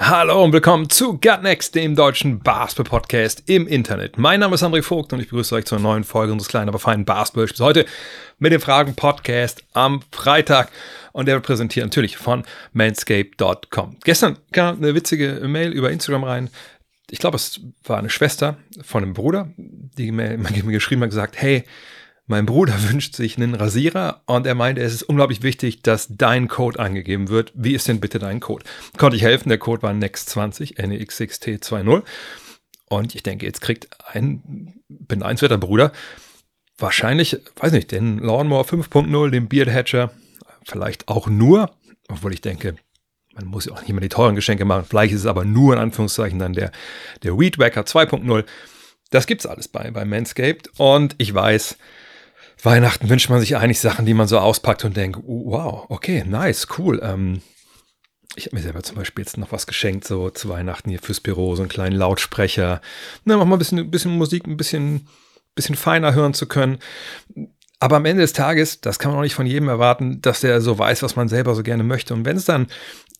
Hallo und willkommen zu Gut Next, dem deutschen Basketball-Podcast im Internet. Mein Name ist André Vogt und ich begrüße euch zur neuen Folge unseres kleinen, aber feinen Basketball-Spiels. Heute mit dem Fragen-Podcast am Freitag und der wird präsentiert natürlich von manscape.com. Gestern kam eine witzige Mail über Instagram rein. Ich glaube, es war eine Schwester von einem Bruder, die mir geschrieben hat, gesagt, hey, mein Bruder wünscht sich einen Rasierer und er meinte, es ist unglaublich wichtig, dass dein Code angegeben wird. Wie ist denn bitte dein Code? Konnte ich helfen, der Code war NEXT20, NEXXT20. Und ich denke, jetzt kriegt ein beneidenswerter Bruder wahrscheinlich, weiß nicht, den Lawnmower 5.0, den Beard Hatcher, vielleicht auch nur, obwohl ich denke, man muss ja auch nicht immer die teuren Geschenke machen. Vielleicht ist es aber nur in Anführungszeichen dann der, der Weed Wacker 2.0. Das gibt's alles bei, bei Manscaped. Und ich weiß, Weihnachten wünscht man sich eigentlich Sachen, die man so auspackt und denkt, oh, wow, okay, nice, cool. Ähm, ich habe mir selber zum Beispiel jetzt noch was geschenkt, so zu Weihnachten hier fürs Büro, so einen kleinen Lautsprecher. Na, mach mal ein bisschen, ein bisschen Musik, ein bisschen, bisschen feiner hören zu können. Aber am Ende des Tages, das kann man auch nicht von jedem erwarten, dass der so weiß, was man selber so gerne möchte. Und wenn es dann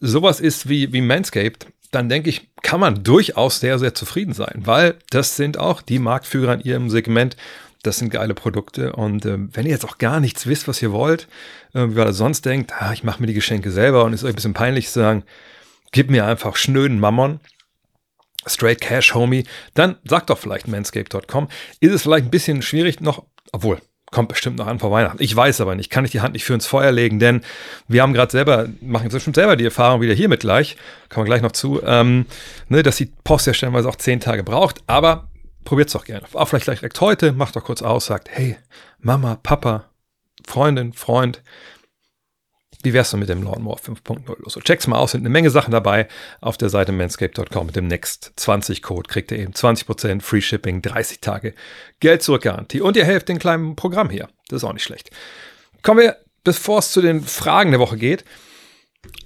sowas ist wie, wie Manscaped, dann denke ich, kann man durchaus sehr, sehr zufrieden sein, weil das sind auch die Marktführer in ihrem Segment. Das sind geile Produkte. Und äh, wenn ihr jetzt auch gar nichts wisst, was ihr wollt, äh, wie ihr sonst denkt, ah, ich mache mir die Geschenke selber und ist euch ein bisschen peinlich zu sagen, gib mir einfach schnöden Mammon. Straight Cash, Homie, dann sagt doch vielleicht manscape.com. Ist es vielleicht ein bisschen schwierig noch, obwohl, kommt bestimmt noch an vor Weihnachten. Ich weiß aber nicht, kann ich die Hand nicht für ins Feuer legen, denn wir haben gerade selber, machen jetzt bestimmt selber die Erfahrung wieder hiermit gleich, kommen wir gleich noch zu, ähm, ne, dass die Post ja stellenweise auch zehn Tage braucht, aber probiert es doch gerne. Auch vielleicht direkt heute, macht doch kurz aus, sagt, hey, Mama, Papa, Freundin, Freund, wie wär's denn mit dem Lawnmower 5.0 los? So, check's mal aus, sind eine Menge Sachen dabei auf der Seite manscape.com mit dem Next20-Code kriegt ihr eben 20% Free Shipping, 30 Tage Geld zurück Garantie und ihr helft dem kleinen Programm hier. Das ist auch nicht schlecht. Kommen wir, bevor es zu den Fragen der Woche geht,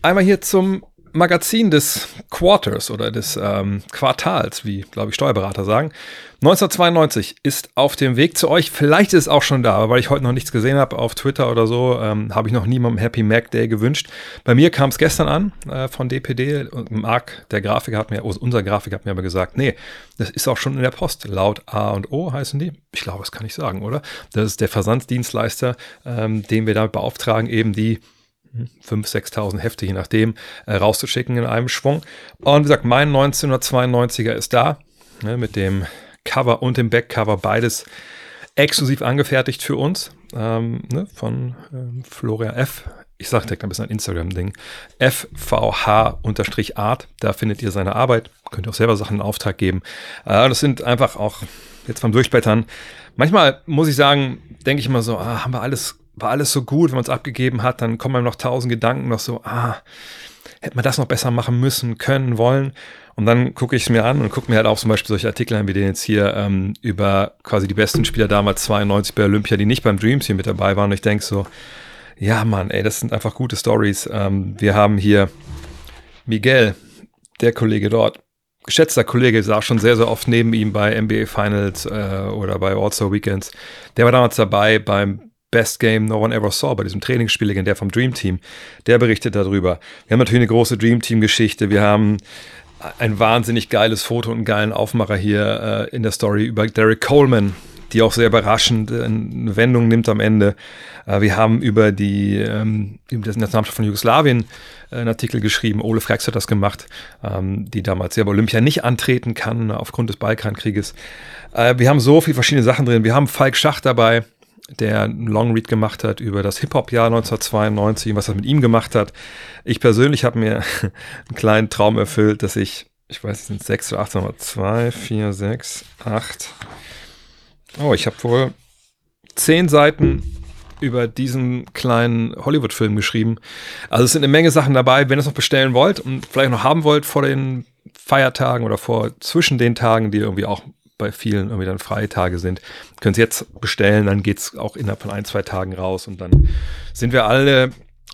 einmal hier zum Magazin des Quarters oder des ähm, Quartals, wie, glaube ich, Steuerberater sagen. 1992 ist auf dem Weg zu euch. Vielleicht ist es auch schon da, aber weil ich heute noch nichts gesehen habe auf Twitter oder so, ähm, habe ich noch niemandem Happy Mac Day gewünscht. Bei mir kam es gestern an äh, von DPD Marc, der Grafiker, hat mir, unser Grafiker hat mir aber gesagt, nee, das ist auch schon in der Post. Laut A und O heißen die. Ich glaube, das kann ich sagen, oder? Das ist der Versandsdienstleister, ähm, den wir damit beauftragen, eben die 5.000, 6.000 Hefte, je nachdem, äh, rauszuschicken in einem Schwung. Und wie gesagt, mein 1992er ist da, ne, mit dem Cover und dem Backcover, beides exklusiv angefertigt für uns, ähm, ne, von ähm, Florian F. Ich sage direkt ein bisschen ein Instagram-Ding. FVH-Art, da findet ihr seine Arbeit. Könnt ihr auch selber Sachen in Auftrag geben. Äh, das sind einfach auch, jetzt beim Durchblättern, manchmal muss ich sagen, denke ich immer so, ah, haben wir alles war alles so gut, wenn man es abgegeben hat, dann kommen einem noch tausend Gedanken noch so, ah, hätte man das noch besser machen müssen, können, wollen. Und dann gucke ich es mir an und gucke mir halt auch zum Beispiel solche Artikel an, wie den jetzt hier ähm, über quasi die besten Spieler damals 92 bei Olympia, die nicht beim Dreams hier mit dabei waren. Und ich denke so, ja Mann, ey, das sind einfach gute Stories. Ähm, wir haben hier Miguel, der Kollege dort, geschätzter Kollege, saß schon sehr, sehr oft neben ihm bei NBA Finals äh, oder bei All-Star Weekends. Der war damals dabei beim Best Game No One Ever Saw, bei diesem Trainingsspiel legendär vom Dream Team. Der berichtet darüber. Wir haben natürlich eine große Dream Team Geschichte. Wir haben ein wahnsinnig geiles Foto und einen geilen Aufmacher hier äh, in der Story über Derek Coleman, die auch sehr überraschend eine Wendung nimmt am Ende. Äh, wir haben über die ähm, Nationalmannschaft von Jugoslawien äh, einen Artikel geschrieben. Ole Frax hat das gemacht, ähm, die damals ja bei Olympia nicht antreten kann aufgrund des Balkankrieges. Äh, wir haben so viele verschiedene Sachen drin. Wir haben Falk Schach dabei, der einen Longread gemacht hat über das Hip-Hop-Jahr 1992, was er mit ihm gemacht hat. Ich persönlich habe mir einen kleinen Traum erfüllt, dass ich, ich weiß, es sind sechs oder acht, wir zwei, vier, sechs, acht. Oh, ich habe wohl zehn Seiten über diesen kleinen Hollywood-Film geschrieben. Also es sind eine Menge Sachen dabei. Wenn ihr es noch bestellen wollt und vielleicht noch haben wollt vor den Feiertagen oder vor zwischen den Tagen, die irgendwie auch bei vielen irgendwie dann freie Tage sind. Können Sie jetzt bestellen, dann geht's auch innerhalb von ein, zwei Tagen raus und dann sind wir alle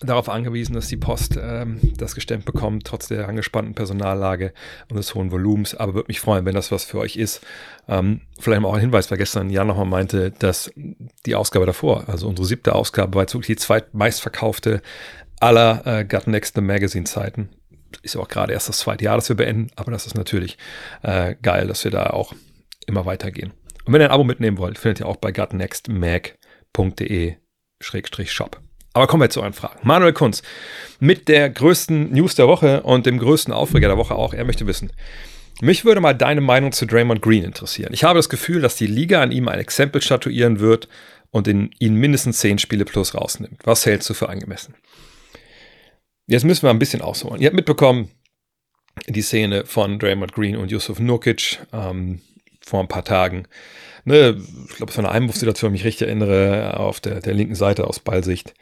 darauf angewiesen, dass die Post ähm, das gestemmt bekommt, trotz der angespannten Personallage und des hohen Volumens. Aber würde mich freuen, wenn das was für euch ist. Ähm, vielleicht mal auch ein Hinweis, weil gestern Jan nochmal meinte, dass die Ausgabe davor, also unsere siebte Ausgabe, war jetzt wirklich die zweitmeistverkaufte aller äh, Gut Next Magazine Zeiten. Ist ja auch gerade erst das zweite Jahr, das wir beenden, aber das ist natürlich äh, geil, dass wir da auch immer weitergehen. Und wenn ihr ein Abo mitnehmen wollt, findet ihr auch bei gutnextmag.de-shop. Aber kommen wir zu euren Fragen. Manuel Kunz mit der größten News der Woche und dem größten Aufreger der Woche auch. Er möchte wissen, mich würde mal deine Meinung zu Draymond Green interessieren. Ich habe das Gefühl, dass die Liga an ihm ein Exempel statuieren wird und in ihn mindestens 10 Spiele plus rausnimmt. Was hältst du für angemessen? Jetzt müssen wir ein bisschen ausholen. Ihr habt mitbekommen, die Szene von Draymond Green und Yusuf Nurkic ähm, vor ein paar Tagen. Ne, ich glaube, es war eine Einwurfsituation, wenn ich mich richtig erinnere, auf der, der linken Seite aus Ballsicht.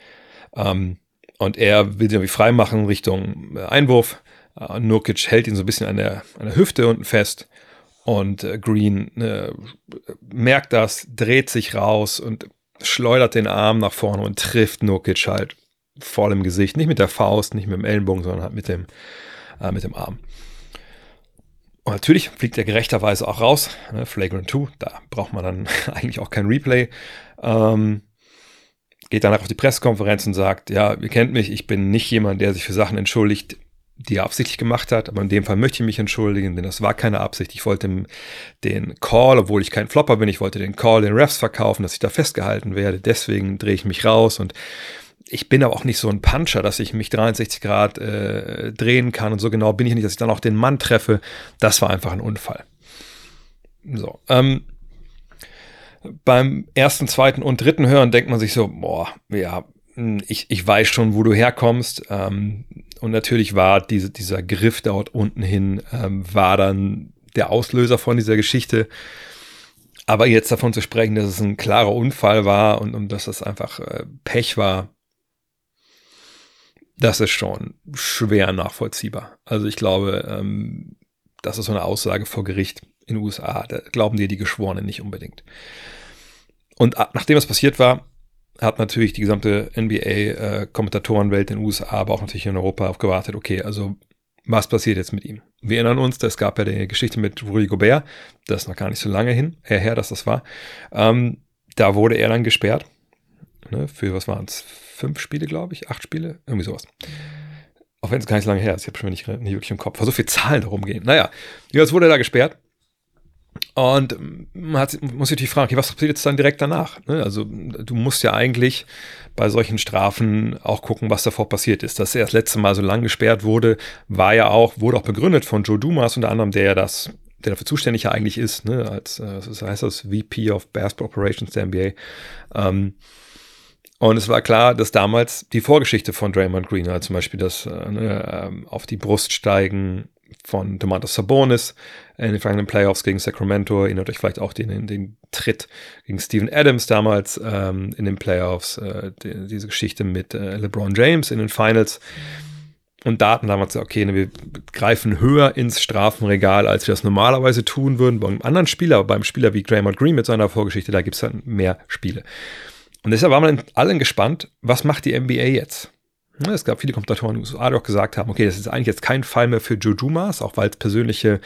Ähm, und er will sich irgendwie freimachen Richtung äh, Einwurf. Uh, Nurkic hält ihn so ein bisschen an der, an der Hüfte unten fest. Und äh, Green äh, merkt das, dreht sich raus und schleudert den Arm nach vorne und trifft Nurkic halt voll im Gesicht. Nicht mit der Faust, nicht mit dem Ellenbogen, sondern halt mit dem, äh, mit dem Arm. Und natürlich fliegt er gerechterweise auch raus. Ne, Flagrant 2, da braucht man dann eigentlich auch kein Replay. Ähm, geht danach auf die Pressekonferenz und sagt, ja, ihr kennt mich, ich bin nicht jemand, der sich für Sachen entschuldigt, die er absichtlich gemacht hat, aber in dem Fall möchte ich mich entschuldigen, denn das war keine Absicht. Ich wollte den Call, obwohl ich kein Flopper bin, ich wollte den Call den Refs verkaufen, dass ich da festgehalten werde. Deswegen drehe ich mich raus und ich bin aber auch nicht so ein Puncher, dass ich mich 63 Grad äh, drehen kann und so genau bin ich nicht, dass ich dann auch den Mann treffe. Das war einfach ein Unfall. So, ähm, beim ersten, zweiten und dritten Hören denkt man sich so, boah, ja, hm, ich, ich weiß schon, wo du herkommst. Ähm, und natürlich war diese, dieser Griff dort unten hin, ähm, war dann der Auslöser von dieser Geschichte. Aber jetzt davon zu sprechen, dass es ein klarer Unfall war und, und dass es einfach äh, Pech war, das ist schon schwer nachvollziehbar. Also ich glaube, ähm, das ist so eine Aussage vor Gericht in den USA. Da glauben dir die Geschworenen nicht unbedingt. Und nachdem es passiert war, hat natürlich die gesamte NBA-Kommentatorenwelt äh, in den USA, aber auch natürlich in Europa auf gewartet, okay, also was passiert jetzt mit ihm? Wir erinnern uns, es gab ja die Geschichte mit Rudy Gobert, das ist noch gar nicht so lange hin, her, her dass das war. Ähm, da wurde er dann gesperrt. Ne, für, was waren es, fünf Spiele, glaube ich, acht Spiele, irgendwie sowas. Auch wenn es gar nicht so lange her ist, ich habe schon nicht, nicht wirklich im Kopf, weil so viele Zahlen darum gehen. Naja, jetzt wurde er da gesperrt und man hat, muss sich natürlich fragen, okay, was passiert jetzt dann direkt danach? Ne? Also du musst ja eigentlich bei solchen Strafen auch gucken, was davor passiert ist. Dass er das letzte Mal so lang gesperrt wurde, war ja auch, wurde auch begründet von Joe Dumas unter anderem, der ja das, der dafür zuständig ja eigentlich ist, ne? als, äh, was heißt das, VP of Basketball Operations der NBA. Ähm, und es war klar, dass damals die Vorgeschichte von Draymond Green, also zum Beispiel das äh, ne, ähm, auf die Brust steigen von Domantas Sabonis in den vergangenen Playoffs gegen Sacramento. Erinnert euch vielleicht auch den, den Tritt gegen Steven Adams damals ähm, in den Playoffs. Äh, die, diese Geschichte mit äh, LeBron James in den Finals. Und da hatten damals, okay, ne, wir greifen höher ins Strafenregal, als wir das normalerweise tun würden bei einem anderen Spieler, aber beim Spieler wie Draymond Green mit seiner Vorgeschichte, da gibt es dann mehr Spiele. Und deshalb waren wir allen gespannt, was macht die NBA jetzt? Es gab viele Kommentatoren in den USA, die auch gesagt haben, okay, das ist eigentlich jetzt kein Fall mehr für Joe Dumas, auch weil es persönliche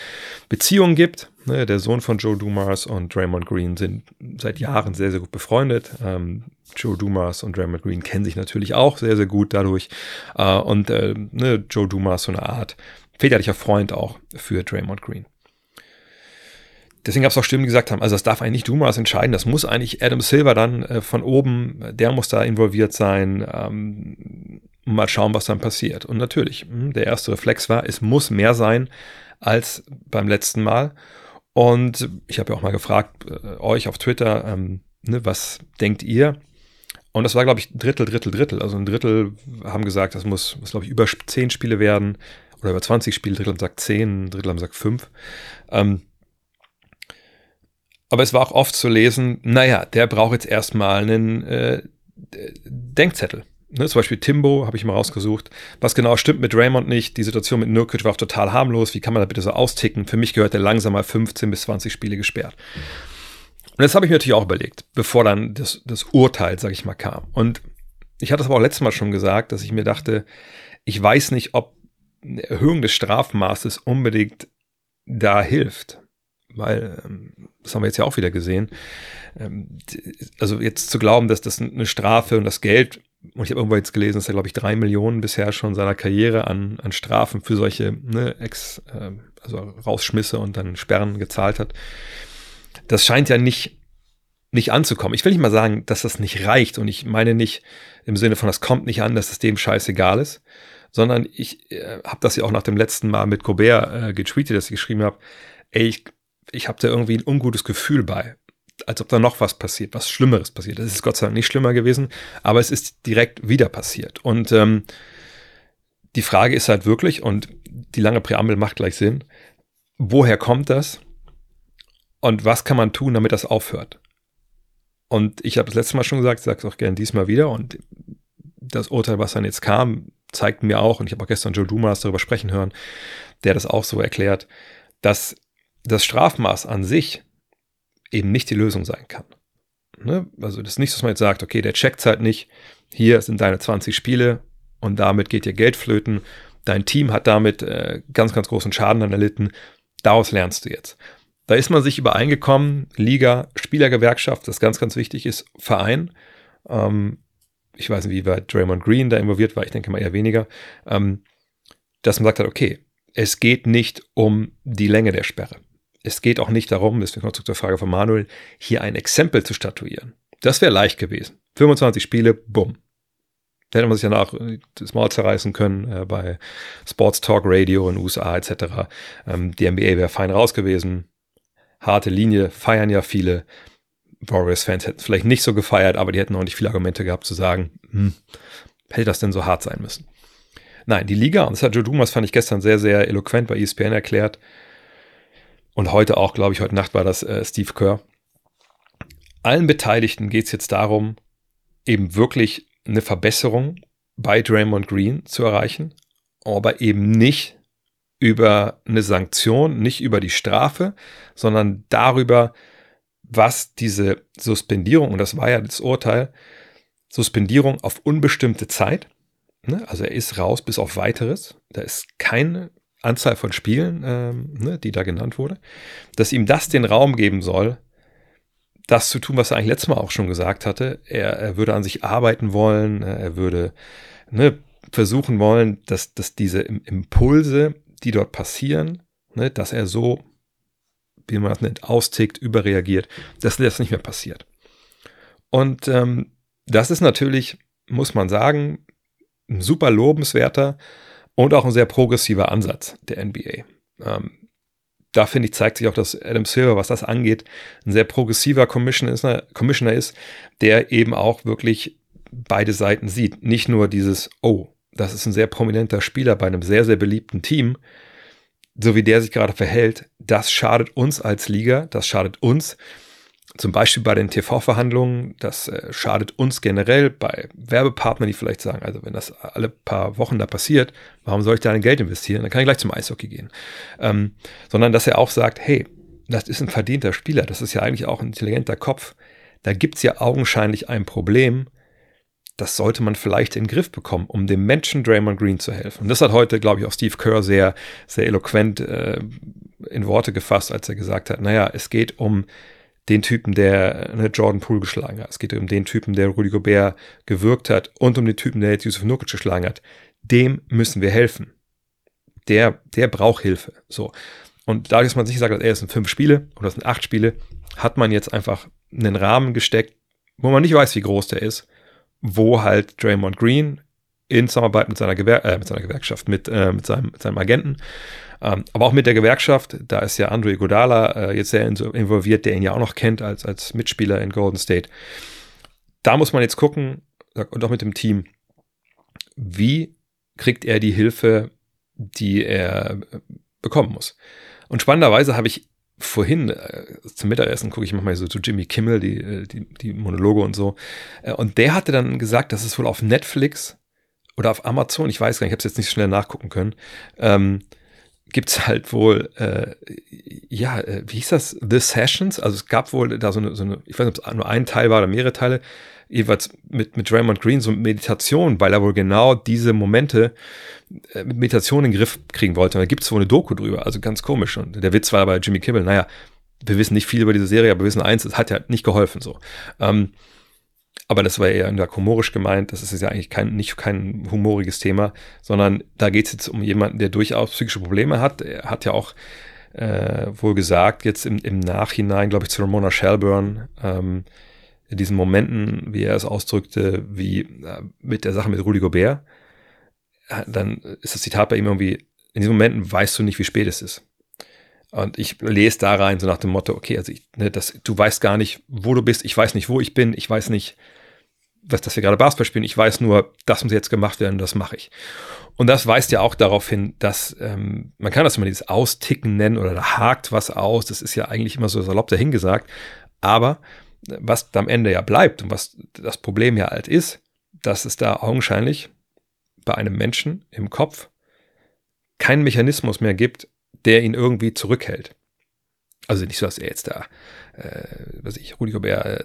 Beziehungen gibt. Ne, der Sohn von Joe Dumas und Draymond Green sind seit Jahren sehr, sehr gut befreundet. Ähm, Joe Dumas und Draymond Green kennen sich natürlich auch sehr, sehr gut dadurch. Äh, und äh, ne, Joe Dumas so eine Art väterlicher Freund auch für Draymond Green. Deswegen gab es auch Stimmen, die gesagt haben, also das darf eigentlich nicht Dumas entscheiden, das muss eigentlich Adam Silver dann äh, von oben, der muss da involviert sein. Ähm, mal schauen, was dann passiert. Und natürlich, hm, der erste Reflex war, es muss mehr sein als beim letzten Mal. Und ich habe ja auch mal gefragt, äh, euch auf Twitter, ähm, ne, was denkt ihr? Und das war, glaube ich, Drittel, Drittel, Drittel. Also ein Drittel haben gesagt, das muss, muss glaube ich, über zehn Spiele werden oder über 20 Spiele. Drittel haben gesagt zehn, Drittel haben gesagt fünf. Ähm, aber es war auch oft zu lesen, naja, der braucht jetzt erstmal einen äh, Denkzettel. Ne, zum Beispiel Timbo habe ich mal rausgesucht. Was genau stimmt mit Raymond nicht? Die Situation mit Nurkic war auch total harmlos. Wie kann man da bitte so austicken? Für mich gehört er langsam mal 15 bis 20 Spiele gesperrt. Und das habe ich mir natürlich auch überlegt, bevor dann das, das Urteil, sage ich mal, kam. Und ich hatte es aber auch letztes Mal schon gesagt, dass ich mir dachte, ich weiß nicht, ob eine Erhöhung des Strafmaßes unbedingt da hilft. Weil, ähm, das haben wir jetzt ja auch wieder gesehen. Ähm, also jetzt zu glauben, dass das eine Strafe und das Geld, und ich habe irgendwo jetzt gelesen, dass er, glaube ich, drei Millionen bisher schon seiner Karriere an, an Strafen für solche ne, Ex, äh, also Rausschmisse und dann Sperren gezahlt hat. Das scheint ja nicht, nicht anzukommen. Ich will nicht mal sagen, dass das nicht reicht und ich meine nicht im Sinne von, das kommt nicht an, dass es dem scheißegal ist, sondern ich äh, habe das ja auch nach dem letzten Mal mit Gobert äh, getweetet, dass ich geschrieben habe, ey, ich, ich habe da irgendwie ein ungutes Gefühl bei, als ob da noch was passiert, was Schlimmeres passiert. Das ist Gott sei Dank nicht schlimmer gewesen, aber es ist direkt wieder passiert. Und ähm, die Frage ist halt wirklich, und die lange Präambel macht gleich Sinn, woher kommt das und was kann man tun, damit das aufhört? Und ich habe das letzte Mal schon gesagt, sage es auch gerne diesmal wieder. Und das Urteil, was dann jetzt kam, zeigt mir auch, und ich habe auch gestern Joe Dumas darüber sprechen hören, der das auch so erklärt, dass das Strafmaß an sich eben nicht die Lösung sein kann. Ne? Also das ist nicht, dass man jetzt sagt, okay, der checkt halt nicht, hier sind deine 20 Spiele und damit geht dir Geld flöten, dein Team hat damit äh, ganz, ganz großen Schaden erlitten, daraus lernst du jetzt. Da ist man sich übereingekommen, Liga, Spielergewerkschaft, das ganz, ganz wichtig ist, Verein. Ähm, ich weiß nicht, wie weit Draymond Green da involviert war, ich denke mal eher weniger, ähm, dass man sagt hat, okay, es geht nicht um die Länge der Sperre. Es geht auch nicht darum, deswegen kommt zur Frage von Manuel, hier ein Exempel zu statuieren. Das wäre leicht gewesen. 25 Spiele, bumm. Da hätte man sich danach das Maul zerreißen können äh, bei Sports Talk Radio in USA etc. Ähm, die NBA wäre fein raus gewesen harte Linie, feiern ja viele. Warriors-Fans hätten vielleicht nicht so gefeiert, aber die hätten auch nicht viele Argumente gehabt zu sagen, hm, hätte das denn so hart sein müssen? Nein, die Liga, und das hat Joe Dumas, fand ich gestern sehr, sehr eloquent bei ESPN erklärt. Und heute auch, glaube ich, heute Nacht war das äh, Steve Kerr. Allen Beteiligten geht es jetzt darum, eben wirklich eine Verbesserung bei Draymond Green zu erreichen, aber eben nicht über eine Sanktion, nicht über die Strafe, sondern darüber, was diese Suspendierung, und das war ja das Urteil, Suspendierung auf unbestimmte Zeit, ne? also er ist raus bis auf weiteres, da ist keine Anzahl von Spielen, ähm, ne, die da genannt wurde, dass ihm das den Raum geben soll, das zu tun, was er eigentlich letztes Mal auch schon gesagt hatte. Er, er würde an sich arbeiten wollen, er würde ne, versuchen wollen, dass, dass diese Impulse, die dort passieren, ne, dass er so, wie man das nennt, austickt, überreagiert, dass das nicht mehr passiert. Und ähm, das ist natürlich, muss man sagen, ein super lobenswerter und auch ein sehr progressiver Ansatz der NBA. Ähm, da finde ich, zeigt sich auch, dass Adam Silver, was das angeht, ein sehr progressiver Commissioner ist, Commissioner ist, der eben auch wirklich beide Seiten sieht. Nicht nur dieses, oh, das ist ein sehr prominenter Spieler bei einem sehr, sehr beliebten Team, so wie der sich gerade verhält, das schadet uns als Liga, das schadet uns zum Beispiel bei den TV-Verhandlungen, das äh, schadet uns generell bei Werbepartnern, die vielleicht sagen, also wenn das alle paar Wochen da passiert, warum soll ich da ein Geld investieren? Dann kann ich gleich zum Eishockey gehen. Ähm, sondern dass er auch sagt, hey, das ist ein verdienter Spieler, das ist ja eigentlich auch ein intelligenter Kopf. Da gibt es ja augenscheinlich ein Problem das sollte man vielleicht in den Griff bekommen, um dem Menschen Draymond Green zu helfen. Und das hat heute, glaube ich, auch Steve Kerr sehr, sehr eloquent äh, in Worte gefasst, als er gesagt hat, naja, es geht um den Typen, der eine Jordan Poole geschlagen hat. Es geht um den Typen, der Rudy Gobert gewirkt hat und um den Typen, der jetzt Yusuf Nurkic geschlagen hat. Dem müssen wir helfen. Der, der braucht Hilfe. So. Und dadurch, dass man sich sagt, er ist in fünf Spiele oder es sind acht Spiele, hat man jetzt einfach einen Rahmen gesteckt, wo man nicht weiß, wie groß der ist wo halt Draymond Green in Zusammenarbeit mit seiner, Gewer äh, mit seiner Gewerkschaft, mit, äh, mit, seinem, mit seinem Agenten, ähm, aber auch mit der Gewerkschaft, da ist ja Andre Godala äh, jetzt sehr involviert, der ihn ja auch noch kennt als, als Mitspieler in Golden State. Da muss man jetzt gucken, und auch mit dem Team, wie kriegt er die Hilfe, die er äh, bekommen muss. Und spannenderweise habe ich vorhin äh, zum Mittagessen gucke ich manchmal so zu Jimmy Kimmel, die, äh, die, die Monologe und so. Äh, und der hatte dann gesagt, dass es wohl auf Netflix oder auf Amazon, ich weiß gar nicht, ich habe es jetzt nicht schnell nachgucken können, ähm, gibt es halt wohl, äh, ja, äh, wie hieß das? The Sessions. Also es gab wohl da so eine, so eine ich weiß nicht, ob es nur ein Teil war oder mehrere Teile, jeweils mit, mit Draymond Green, so Meditation, weil er wohl genau diese Momente äh, mit Meditation in den Griff kriegen wollte. Und da gibt es wohl eine Doku drüber, also ganz komisch. Und der Witz war bei Jimmy Kimmel, naja, wir wissen nicht viel über diese Serie, aber wir wissen eins, es hat ja nicht geholfen so. Ähm, aber das war eher humorisch gemeint. Das ist ja eigentlich kein, nicht kein humoriges Thema, sondern da geht es jetzt um jemanden, der durchaus psychische Probleme hat. Er hat ja auch äh, wohl gesagt, jetzt im, im Nachhinein, glaube ich, zu Ramona Shelburne, ähm, in diesen Momenten, wie er es ausdrückte, wie äh, mit der Sache mit Rudy Gobert, äh, dann ist das Zitat bei ihm irgendwie, in diesen Momenten weißt du nicht, wie spät es ist. Und ich lese da rein, so nach dem Motto, okay, also ich, ne, das, du weißt gar nicht, wo du bist, ich weiß nicht, wo ich bin, ich weiß nicht, was, dass wir gerade Basketball spielen, ich weiß nur, das muss jetzt gemacht werden, das mache ich. Und das weist ja auch darauf hin, dass ähm, man kann das immer dieses Austicken nennen oder da hakt was aus, das ist ja eigentlich immer so salopp dahingesagt, aber was am Ende ja bleibt und was das Problem ja halt ist, dass es da augenscheinlich bei einem Menschen im Kopf keinen Mechanismus mehr gibt, der ihn irgendwie zurückhält. Also nicht so, dass er jetzt da, äh, was ich, Rudi Gobert äh,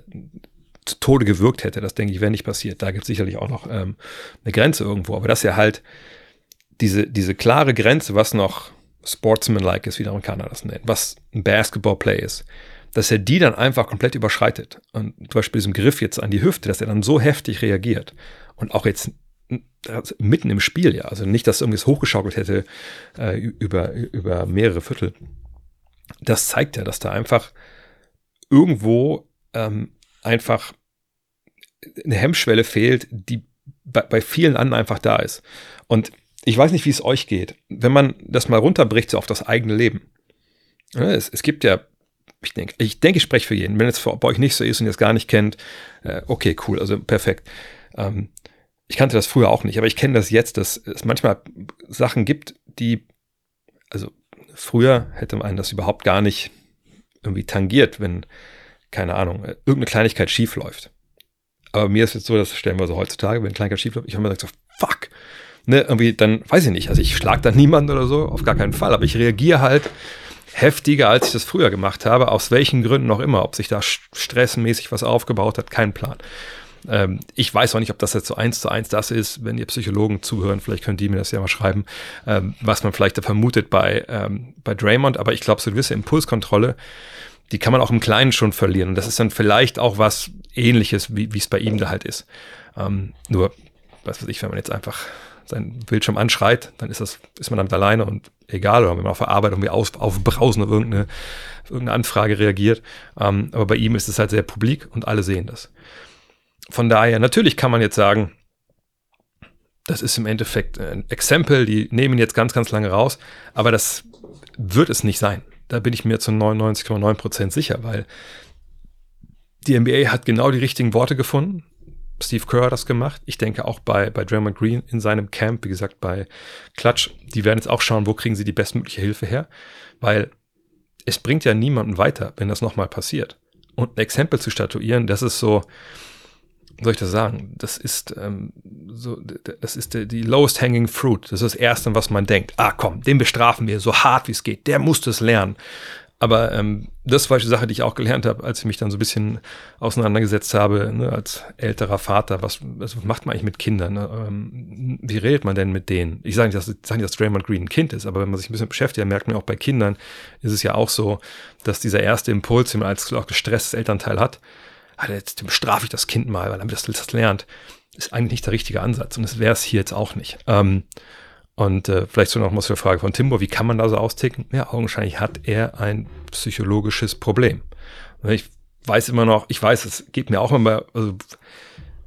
zu Tode gewirkt hätte. Das denke ich, wäre nicht passiert. Da gibt es sicherlich auch noch ähm, eine Grenze irgendwo. Aber dass er halt diese, diese klare Grenze, was noch sportsmanlike ist, wie die Amerikaner das nennen, was ein Basketball-Play ist, dass er die dann einfach komplett überschreitet. Und zum Beispiel diesem Griff jetzt an die Hüfte, dass er dann so heftig reagiert und auch jetzt also mitten im Spiel, ja, also nicht, dass irgendwas hochgeschaukelt hätte äh, über, über mehrere Viertel. Das zeigt ja, dass da einfach irgendwo ähm, einfach eine Hemmschwelle fehlt, die bei, bei vielen anderen einfach da ist. Und ich weiß nicht, wie es euch geht. Wenn man das mal runterbricht, so auf das eigene Leben. Es, es gibt ja ich denke, ich denke, ich spreche für jeden. Wenn es bei euch nicht so ist und ihr es gar nicht kennt, äh, okay, cool, also perfekt. Ähm, ich kannte das früher auch nicht, aber ich kenne das jetzt, dass es manchmal Sachen gibt, die, also früher hätte man das überhaupt gar nicht irgendwie tangiert, wenn, keine Ahnung, irgendeine Kleinigkeit schief läuft. Aber mir ist jetzt so, das stellen wir so heutzutage, wenn eine Kleinigkeit schief läuft, ich habe mir gesagt, so, fuck, ne, irgendwie, dann weiß ich nicht, also ich schlag da niemanden oder so, auf gar keinen Fall, aber ich reagiere halt heftiger, als ich das früher gemacht habe, aus welchen Gründen auch immer, ob sich da stressmäßig was aufgebaut hat, kein Plan. Ähm, ich weiß auch nicht, ob das jetzt so eins zu eins das ist, wenn ihr Psychologen zuhören, vielleicht könnt ihr mir das ja mal schreiben, ähm, was man vielleicht da vermutet bei, ähm, bei Draymond, aber ich glaube, so eine gewisse Impulskontrolle, die kann man auch im Kleinen schon verlieren. Und das ist dann vielleicht auch was ähnliches, wie es bei ihm da halt ist. Ähm, nur, was weiß ich, wenn man jetzt einfach seinen Bildschirm anschreit, dann ist das, ist man damit alleine und egal, oder wenn man auf der Arbeit irgendwie auf, aufbrausen auf irgendeine, irgendeine Anfrage reagiert. Ähm, aber bei ihm ist es halt sehr publik und alle sehen das. Von daher, natürlich kann man jetzt sagen, das ist im Endeffekt ein Exempel, die nehmen jetzt ganz, ganz lange raus, aber das wird es nicht sein. Da bin ich mir zu 99,9% sicher, weil die NBA hat genau die richtigen Worte gefunden. Steve Kerr hat das gemacht. Ich denke auch bei, bei Draymond Green in seinem Camp, wie gesagt, bei Klatsch. Die werden jetzt auch schauen, wo kriegen sie die bestmögliche Hilfe her, weil es bringt ja niemanden weiter, wenn das nochmal passiert. Und ein Exempel zu statuieren, das ist so, soll ich das sagen? Das ist ähm, so, das ist die, die lowest hanging fruit. Das ist das Erste, was man denkt. Ah, komm, den bestrafen wir so hart wie es geht. Der muss das lernen. Aber ähm, das war die Sache, die ich auch gelernt habe, als ich mich dann so ein bisschen auseinandergesetzt habe, ne, als älterer Vater. Was, was macht man eigentlich mit Kindern? Ne? Ähm, wie redet man denn mit denen? Ich sage nicht, dass, sage nicht, dass Draymond Green ein Kind ist, aber wenn man sich ein bisschen beschäftigt, merkt man auch bei Kindern ist es ja auch so, dass dieser erste Impuls, den man als auch gestresstes Elternteil hat, ah, jetzt bestrafe ich das Kind mal, weil damit das, das lernt, ist eigentlich nicht der richtige Ansatz. Und das wäre es hier jetzt auch nicht. Ähm, und äh, vielleicht so noch mal zur Frage von Timbo, wie kann man da so austicken? Ja, augenscheinlich hat er ein psychologisches Problem. Ich weiß immer noch, ich weiß, es geht mir auch immer, also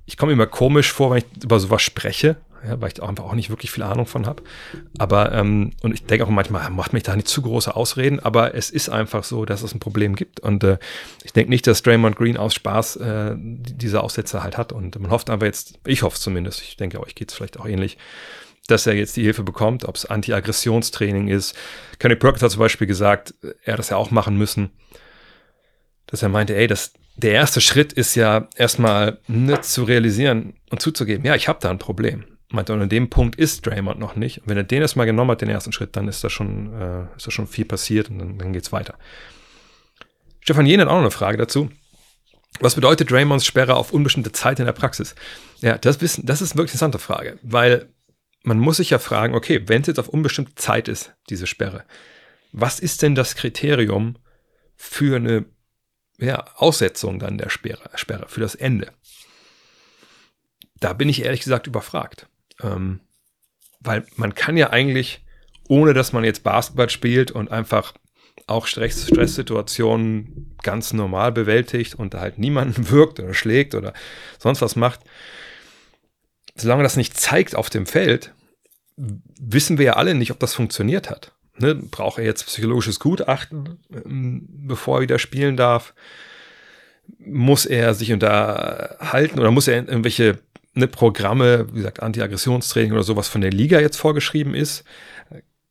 ich komme immer komisch vor, wenn ich über sowas spreche, ja, weil ich auch einfach auch nicht wirklich viel Ahnung von habe. Aber, ähm, und ich denke auch manchmal, macht mich da nicht zu große Ausreden, aber es ist einfach so, dass es ein Problem gibt. Und äh, ich denke nicht, dass Draymond Green aus Spaß äh, diese Aussätze halt hat. Und man hofft aber jetzt, ich hoffe es zumindest, ich denke, euch geht es vielleicht auch ähnlich, dass er jetzt die Hilfe bekommt, ob es Anti-Aggressionstraining ist. Kenny Perkins hat zum Beispiel gesagt, er hat das ja auch machen müssen, dass er meinte, ey, das, der erste Schritt ist ja erstmal nicht zu realisieren und zuzugeben, ja, ich habe da ein Problem. Meinte, und an dem Punkt ist Draymond noch nicht. Und wenn er den erstmal genommen hat, den ersten Schritt, dann ist da schon, äh, ist da schon viel passiert und dann, dann geht's weiter. Stefan Jen hat auch noch eine Frage dazu. Was bedeutet Draymonds Sperre auf unbestimmte Zeit in der Praxis? Ja, das, wissen, das ist eine wirklich interessante Frage, weil man muss sich ja fragen, okay, wenn es jetzt auf unbestimmte Zeit ist, diese Sperre, was ist denn das Kriterium für eine ja, Aussetzung dann der Sperre, Sperre, für das Ende? Da bin ich ehrlich gesagt überfragt. Ähm, weil man kann ja eigentlich, ohne dass man jetzt Basketball spielt und einfach auch Stress, Stresssituationen ganz normal bewältigt und da halt niemanden wirkt oder schlägt oder sonst was macht, solange das nicht zeigt auf dem Feld, wissen wir ja alle nicht, ob das funktioniert hat. Ne? Braucht er jetzt psychologisches Gutachten, ähm, bevor er wieder spielen darf? Muss er sich unterhalten oder muss er irgendwelche ne, Programme, wie gesagt, Anti-Aggressionstraining oder sowas von der Liga jetzt vorgeschrieben ist?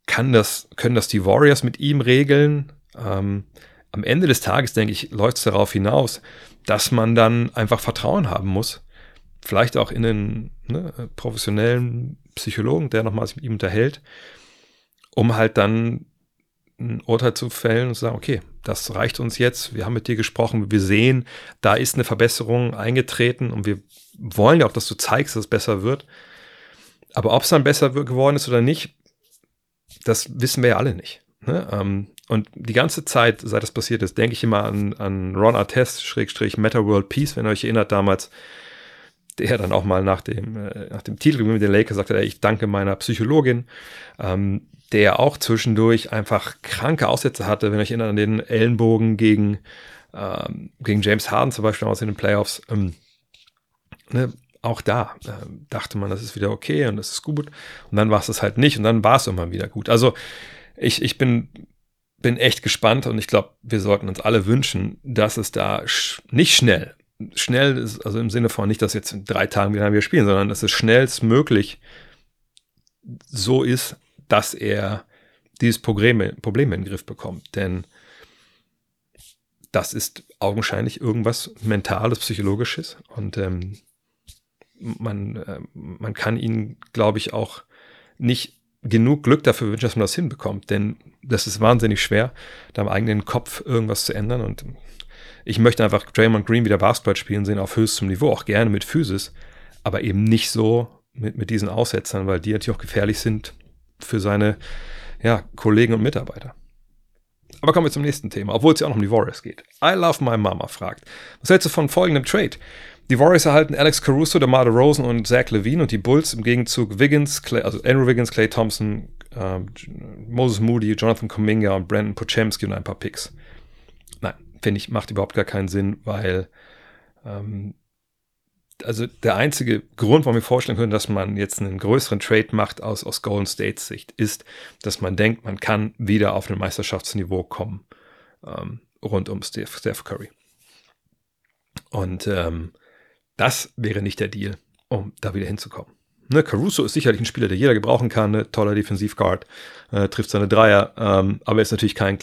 kann das, können das die Warriors mit ihm regeln? Ähm, am Ende des Tages, denke ich, läuft es darauf hinaus, dass man dann einfach Vertrauen haben muss. Vielleicht auch in einen ne, professionellen Psychologen, der nochmal sich mit ihm unterhält, um halt dann ein Urteil zu fällen und zu sagen, okay, das reicht uns jetzt, wir haben mit dir gesprochen, wir sehen, da ist eine Verbesserung eingetreten und wir wollen ja auch, dass du zeigst, dass es besser wird. Aber ob es dann besser geworden ist oder nicht, das wissen wir ja alle nicht. Ne? Ähm, und die ganze Zeit, seit das passiert ist, denke ich immer an, an Ron Artest, Schrägstrich Meta World Peace, wenn ihr euch erinnert damals, der dann auch mal nach dem, äh, nach dem Titel mit den Lakers sagte, ich danke meiner Psychologin, ähm, der auch zwischendurch einfach kranke Aussätze hatte, wenn ihr euch erinnert an den Ellenbogen gegen, ähm, gegen James Harden zum Beispiel aus den Playoffs. Ähm, ne? auch da äh, dachte man, das ist wieder okay und das ist gut. Und dann war es das halt nicht und dann war es immer wieder gut. Also ich, ich bin, bin echt gespannt und ich glaube, wir sollten uns alle wünschen, dass es da sch nicht schnell, schnell ist, also im Sinne von nicht, dass jetzt in drei Tagen wieder spielen, sondern dass es schnellstmöglich so ist, dass er dieses Problem, Problem in den Griff bekommt. Denn das ist augenscheinlich irgendwas Mentales, Psychologisches. Und ähm, man, äh, man kann ihnen, glaube ich, auch nicht genug Glück dafür wünschen, dass man das hinbekommt. Denn das ist wahnsinnig schwer, da im eigenen Kopf irgendwas zu ändern. Und ich möchte einfach Draymond Green wieder Basketball spielen sehen auf höchstem Niveau, auch gerne mit Physis, aber eben nicht so mit, mit diesen Aussetzern, weil die natürlich auch gefährlich sind für seine ja, Kollegen und Mitarbeiter. Aber kommen wir zum nächsten Thema, obwohl es ja auch noch um die Warriors geht. I Love My Mama fragt, was hältst du von folgendem Trade? Die Warriors erhalten Alex Caruso, DeMar DeRozan und Zach Levine und die Bulls im Gegenzug Wiggins, Clay, also Andrew Wiggins, Clay Thompson, äh, Moses Moody, Jonathan Kuminga und Brandon Pochemski und ein paar Picks. Nein, finde ich, macht überhaupt gar keinen Sinn, weil ähm, also der einzige Grund, warum wir vorstellen können, dass man jetzt einen größeren Trade macht aus, aus Golden States Sicht, ist, dass man denkt, man kann wieder auf ein Meisterschaftsniveau kommen ähm, rund um Steph, Steph Curry. Und ähm, das wäre nicht der Deal, um da wieder hinzukommen. Ne, Caruso ist sicherlich ein Spieler, der jeder gebrauchen kann, ne, toller Defensivguard, äh, trifft seine Dreier, ähm, aber ist natürlich kein,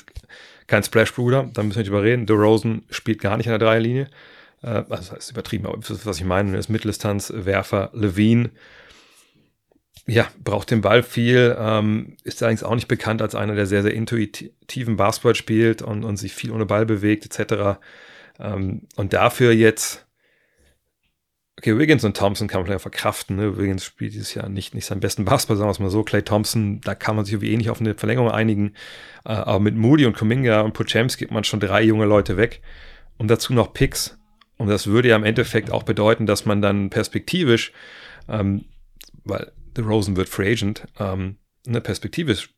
kein Splash-Bruder, da müssen wir nicht überreden. DeRozan spielt gar nicht an der Dreierlinie, äh, also das ist übertrieben, aber was ich meine, ist Mitteldistanzwerfer, Levine, ja, braucht den Ball viel, ähm, ist allerdings auch nicht bekannt als einer, der sehr, sehr intuitiven Basketball spielt und, und sich viel ohne Ball bewegt, etc. Ähm, und dafür jetzt okay, Wiggins und Thompson kann man vielleicht verkraften. Ne? Wiggins spielt dieses Jahr nicht, nicht seinen besten Basketball, sagen wir es mal so. Clay Thompson, da kann man sich irgendwie eh nicht auf eine Verlängerung einigen. Äh, aber mit Moody und Kuminga und Pochems gibt man schon drei junge Leute weg. Und dazu noch Picks. Und das würde ja im Endeffekt auch bedeuten, dass man dann perspektivisch, ähm, weil The Rosen wird Free Agent, ähm, ne, perspektivisch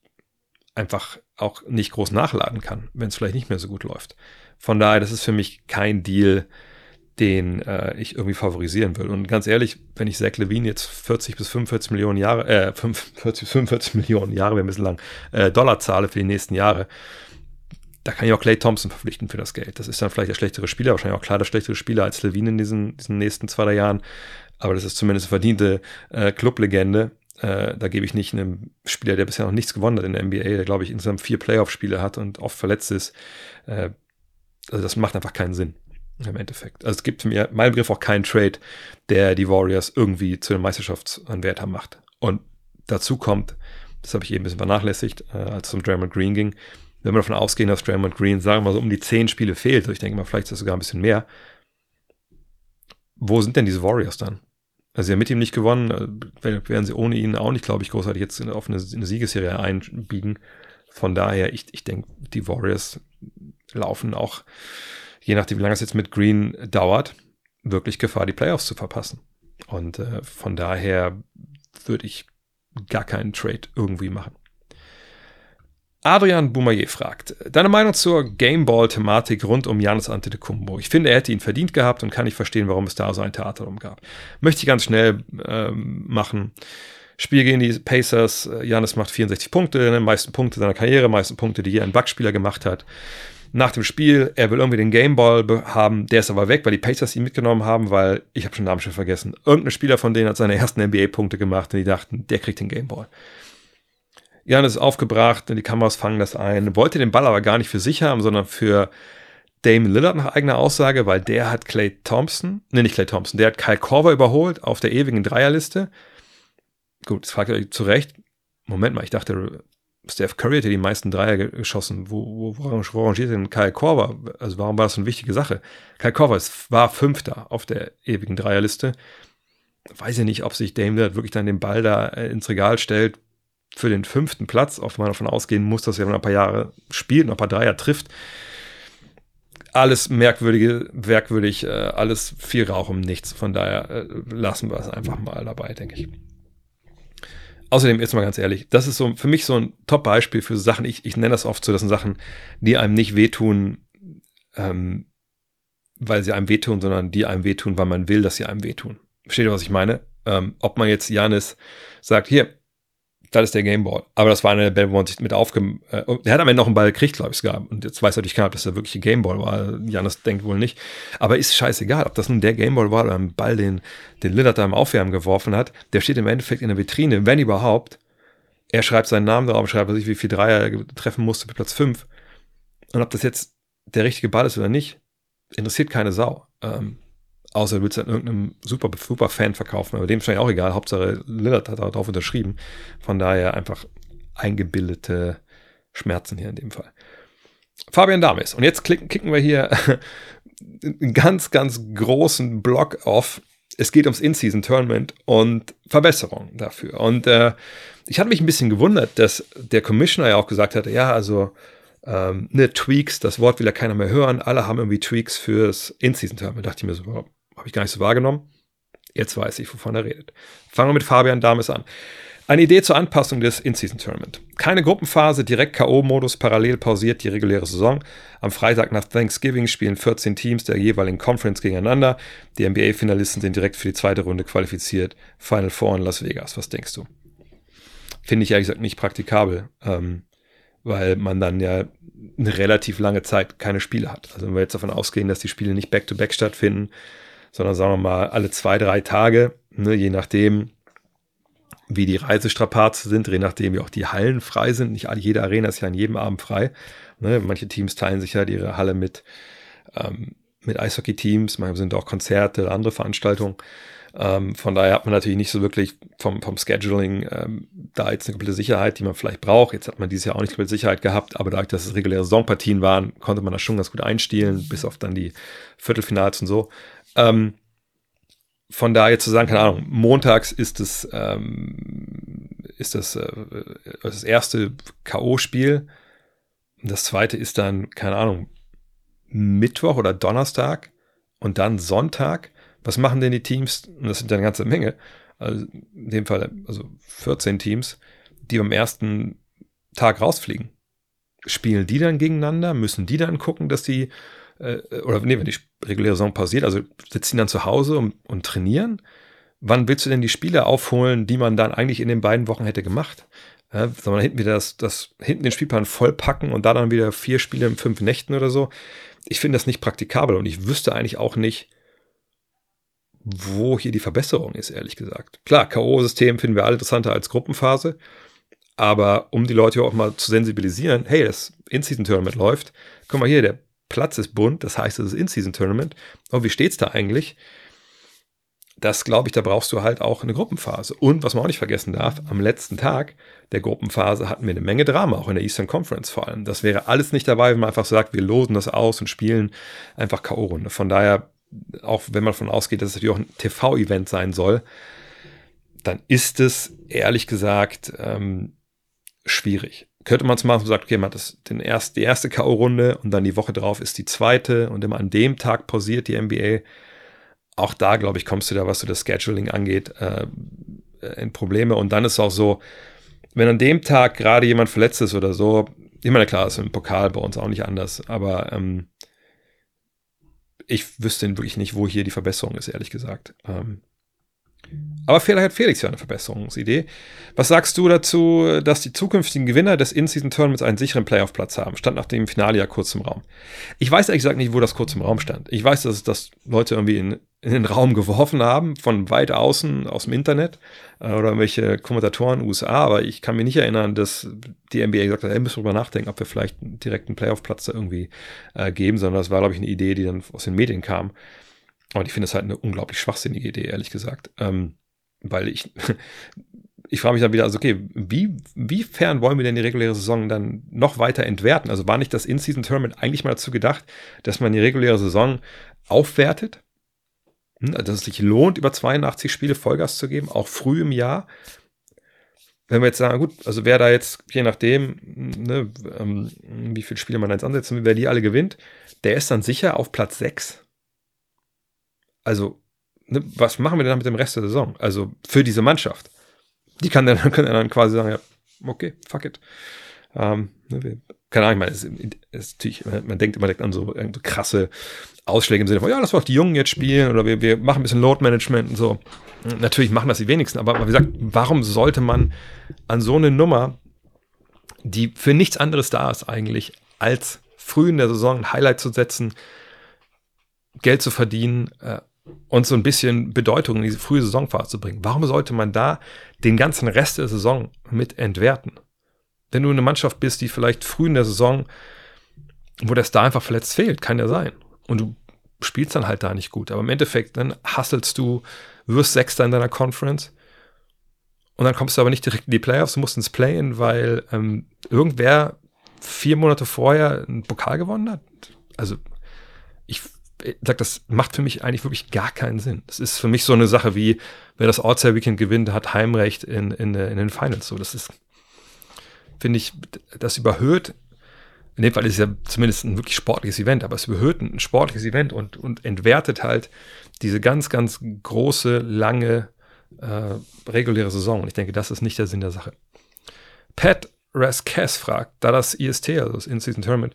einfach auch nicht groß nachladen kann, wenn es vielleicht nicht mehr so gut läuft. Von daher, das ist für mich kein Deal, den äh, ich irgendwie favorisieren will. Und ganz ehrlich, wenn ich Zach Levine jetzt 40 bis 45 Millionen Jahre, äh, 40 bis 45 Millionen Jahre, wäre ein bisschen lang, äh, Dollar zahle für die nächsten Jahre, da kann ich auch Clay Thompson verpflichten für das Geld. Das ist dann vielleicht der schlechtere Spieler, wahrscheinlich auch klar der schlechtere Spieler als Levine in diesen, diesen nächsten zwei, drei Jahren. Aber das ist zumindest eine verdiente äh, Clublegende. Äh, da gebe ich nicht einem Spieler, der bisher noch nichts gewonnen hat in der NBA, der glaube ich insgesamt vier Playoff-Spiele hat und oft verletzt ist. Äh, also das macht einfach keinen Sinn im Endeffekt. Also es gibt mir meinem Begriff auch keinen Trade, der die Warriors irgendwie zu einem Meisterschaftsanwärter macht. Und dazu kommt, das habe ich eben ein bisschen vernachlässigt, äh, als es um Draymond Green ging, wenn wir davon ausgehen, dass Draymond Green, sagen wir mal so, um die zehn Spiele fehlt, ich denke mal, vielleicht ist das sogar ein bisschen mehr, wo sind denn diese Warriors dann? Also sie haben mit ihm nicht gewonnen, äh, werden sie ohne ihn auch nicht, glaube ich, großartig jetzt auf eine, eine Siegesserie einbiegen. Von daher, ich, ich denke, die Warriors laufen auch, je nachdem, wie lange es jetzt mit Green dauert, wirklich Gefahr, die Playoffs zu verpassen. Und äh, von daher würde ich gar keinen Trade irgendwie machen. Adrian Boumaier fragt, deine Meinung zur Gameball-Thematik rund um Janis Antetokounmpo? Ich finde, er hätte ihn verdient gehabt und kann nicht verstehen, warum es da so ein Theater drum gab. Möchte ich ganz schnell ähm, machen. Spiel gegen die Pacers. Janis macht 64 Punkte, ne, meisten Punkte seiner Karriere, meisten Punkte, die je ein Backspieler gemacht hat. Nach dem Spiel, er will irgendwie den Gameball haben, der ist aber weg, weil die Pacers ihn mitgenommen haben, weil, ich habe schon den Namen schon vergessen, irgendein Spieler von denen hat seine ersten NBA-Punkte gemacht und die dachten, der kriegt den Gameball. Janis ist aufgebracht, die Kameras fangen das ein, wollte den Ball aber gar nicht für sich haben, sondern für Damon Lillard nach eigener Aussage, weil der hat Clay Thompson, ne, nicht Clay Thompson, der hat Kyle Korver überholt auf der ewigen Dreierliste. Gut, das fragt ihr euch zu Recht. Moment mal, ich dachte, Steph Curry hätte die meisten Dreier geschossen. Wo, wo, wo rangiert denn Kyle Korver? Also warum war das so eine wichtige Sache? Kyle Korver war Fünfter auf der ewigen Dreierliste. Weiß ich nicht, ob sich Dame Lillard wirklich dann den Ball da äh, ins Regal stellt, für den fünften Platz, auf man davon ausgehen muss, dass er noch ein paar Jahre spielt, noch ein paar Dreier trifft. Alles merkwürdige, merkwürdig, äh, alles viel Rauch um nichts. Von daher äh, lassen wir es einfach mal dabei, denke ich. Außerdem, jetzt mal ganz ehrlich, das ist so für mich so ein Top-Beispiel für Sachen, ich, ich nenne das oft so, das sind Sachen, die einem nicht wehtun, ähm, weil sie einem wehtun, sondern die einem wehtun, weil man will, dass sie einem wehtun. Versteht ihr, was ich meine? Ähm, ob man jetzt Janis sagt, hier, das ist der Gameball. Aber das war eine der Bälle, wo man sich mit aufge... Äh, der hat am Ende noch einen Ball gekriegt, glaube ich sogar. Und jetzt weiß natürlich keiner, ob das der wirkliche Gameball war. Janis denkt wohl nicht. Aber ist scheißegal, ob das nun der Gameball war oder ein Ball, den, den Lillard da im Aufwärmen geworfen hat. Der steht im Endeffekt in der Vitrine, wenn überhaupt. Er schreibt seinen Namen drauf, schreibt sich, wie viel Dreier er treffen musste für Platz 5. Und ob das jetzt der richtige Ball ist oder nicht, interessiert keine Sau. Ähm, Außer du willst an irgendeinem super, super Fan verkaufen, aber dem ist auch egal. Hauptsache Lillard hat darauf unterschrieben. Von daher einfach eingebildete Schmerzen hier in dem Fall. Fabian Dames. Und jetzt klicken, kicken wir hier einen ganz, ganz großen Block auf. Es geht ums In-Season-Tournament und Verbesserungen dafür. Und äh, ich hatte mich ein bisschen gewundert, dass der Commissioner ja auch gesagt hatte, ja, also ähm, ne, Tweaks, das Wort will ja keiner mehr hören. Alle haben irgendwie Tweaks fürs In-Season-Tournament. Da dachte ich mir so, habe ich gar nicht so wahrgenommen. Jetzt weiß ich, wovon er redet. Fangen wir mit Fabian Dames an. Eine Idee zur Anpassung des In-Season-Tournament. Keine Gruppenphase, direkt K.O.-Modus, parallel pausiert die reguläre Saison. Am Freitag nach Thanksgiving spielen 14 Teams der jeweiligen Conference gegeneinander. Die NBA-Finalisten sind direkt für die zweite Runde qualifiziert. Final Four in Las Vegas. Was denkst du? Finde ich ehrlich gesagt nicht praktikabel, ähm, weil man dann ja eine relativ lange Zeit keine Spiele hat. Also wenn wir jetzt davon ausgehen, dass die Spiele nicht back-to-back -back stattfinden, sondern sagen wir mal alle zwei, drei Tage, ne, je nachdem, wie die Reisestrapazen sind, je nachdem, wie auch die Hallen frei sind. Nicht jede Arena ist ja an jedem Abend frei. Ne, manche Teams teilen sich halt ihre Halle mit, ähm, mit Eishockey-Teams, manchmal sind auch Konzerte oder andere Veranstaltungen. Ähm, von daher hat man natürlich nicht so wirklich vom, vom Scheduling ähm, da jetzt eine komplette Sicherheit, die man vielleicht braucht. Jetzt hat man dieses Jahr auch nicht komplette Sicherheit gehabt, aber dadurch, dass es reguläre Saisonpartien waren, konnte man das schon ganz gut einstielen, bis auf dann die Viertelfinals und so. Ähm, von daher zu sagen, keine Ahnung, montags ist es ähm, ist das, äh, das erste K.O.-Spiel. Das zweite ist dann, keine Ahnung, Mittwoch oder Donnerstag und dann Sonntag. Was machen denn die Teams? Und das sind ja eine ganze Menge. Also in dem Fall, also 14 Teams, die am ersten Tag rausfliegen. Spielen die dann gegeneinander? Müssen die dann gucken, dass die oder nee, wenn die reguläre Saison pausiert, also sitzen dann zu Hause und, und trainieren? Wann willst du denn die Spiele aufholen, die man dann eigentlich in den beiden Wochen hätte gemacht? Ja, soll man hinten wieder das, das, hinten den Spielplan vollpacken und da dann wieder vier Spiele in fünf Nächten oder so? Ich finde das nicht praktikabel und ich wüsste eigentlich auch nicht, wo hier die Verbesserung ist, ehrlich gesagt. Klar, K.O.-System finden wir alle interessanter als Gruppenphase. Aber um die Leute auch mal zu sensibilisieren, hey, das In-Season-Tournament läuft. Guck mal hier, der Platz ist bunt, das heißt, es ist In-Season-Tournament. Aber wie steht's da eigentlich? Das glaube ich, da brauchst du halt auch eine Gruppenphase. Und was man auch nicht vergessen darf, am letzten Tag der Gruppenphase hatten wir eine Menge Drama, auch in der Eastern Conference vor allem. Das wäre alles nicht dabei, wenn man einfach sagt, wir losen das aus und spielen einfach K.O.-Runde. Von daher, auch wenn man davon ausgeht, dass es natürlich auch ein TV-Event sein soll, dann ist es ehrlich gesagt ähm, schwierig. Könnte man es machen und sagt, okay, man hat das, den erst, die erste K.O.-Runde und dann die Woche drauf ist die zweite und immer an dem Tag pausiert die NBA. Auch da, glaube ich, kommst du da, was so das Scheduling angeht, äh, in Probleme. Und dann ist es auch so, wenn an dem Tag gerade jemand verletzt ist oder so, ich meine, klar, ist im Pokal bei uns auch nicht anders, aber ähm, ich wüsste wirklich nicht, wo hier die Verbesserung ist, ehrlich gesagt. Ähm, aber vielleicht hat Felix ja eine Verbesserungsidee. Was sagst du dazu, dass die zukünftigen Gewinner des In-Season-Tournaments einen sicheren Playoff-Platz haben? Stand nach dem Finale ja kurz im Raum. Ich weiß ehrlich gesagt nicht, wo das kurz im Raum stand. Ich weiß, dass das Leute irgendwie in, in den Raum geworfen haben, von weit außen, aus dem Internet äh, oder irgendwelche Kommentatoren USA, aber ich kann mich nicht erinnern, dass die NBA gesagt hat, hey, müssen wir drüber nachdenken, ob wir vielleicht direkt einen Playoff-Platz da irgendwie äh, geben, sondern das war, glaube ich, eine Idee, die dann aus den Medien kam. Und ich finde es halt eine unglaublich schwachsinnige Idee, ehrlich gesagt. Ähm, weil ich, ich frage mich dann wieder, also okay, wie, wiefern wollen wir denn die reguläre Saison dann noch weiter entwerten? Also war nicht das In-Season-Tournament eigentlich mal dazu gedacht, dass man die reguläre Saison aufwertet? Hm, also dass es sich lohnt, über 82 Spiele Vollgas zu geben, auch früh im Jahr. Wenn wir jetzt sagen, gut, also wer da jetzt, je nachdem, ne, ähm, wie viele Spiele man jetzt ansetzen wer die alle gewinnt, der ist dann sicher auf Platz 6 also, ne, was machen wir denn mit dem Rest der Saison? Also für diese Mannschaft. Die kann dann, kann dann quasi sagen, ja, okay, fuck it. Ähm, ne, wir, keine Ahnung, ich meine, es, natürlich, man denkt immer direkt an so, so krasse Ausschläge im Sinne von, ja, lass mal auch die Jungen jetzt spielen oder wir, wir machen ein bisschen Load Management und so. Natürlich machen das die wenigsten, aber wie gesagt, warum sollte man an so eine Nummer, die für nichts anderes da ist eigentlich, als früh in der Saison ein Highlight zu setzen, Geld zu verdienen, äh, und so ein bisschen Bedeutung in diese frühe Saisonphase zu bringen. Warum sollte man da den ganzen Rest der Saison mit entwerten? Wenn du eine Mannschaft bist, die vielleicht früh in der Saison, wo der Star einfach verletzt fehlt, kann ja sein. Und du spielst dann halt da nicht gut. Aber im Endeffekt, dann hasselst du, wirst Sechster in deiner Conference und dann kommst du aber nicht direkt in die Playoffs, du musst ins Play-In, weil ähm, irgendwer vier Monate vorher einen Pokal gewonnen hat. Also ich sag, das macht für mich eigentlich wirklich gar keinen Sinn. Das ist für mich so eine Sache wie, wer das All-Star Weekend gewinnt, hat Heimrecht in, in, in den Finals. So, das ist, finde ich, das überhöht, in dem Fall ist es ja zumindest ein wirklich sportliches Event, aber es überhöht ein sportliches Event und, und entwertet halt diese ganz, ganz große, lange, äh, reguläre Saison. Und ich denke, das ist nicht der Sinn der Sache. Pat Rascass fragt, da das IST, also das In-Season Tournament,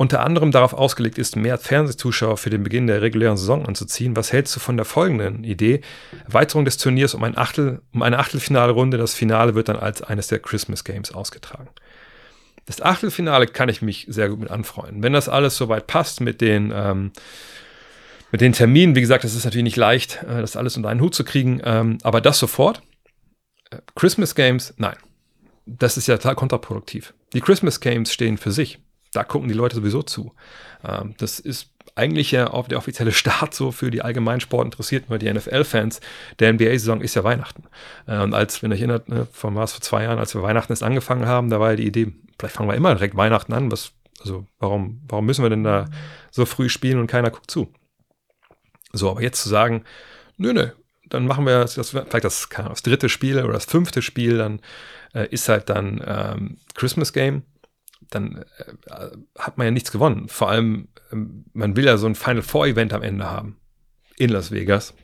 unter anderem darauf ausgelegt ist, mehr Fernsehzuschauer für den Beginn der regulären Saison anzuziehen. Was hältst du von der folgenden Idee? Erweiterung des Turniers um, ein Achtel, um eine Achtelfinale-Runde. Das Finale wird dann als eines der Christmas Games ausgetragen. Das Achtelfinale kann ich mich sehr gut mit anfreunden. Wenn das alles soweit passt mit den, ähm, mit den Terminen, wie gesagt, das ist natürlich nicht leicht, äh, das alles unter einen Hut zu kriegen, ähm, aber das sofort. Äh, Christmas Games, nein. Das ist ja total kontraproduktiv. Die Christmas Games stehen für sich da gucken die Leute sowieso zu. Ähm, das ist eigentlich ja auch der offizielle Start so für die allgemeinen Sportinteressierten, weil die NFL-Fans der NBA-Saison ist ja Weihnachten. Äh, und als, wenn ihr erinnert, ne, von was vor zwei Jahren, als wir Weihnachten erst angefangen haben, da war ja die Idee, vielleicht fangen wir immer direkt Weihnachten an. Was, also warum, warum müssen wir denn da so früh spielen und keiner guckt zu? So, aber jetzt zu sagen, nö, nö, dann machen wir das, vielleicht das, das dritte Spiel oder das fünfte Spiel, dann äh, ist halt dann ähm, Christmas Game dann äh, hat man ja nichts gewonnen. Vor allem, ähm, man will ja so ein Final Four Event am Ende haben in Las Vegas,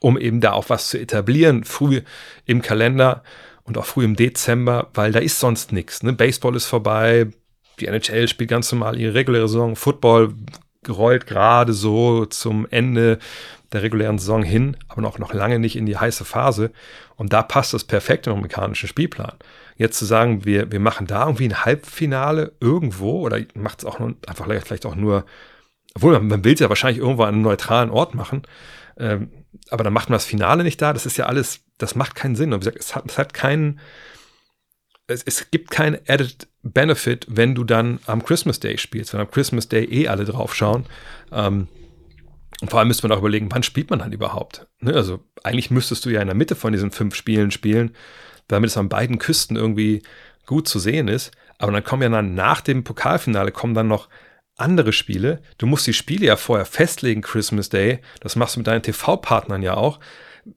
um eben da auch was zu etablieren, früh im Kalender und auch früh im Dezember, weil da ist sonst nichts. Ne? Baseball ist vorbei, die NHL spielt ganz normal ihre reguläre Saison, Football rollt gerade so zum Ende der regulären Saison hin, aber noch, noch lange nicht in die heiße Phase. Und da passt das perfekt im amerikanischen Spielplan. Jetzt zu sagen, wir, wir machen da irgendwie ein Halbfinale irgendwo oder macht es auch nur, einfach vielleicht auch nur obwohl man, man will es ja wahrscheinlich irgendwo an einem neutralen Ort machen, ähm, aber dann macht man das Finale nicht da. Das ist ja alles, das macht keinen Sinn. Und wie gesagt, es hat, es hat keinen, es, es gibt keinen Added Benefit, wenn du dann am Christmas Day spielst, wenn am Christmas Day eh alle drauf schauen. Ähm, und vor allem müsste man auch überlegen, wann spielt man dann überhaupt? Ne? Also eigentlich müsstest du ja in der Mitte von diesen fünf Spielen spielen, damit es an beiden Küsten irgendwie gut zu sehen ist. Aber dann kommen ja dann nach dem Pokalfinale kommen dann noch andere Spiele. Du musst die Spiele ja vorher festlegen, Christmas Day. Das machst du mit deinen TV-Partnern ja auch.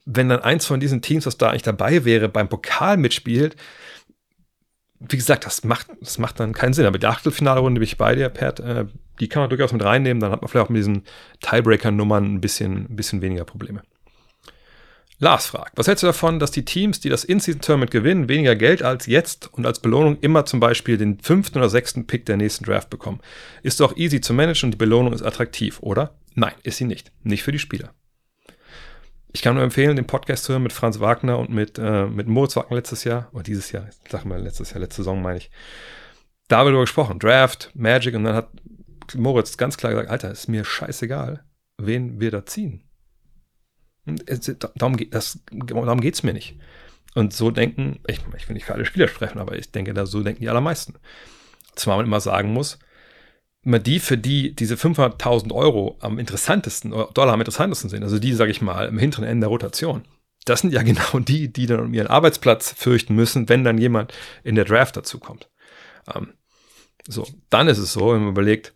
Wenn dann eins von diesen Teams, das da eigentlich dabei wäre, beim Pokal mitspielt, wie gesagt, das macht, das macht dann keinen Sinn. Aber die Achtelfinale-Runde bin ich bei dir, Pat. Äh, die kann man durchaus mit reinnehmen. Dann hat man vielleicht auch mit diesen Tiebreaker-Nummern ein bisschen, ein bisschen weniger Probleme. Lars fragt, was hältst du davon, dass die Teams, die das In-Season-Tournament gewinnen, weniger Geld als jetzt und als Belohnung immer zum Beispiel den fünften oder sechsten Pick der nächsten Draft bekommen? Ist doch easy zu managen und die Belohnung ist attraktiv, oder? Nein, ist sie nicht. Nicht für die Spieler. Ich kann nur empfehlen, den Podcast zu hören mit Franz Wagner und mit, äh, mit Moritz Wagner letztes Jahr, oder dieses Jahr, ich sag mal letztes Jahr, letzte Saison meine ich. Da haben wir gesprochen, Draft, Magic, und dann hat Moritz ganz klar gesagt, Alter, ist mir scheißegal, wen wir da ziehen. Darum, das, darum geht es mir nicht. Und so denken, ich, ich will nicht für alle Spieler sprechen, aber ich denke, so denken die allermeisten. Zumal man immer sagen muss, immer die, für die diese 500.000 Euro am interessantesten, Dollar am interessantesten sind, also die, sage ich mal, im hinteren Ende der Rotation, das sind ja genau die, die dann um ihren Arbeitsplatz fürchten müssen, wenn dann jemand in der Draft dazu kommt. Ähm, so, dann ist es so, wenn man überlegt,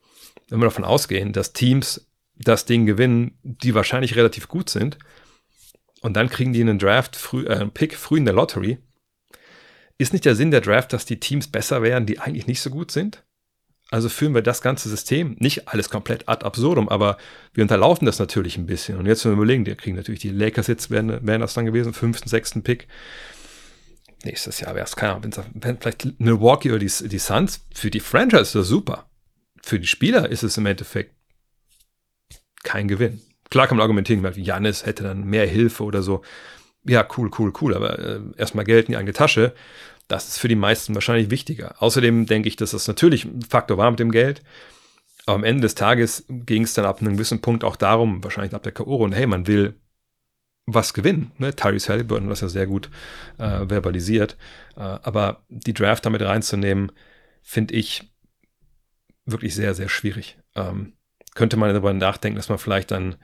wenn wir davon ausgehen, dass Teams das Ding gewinnen, die wahrscheinlich relativ gut sind, und dann kriegen die einen Draft, früh, äh, einen Pick früh in der Lottery, ist nicht der Sinn der Draft, dass die Teams besser werden, die eigentlich nicht so gut sind? Also führen wir das ganze System, nicht alles komplett ad absurdum, aber wir unterlaufen das natürlich ein bisschen. Und jetzt müssen wir überlegen, die kriegen natürlich die Lakers jetzt, wären, wären das dann gewesen, fünften, sechsten Pick. Nächstes Jahr wäre es, keine Ahnung, wenn vielleicht Milwaukee oder die, die Suns, für die Franchise ist das super. Für die Spieler ist es im Endeffekt kein Gewinn. Klar kann man argumentieren, Janis hätte dann mehr Hilfe oder so. Ja, cool, cool, cool, aber äh, erstmal Geld in die eigene Tasche. Das ist für die meisten wahrscheinlich wichtiger. Außerdem denke ich, dass das natürlich ein Faktor war mit dem Geld. Aber am Ende des Tages ging es dann ab einem gewissen Punkt auch darum, wahrscheinlich ab der K.O. und hey, man will was gewinnen. Ne? Tyrese Halliburton hat das ja sehr gut äh, verbalisiert. Äh, aber die Draft damit reinzunehmen, finde ich wirklich sehr, sehr schwierig. Ähm, könnte man darüber nachdenken, dass man vielleicht dann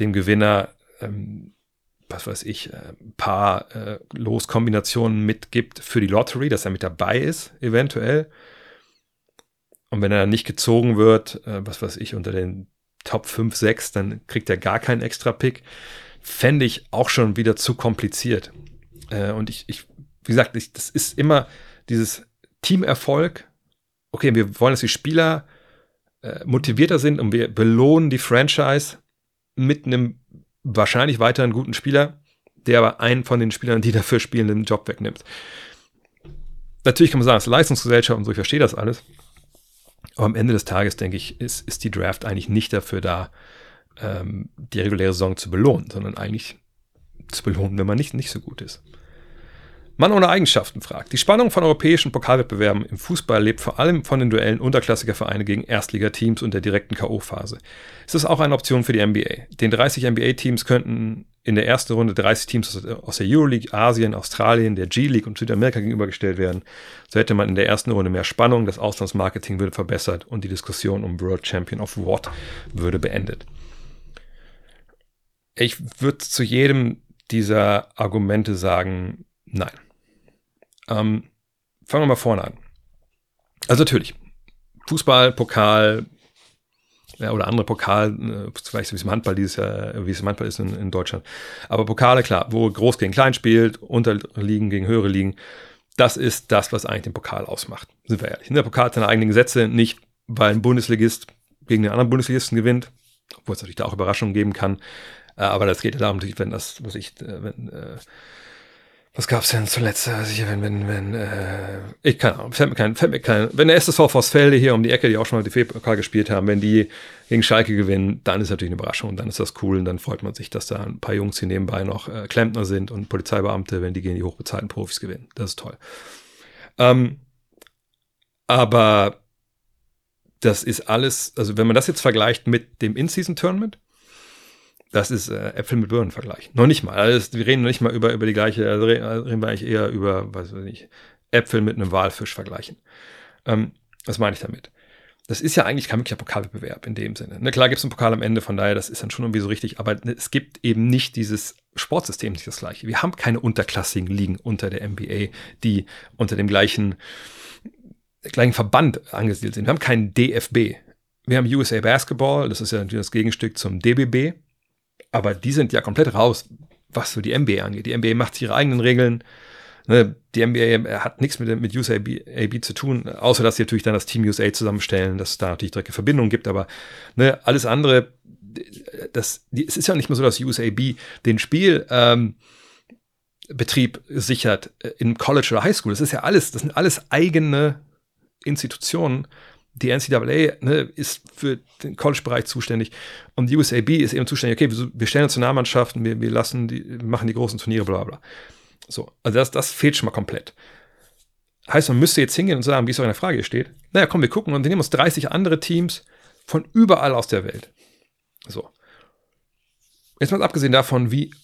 dem Gewinner, ähm, was weiß ich, äh, ein paar äh, Loskombinationen mitgibt für die Lottery, dass er mit dabei ist, eventuell. Und wenn er nicht gezogen wird, äh, was weiß ich, unter den Top 5, 6, dann kriegt er gar keinen extra Pick. Fände ich auch schon wieder zu kompliziert. Äh, und ich, ich, wie gesagt, ich, das ist immer dieses Teamerfolg. Okay, wir wollen, dass die Spieler äh, motivierter sind und wir belohnen die Franchise mit einem wahrscheinlich weiteren guten Spieler, der aber einen von den Spielern, die dafür spielen, den Job wegnimmt. Natürlich kann man sagen, es ist Leistungsgesellschaft und so, ich verstehe das alles. Aber am Ende des Tages, denke ich, ist, ist die Draft eigentlich nicht dafür da, ähm, die reguläre Saison zu belohnen, sondern eigentlich zu belohnen, wenn man nicht, nicht so gut ist. Mann ohne Eigenschaften fragt. Die Spannung von europäischen Pokalwettbewerben im Fußball lebt vor allem von den Duellen unterklassiger Vereine gegen Erstligateams und der direkten K.O.-Phase. Ist das auch eine Option für die NBA? Den 30 NBA-Teams könnten in der ersten Runde 30 Teams aus der Euroleague, Asien, Australien, der G-League und Südamerika gegenübergestellt werden. So hätte man in der ersten Runde mehr Spannung, das Auslandsmarketing würde verbessert und die Diskussion um World Champion of What würde beendet. Ich würde zu jedem dieser Argumente sagen, nein. Ähm, fangen wir mal vorne an. Also natürlich, Fußball, Pokal ja, oder andere Pokal, äh, vielleicht so wie es im Handball dieses Jahr, wie es im Handball ist in, in, Deutschland. Aber Pokale, klar, wo groß gegen klein spielt, Unterliegen gegen höhere Ligen, das ist das, was eigentlich den Pokal ausmacht. Sind wir ehrlich. Der Pokal hat seine eigenen Gesetze, nicht weil ein Bundesligist gegen den anderen Bundesligisten gewinnt, obwohl es natürlich da auch Überraschungen geben kann. Äh, aber das geht ja darum, wenn das, was ich, äh, wenn was gab's denn zuletzt? Also wenn, wenn, wenn, äh, ich keine Ahnung, fällt mir kein, fällt mir kein, wenn der SSV Vossfelde hier um die Ecke, die auch schon mal die pokal gespielt haben, wenn die gegen Schalke gewinnen, dann ist natürlich eine Überraschung und dann ist das cool und dann freut man sich, dass da ein paar Jungs hier nebenbei noch äh, Klempner sind und Polizeibeamte, wenn die gegen die hochbezahlten Profis gewinnen. Das ist toll. Ähm, aber das ist alles, also wenn man das jetzt vergleicht mit dem In-Season-Tournament, das ist äh, Äpfel mit Birnen vergleichen. Noch nicht mal. Also wir reden noch nicht mal über, über die gleiche, also reden wir eigentlich eher über, weiß ich nicht, Äpfel mit einem Walfisch vergleichen. Ähm, was meine ich damit? Das ist ja eigentlich kein wirklicher Pokalwettbewerb in dem Sinne. Ne, klar gibt es einen Pokal am Ende, von daher, das ist dann schon irgendwie so richtig, aber es gibt eben nicht dieses Sportsystem, nicht das gleiche. Wir haben keine unterklassigen Ligen unter der NBA, die unter dem gleichen, gleichen Verband angesiedelt sind. Wir haben keinen DFB. Wir haben USA Basketball, das ist ja natürlich das Gegenstück zum DBB, aber die sind ja komplett raus, was so die NBA angeht. Die NBA macht ihre eigenen Regeln. Ne, die NBA hat nichts mit, mit USAB AB zu tun, außer dass sie natürlich dann das Team USA zusammenstellen, dass es da natürlich direkte Verbindungen gibt, aber ne, alles andere, das, die, es ist ja nicht mehr so, dass USAB den Spielbetrieb ähm, sichert äh, im College oder Highschool. Das ist ja alles, das sind alles eigene Institutionen. Die NCAA ne, ist für den College-Bereich zuständig und die USAB ist eben zuständig, okay, wir, wir stellen Nationalmannschaften, wir, wir lassen die, wir machen die großen Turniere, bla bla. So, also das, das fehlt schon mal komplett. Heißt, man müsste jetzt hingehen und sagen, wie es auch in der Frage steht. Naja, komm, wir gucken und wir nehmen uns 30 andere Teams von überall aus der Welt. So. Jetzt mal abgesehen davon, wie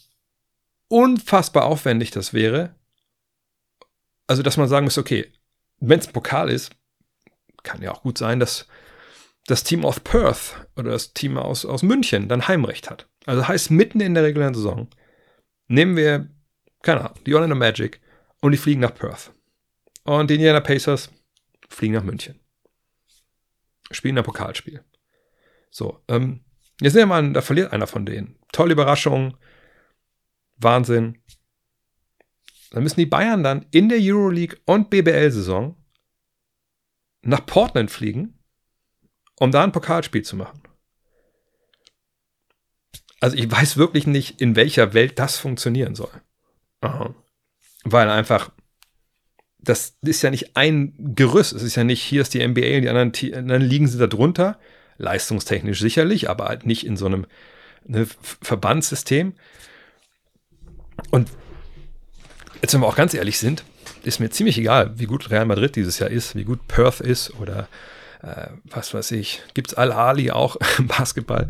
unfassbar aufwendig das wäre. Also, dass man sagen muss, okay, wenn es ein Pokal ist, kann ja auch gut sein, dass das Team aus Perth oder das Team aus, aus München dann Heimrecht hat. Also heißt, mitten in der regulären Saison nehmen wir keine Ahnung, die Orlando Magic und die fliegen nach Perth. Und die Indiana Pacers fliegen nach München. Spielen ein Pokalspiel. So, ähm, jetzt sehen wir mal, da verliert einer von denen. Tolle Überraschung. Wahnsinn. Dann müssen die Bayern dann in der Euroleague und BBL-Saison nach Portland fliegen, um da ein Pokalspiel zu machen. Also ich weiß wirklich nicht, in welcher Welt das funktionieren soll. Aha. Weil einfach, das ist ja nicht ein Gerüst. Es ist ja nicht, hier ist die NBA und die anderen, die anderen Ligen da drunter. Leistungstechnisch sicherlich, aber halt nicht in so einem ne, Verbandssystem. Und jetzt, wenn wir auch ganz ehrlich sind, ist mir ziemlich egal, wie gut Real Madrid dieses Jahr ist, wie gut Perth ist oder äh, was weiß ich. Gibt es Al-Ali auch im Basketball?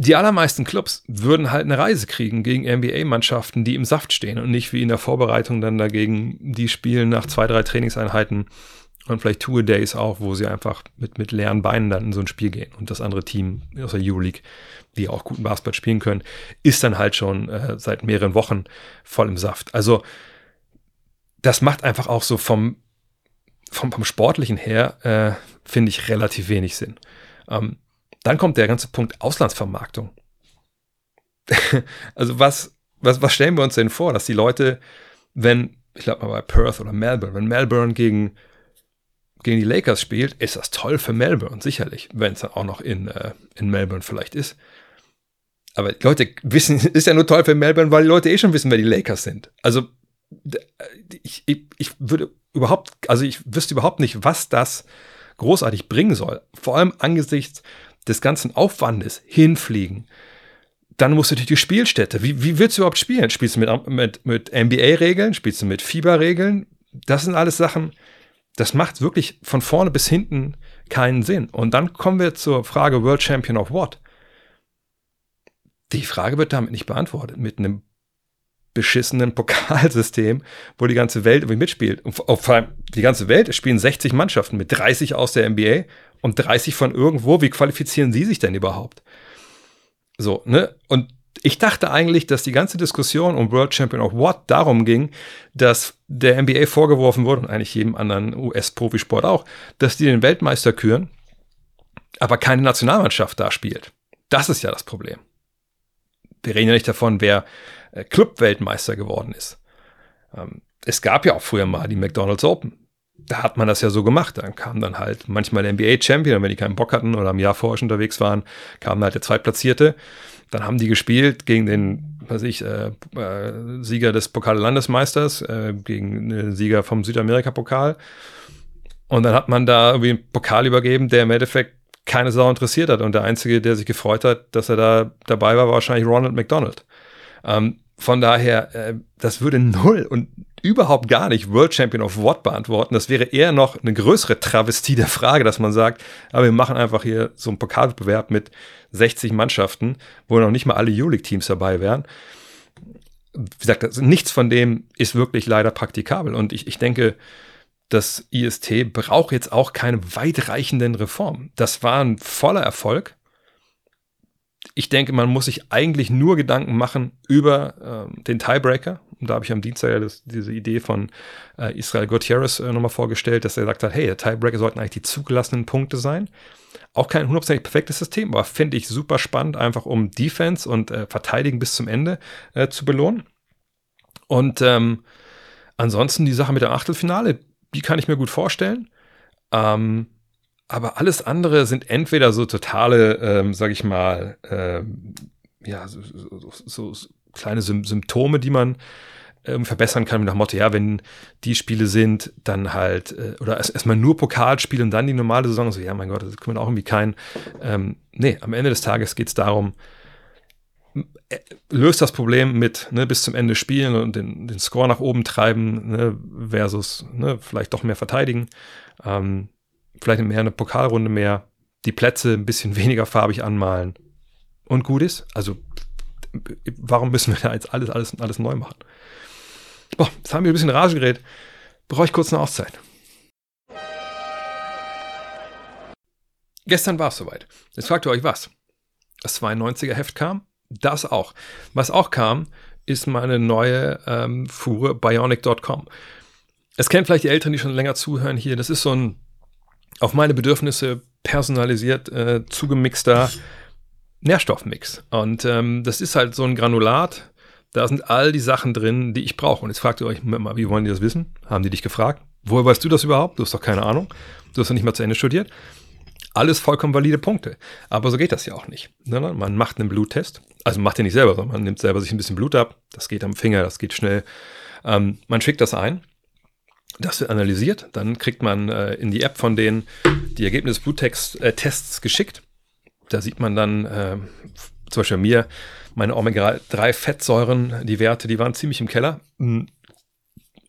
die allermeisten Clubs würden halt eine Reise kriegen gegen NBA-Mannschaften, die im Saft stehen und nicht wie in der Vorbereitung dann dagegen, die spielen nach zwei, drei Trainingseinheiten und vielleicht Tour-Days auch, wo sie einfach mit, mit leeren Beinen dann in so ein Spiel gehen. Und das andere Team aus der Euroleague, die auch guten Basketball spielen können, ist dann halt schon äh, seit mehreren Wochen voll im Saft. Also das macht einfach auch so vom, vom, vom Sportlichen her, äh, finde ich, relativ wenig Sinn. Ähm, dann kommt der ganze Punkt Auslandsvermarktung. also was, was, was stellen wir uns denn vor, dass die Leute, wenn, ich glaube mal bei Perth oder Melbourne, wenn Melbourne gegen, gegen die Lakers spielt, ist das toll für Melbourne, sicherlich, wenn es dann auch noch in, äh, in Melbourne vielleicht ist. Aber Leute wissen, ist ja nur toll für Melbourne, weil die Leute eh schon wissen, wer die Lakers sind. Also ich, ich, ich würde überhaupt, also ich wüsste überhaupt nicht, was das großartig bringen soll. Vor allem angesichts des ganzen Aufwandes hinfliegen. Dann musst du natürlich die Spielstätte. Wie, wie willst du überhaupt spielen? Spielst du mit, mit, mit NBA-Regeln? Spielst du mit Fieberregeln? Das sind alles Sachen, das macht wirklich von vorne bis hinten keinen Sinn. Und dann kommen wir zur Frage World Champion of What? Die Frage wird damit nicht beantwortet. Mit einem beschissenen Pokalsystem, wo die ganze Welt irgendwie mitspielt. Und vor allem die ganze Welt, es spielen 60 Mannschaften mit 30 aus der NBA und 30 von irgendwo. Wie qualifizieren sie sich denn überhaupt? So, ne? Und ich dachte eigentlich, dass die ganze Diskussion um World Champion of What darum ging, dass der NBA vorgeworfen wurde und eigentlich jedem anderen US-Profisport auch, dass die den Weltmeister küren, aber keine Nationalmannschaft da spielt. Das ist ja das Problem. Wir reden ja nicht davon, wer äh, Club-Weltmeister geworden ist. Ähm, es gab ja auch früher mal die McDonald's Open. Da hat man das ja so gemacht. Dann kam dann halt manchmal der NBA-Champion, wenn die keinen Bock hatten oder im Jahr vorher schon unterwegs waren, kam halt der Zweitplatzierte. Dann haben die gespielt gegen den, weiß ich, äh, äh, Sieger des Pokal-Landesmeisters, äh, gegen den Sieger vom Südamerika-Pokal. Und dann hat man da irgendwie einen Pokal übergeben, der im Endeffekt keine Sau interessiert hat. Und der Einzige, der sich gefreut hat, dass er da dabei war, war wahrscheinlich Ronald McDonald. Ähm, von daher, äh, das würde null und überhaupt gar nicht World Champion of What beantworten. Das wäre eher noch eine größere Travestie der Frage, dass man sagt, aber wir machen einfach hier so einen Pokalwettbewerb mit 60 Mannschaften, wo noch nicht mal alle Euroleague-Teams dabei wären. Wie gesagt, nichts von dem ist wirklich leider praktikabel. Und ich, ich denke, das IST braucht jetzt auch keine weitreichenden Reformen. Das war ein voller Erfolg. Ich denke, man muss sich eigentlich nur Gedanken machen über äh, den Tiebreaker. Und da habe ich am Dienstag ja das, diese Idee von äh, Israel Gutierrez äh, nochmal vorgestellt, dass er gesagt hat, hey, der Tiebreaker sollten eigentlich die zugelassenen Punkte sein. Auch kein hundertprozentig perfektes System, aber finde ich super spannend, einfach um Defense und äh, Verteidigen bis zum Ende äh, zu belohnen. Und ähm, ansonsten die Sache mit dem Achtelfinale, die kann ich mir gut vorstellen. Ähm, aber alles andere sind entweder so totale, ähm, sag ich mal, ähm, ja, so, so, so, kleine Sym Symptome, die man ähm, verbessern kann, nach Motto, ja, wenn die Spiele sind, dann halt, äh, oder erstmal erst nur Pokalspiele und dann die normale Saison, so, ja, mein Gott, das wir auch irgendwie kein, ähm, nee, am Ende des Tages geht es darum, äh, löst das Problem mit ne, bis zum Ende spielen und den, den Score nach oben treiben ne, versus ne, vielleicht doch mehr verteidigen. Ähm, vielleicht mehr eine Pokalrunde mehr, die Plätze ein bisschen weniger farbig anmalen und gut ist. Also warum müssen wir da jetzt alles, alles, alles neu machen? Boah, jetzt haben wir ein bisschen Rage geredet. Brauche ich kurz eine Auszeit. Gestern war es soweit. Jetzt fragt ihr euch was. Das 92er Heft kam? Das auch. Was auch kam, ist meine neue ähm, Fuhre bionic.com. Es kennen vielleicht die Älteren, die schon länger zuhören hier. Das ist so ein auf meine Bedürfnisse personalisiert äh, zugemixter Nährstoffmix. Und ähm, das ist halt so ein Granulat. Da sind all die Sachen drin, die ich brauche. Und jetzt fragt ihr euch, mal, wie wollen die das wissen? Haben die dich gefragt? Woher weißt du das überhaupt? Du hast doch keine Ahnung. Du hast doch nicht mal zu Ende studiert. Alles vollkommen valide Punkte. Aber so geht das ja auch nicht. Ne, ne? Man macht einen Bluttest. Also macht ihr nicht selber, sondern man nimmt selber sich ein bisschen Blut ab. Das geht am Finger, das geht schnell. Ähm, man schickt das ein. Das wird analysiert. Dann kriegt man äh, in die App von denen die Ergebnisse Bluttests äh, geschickt. Da sieht man dann äh, zum Beispiel mir meine Omega-3-Fettsäuren, die Werte, die waren ziemlich im Keller. Und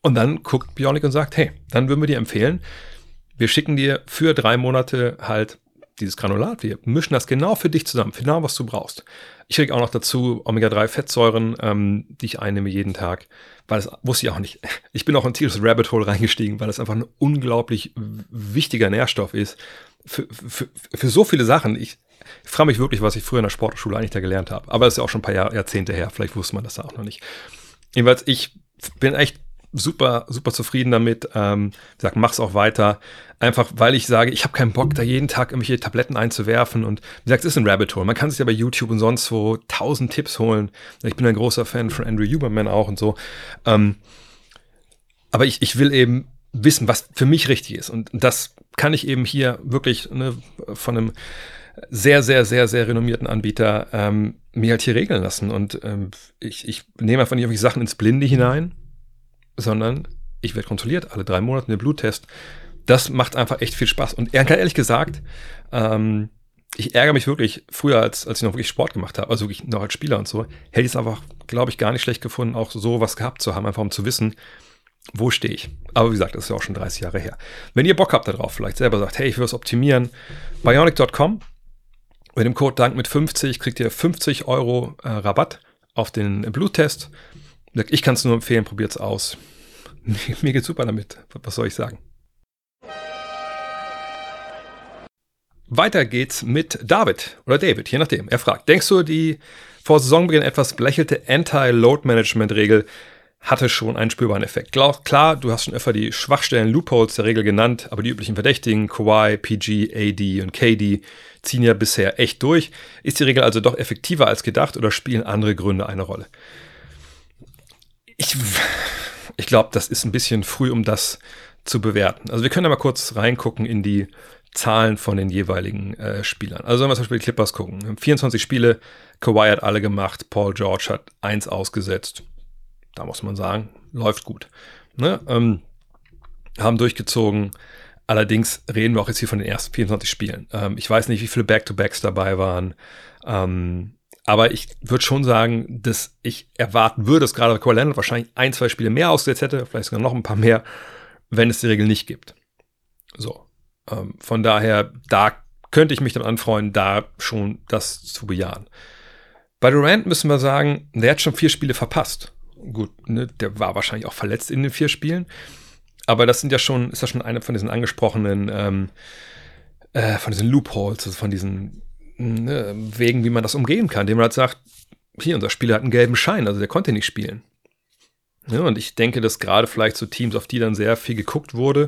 dann guckt Bionic und sagt, hey, dann würden wir dir empfehlen, wir schicken dir für drei Monate halt dieses Granulat. Wir mischen das genau für dich zusammen, genau was du brauchst. Ich kriege auch noch dazu Omega-3-Fettsäuren, ähm, die ich einnehme jeden Tag, weil das wusste ich auch nicht. Ich bin auch in tierisches Rabbit Hole reingestiegen, weil das einfach ein unglaublich wichtiger Nährstoff ist für, für, für so viele Sachen. Ich, ich frage mich wirklich, was ich früher in der Sportschule eigentlich da gelernt habe. Aber das ist ja auch schon ein paar Jahr, Jahrzehnte her. Vielleicht wusste man das da auch noch nicht. Jedenfalls, ich bin echt super, super zufrieden damit. Ähm, sag, mach's auch weiter. Einfach, weil ich sage, ich habe keinen Bock, da jeden Tag irgendwelche Tabletten einzuwerfen. Und wie gesagt, es ist ein Rabbit Hole. Man kann sich ja bei YouTube und sonst wo tausend Tipps holen. Ich bin ein großer Fan von Andrew Huberman auch und so. Ähm, aber ich, ich will eben wissen, was für mich richtig ist. Und das kann ich eben hier wirklich ne, von einem sehr, sehr, sehr, sehr renommierten Anbieter ähm, mir halt hier regeln lassen. Und ähm, ich, ich nehme einfach nicht irgendwelche Sachen ins Blinde hinein, sondern ich werde kontrolliert, alle drei Monate einen Bluttest. Das macht einfach echt viel Spaß. Und ehrlich gesagt, ähm, ich ärgere mich wirklich, früher, als, als ich noch wirklich Sport gemacht habe, also wirklich noch als Spieler und so, hätte ich es einfach, glaube ich, gar nicht schlecht gefunden, auch so was gehabt zu haben, einfach um zu wissen, wo stehe ich. Aber wie gesagt, das ist ja auch schon 30 Jahre her. Wenn ihr Bock habt darauf, vielleicht selber sagt, hey, ich will es optimieren, bionic.com, mit dem Code DANK mit 50 kriegt ihr 50 Euro äh, Rabatt auf den Bluttest. Ich kann es nur empfehlen, probiert es aus. Mir geht's super damit. Was soll ich sagen? Weiter geht's mit David oder David, je nachdem. Er fragt, denkst du, die vor Saisonbeginn etwas belächelte Anti-Load-Management-Regel hatte schon einen spürbaren Effekt. Klar, du hast schon öfter die Schwachstellen Loopholes der Regel genannt, aber die üblichen Verdächtigen, Kawhi, PG, AD und KD, ziehen ja bisher echt durch. Ist die Regel also doch effektiver als gedacht oder spielen andere Gründe eine Rolle? Ich, ich glaube, das ist ein bisschen früh, um das zu bewerten. Also wir können ja mal kurz reingucken in die Zahlen von den jeweiligen äh, Spielern. Also wenn wir zum Beispiel die Clippers gucken. Wir haben 24 Spiele, Kawhi hat alle gemacht, Paul George hat eins ausgesetzt. Da muss man sagen, läuft gut. Ne? Ähm, haben durchgezogen. Allerdings reden wir auch jetzt hier von den ersten 24 Spielen. Ähm, ich weiß nicht, wie viele Back-to-Backs dabei waren. Ähm, Aber ich würde schon sagen, dass ich erwarten würde, dass gerade Kawhi Leonard wahrscheinlich ein, zwei Spiele mehr ausgesetzt hätte, vielleicht sogar noch ein paar mehr, wenn es die Regel nicht gibt. So. Ähm, von daher, da könnte ich mich dann anfreuen, da schon das zu bejahen. Bei Durant müssen wir sagen, der hat schon vier Spiele verpasst. Gut, ne, der war wahrscheinlich auch verletzt in den vier Spielen. Aber das sind ja schon, ist ja schon eine von diesen angesprochenen, ähm, äh, von diesen Loopholes, also von diesen ne, Wegen, wie man das umgehen kann, indem man halt sagt, hier, unser Spieler hat einen gelben Schein, also der konnte nicht spielen. Ja, und ich denke, dass gerade vielleicht so Teams, auf die dann sehr viel geguckt wurde,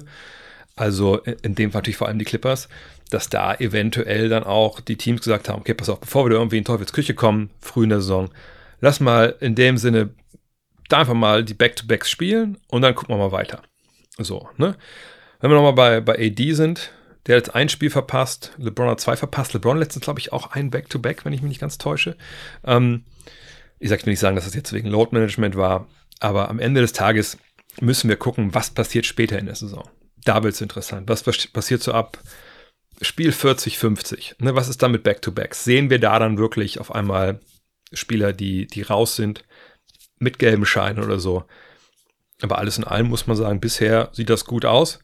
also in dem Fall natürlich vor allem die Clippers, dass da eventuell dann auch die Teams gesagt haben, okay, pass auf, bevor wir da irgendwie in Teufels Küche kommen, früh in der Saison, lass mal in dem Sinne da einfach mal die Back-to-Backs spielen und dann gucken wir mal weiter. So, ne? Wenn wir nochmal bei, bei AD sind, der hat jetzt ein Spiel verpasst, LeBron hat zwei verpasst. LeBron letztens, glaube ich, auch ein Back-to-Back, -Back, wenn ich mich nicht ganz täusche. Ähm, ich sage nicht sagen, dass das jetzt wegen Load-Management war, aber am Ende des Tages müssen wir gucken, was passiert später in der Saison. Da wird es interessant. Was passiert so ab Spiel 40, 50? Ne, was ist da mit Back-to-Backs? Sehen wir da dann wirklich auf einmal Spieler, die, die raus sind, mit gelben Scheinen oder so? Aber alles in allem muss man sagen, bisher sieht das gut aus.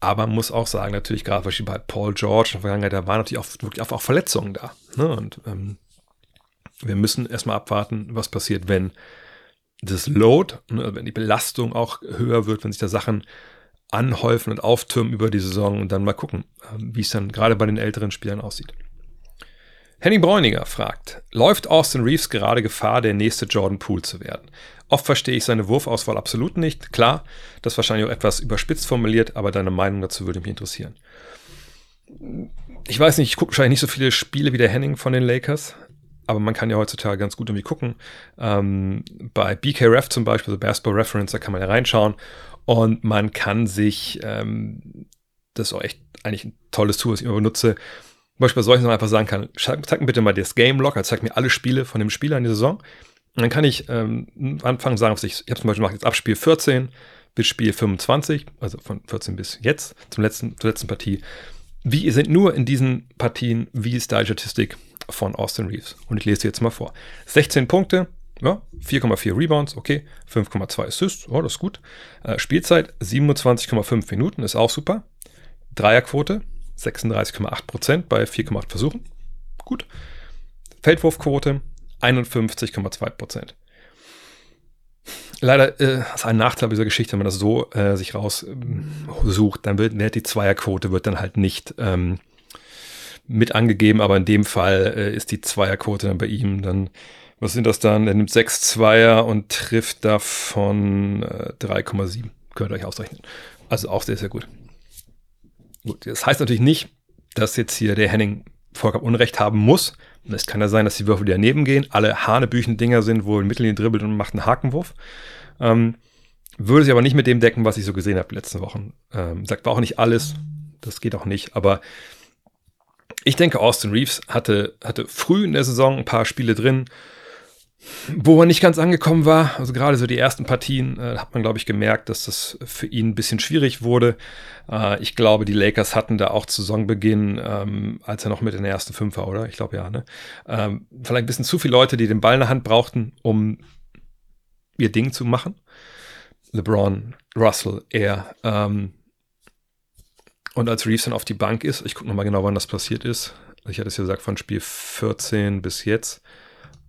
Aber man muss auch sagen, natürlich gerade bei Paul George in der Vergangenheit, da waren natürlich auch wirklich auch Verletzungen da. Ne? Und ähm, wir müssen erstmal abwarten, was passiert, wenn das Load, ne, wenn die Belastung auch höher wird, wenn sich da Sachen anhäufen und auftürmen über die Saison und dann mal gucken, ähm, wie es dann gerade bei den älteren Spielern aussieht. Henning Bräuniger fragt, läuft Austin Reeves gerade Gefahr, der nächste Jordan Poole zu werden? Oft verstehe ich seine Wurfauswahl absolut nicht. Klar, das ist wahrscheinlich auch etwas überspitzt formuliert, aber deine Meinung dazu würde mich interessieren. Ich weiß nicht, ich gucke wahrscheinlich nicht so viele Spiele wie der Henning von den Lakers, aber man kann ja heutzutage ganz gut irgendwie gucken. Ähm, bei BKRef zum Beispiel, also Basketball Reference, da kann man ja reinschauen und man kann sich, ähm, das ist auch echt eigentlich ein tolles Tool, was ich immer benutze, zum Beispiel solchen einfach sagen kann, zeig mir bitte mal das Game Log, also zeig mir alle Spiele von dem Spieler in der Saison dann kann ich ähm, anfangen sagen, ich, ich habe zum Beispiel gemacht jetzt ab Spiel 14 bis Spiel 25, also von 14 bis jetzt, zum letzten, zur letzten Partie. Wie sind nur in diesen Partien, wie ist die Statistik von Austin Reeves? Und ich lese sie jetzt mal vor. 16 Punkte, ja, 4,4 Rebounds, okay, 5,2 Assists, oh, das ist gut. Äh, Spielzeit 27,5 Minuten, ist auch super. Dreierquote 36,8 Prozent bei 4,8 Versuchen, gut. Feldwurfquote 51,2 Prozent. Leider äh, ist ein Nachteil dieser Geschichte, wenn man das so äh, sich raussucht, dann wird ne, die Zweierquote wird dann halt nicht ähm, mit angegeben, aber in dem Fall äh, ist die Zweierquote dann bei ihm dann, was sind das dann? Er nimmt sechs Zweier und trifft davon äh, 3,7. Könnt ihr euch ausrechnen. Also auch sehr, sehr gut. Gut, das heißt natürlich nicht, dass jetzt hier der Henning vollkommen Unrecht haben muss. Es kann ja sein, dass die Würfel, die daneben gehen, alle Hanebüchen-Dinger sind, wo ein Mittellinie dribbelt und macht einen Hakenwurf. Ähm, würde sich aber nicht mit dem decken, was ich so gesehen habe die letzten Wochen. Ähm, sagt war auch nicht alles, das geht auch nicht, aber ich denke, Austin Reeves hatte, hatte früh in der Saison ein paar Spiele drin, wo er nicht ganz angekommen war. Also gerade so die ersten Partien äh, hat man, glaube ich, gemerkt, dass das für ihn ein bisschen schwierig wurde. Äh, ich glaube, die Lakers hatten da auch zu Saisonbeginn, ähm, als er noch mit in der ersten Fünfer, oder? Ich glaube ja, ne? Ähm, vielleicht ein bisschen zu viele Leute, die den Ball in der Hand brauchten, um ihr Ding zu machen. LeBron, Russell, er. Ähm, und als Reeves dann auf die Bank ist, ich gucke nochmal genau, wann das passiert ist. Ich hatte es ja gesagt, von Spiel 14 bis jetzt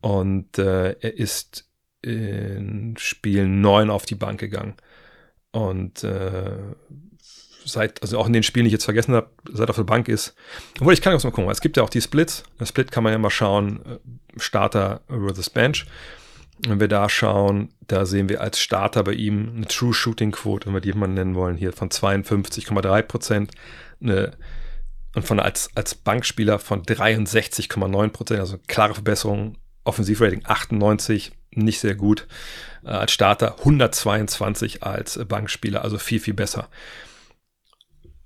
und äh, er ist in Spiel 9 auf die Bank gegangen. Und äh, seit, also auch in den Spielen, die ich jetzt vergessen habe, seit er auf der Bank ist. Obwohl, ich kann jetzt mal gucken. Es gibt ja auch die Splits. Der Split kann man ja mal schauen, äh, Starter versus Bench. Wenn wir da schauen, da sehen wir als Starter bei ihm eine True Shooting Quote, wenn wir die mal nennen wollen, hier von 52,3 Prozent. Und von als, als Bankspieler von 63,9 Prozent, also klare Verbesserung Offensivrating 98, nicht sehr gut. Äh, als Starter 122 als Bankspieler, also viel, viel besser.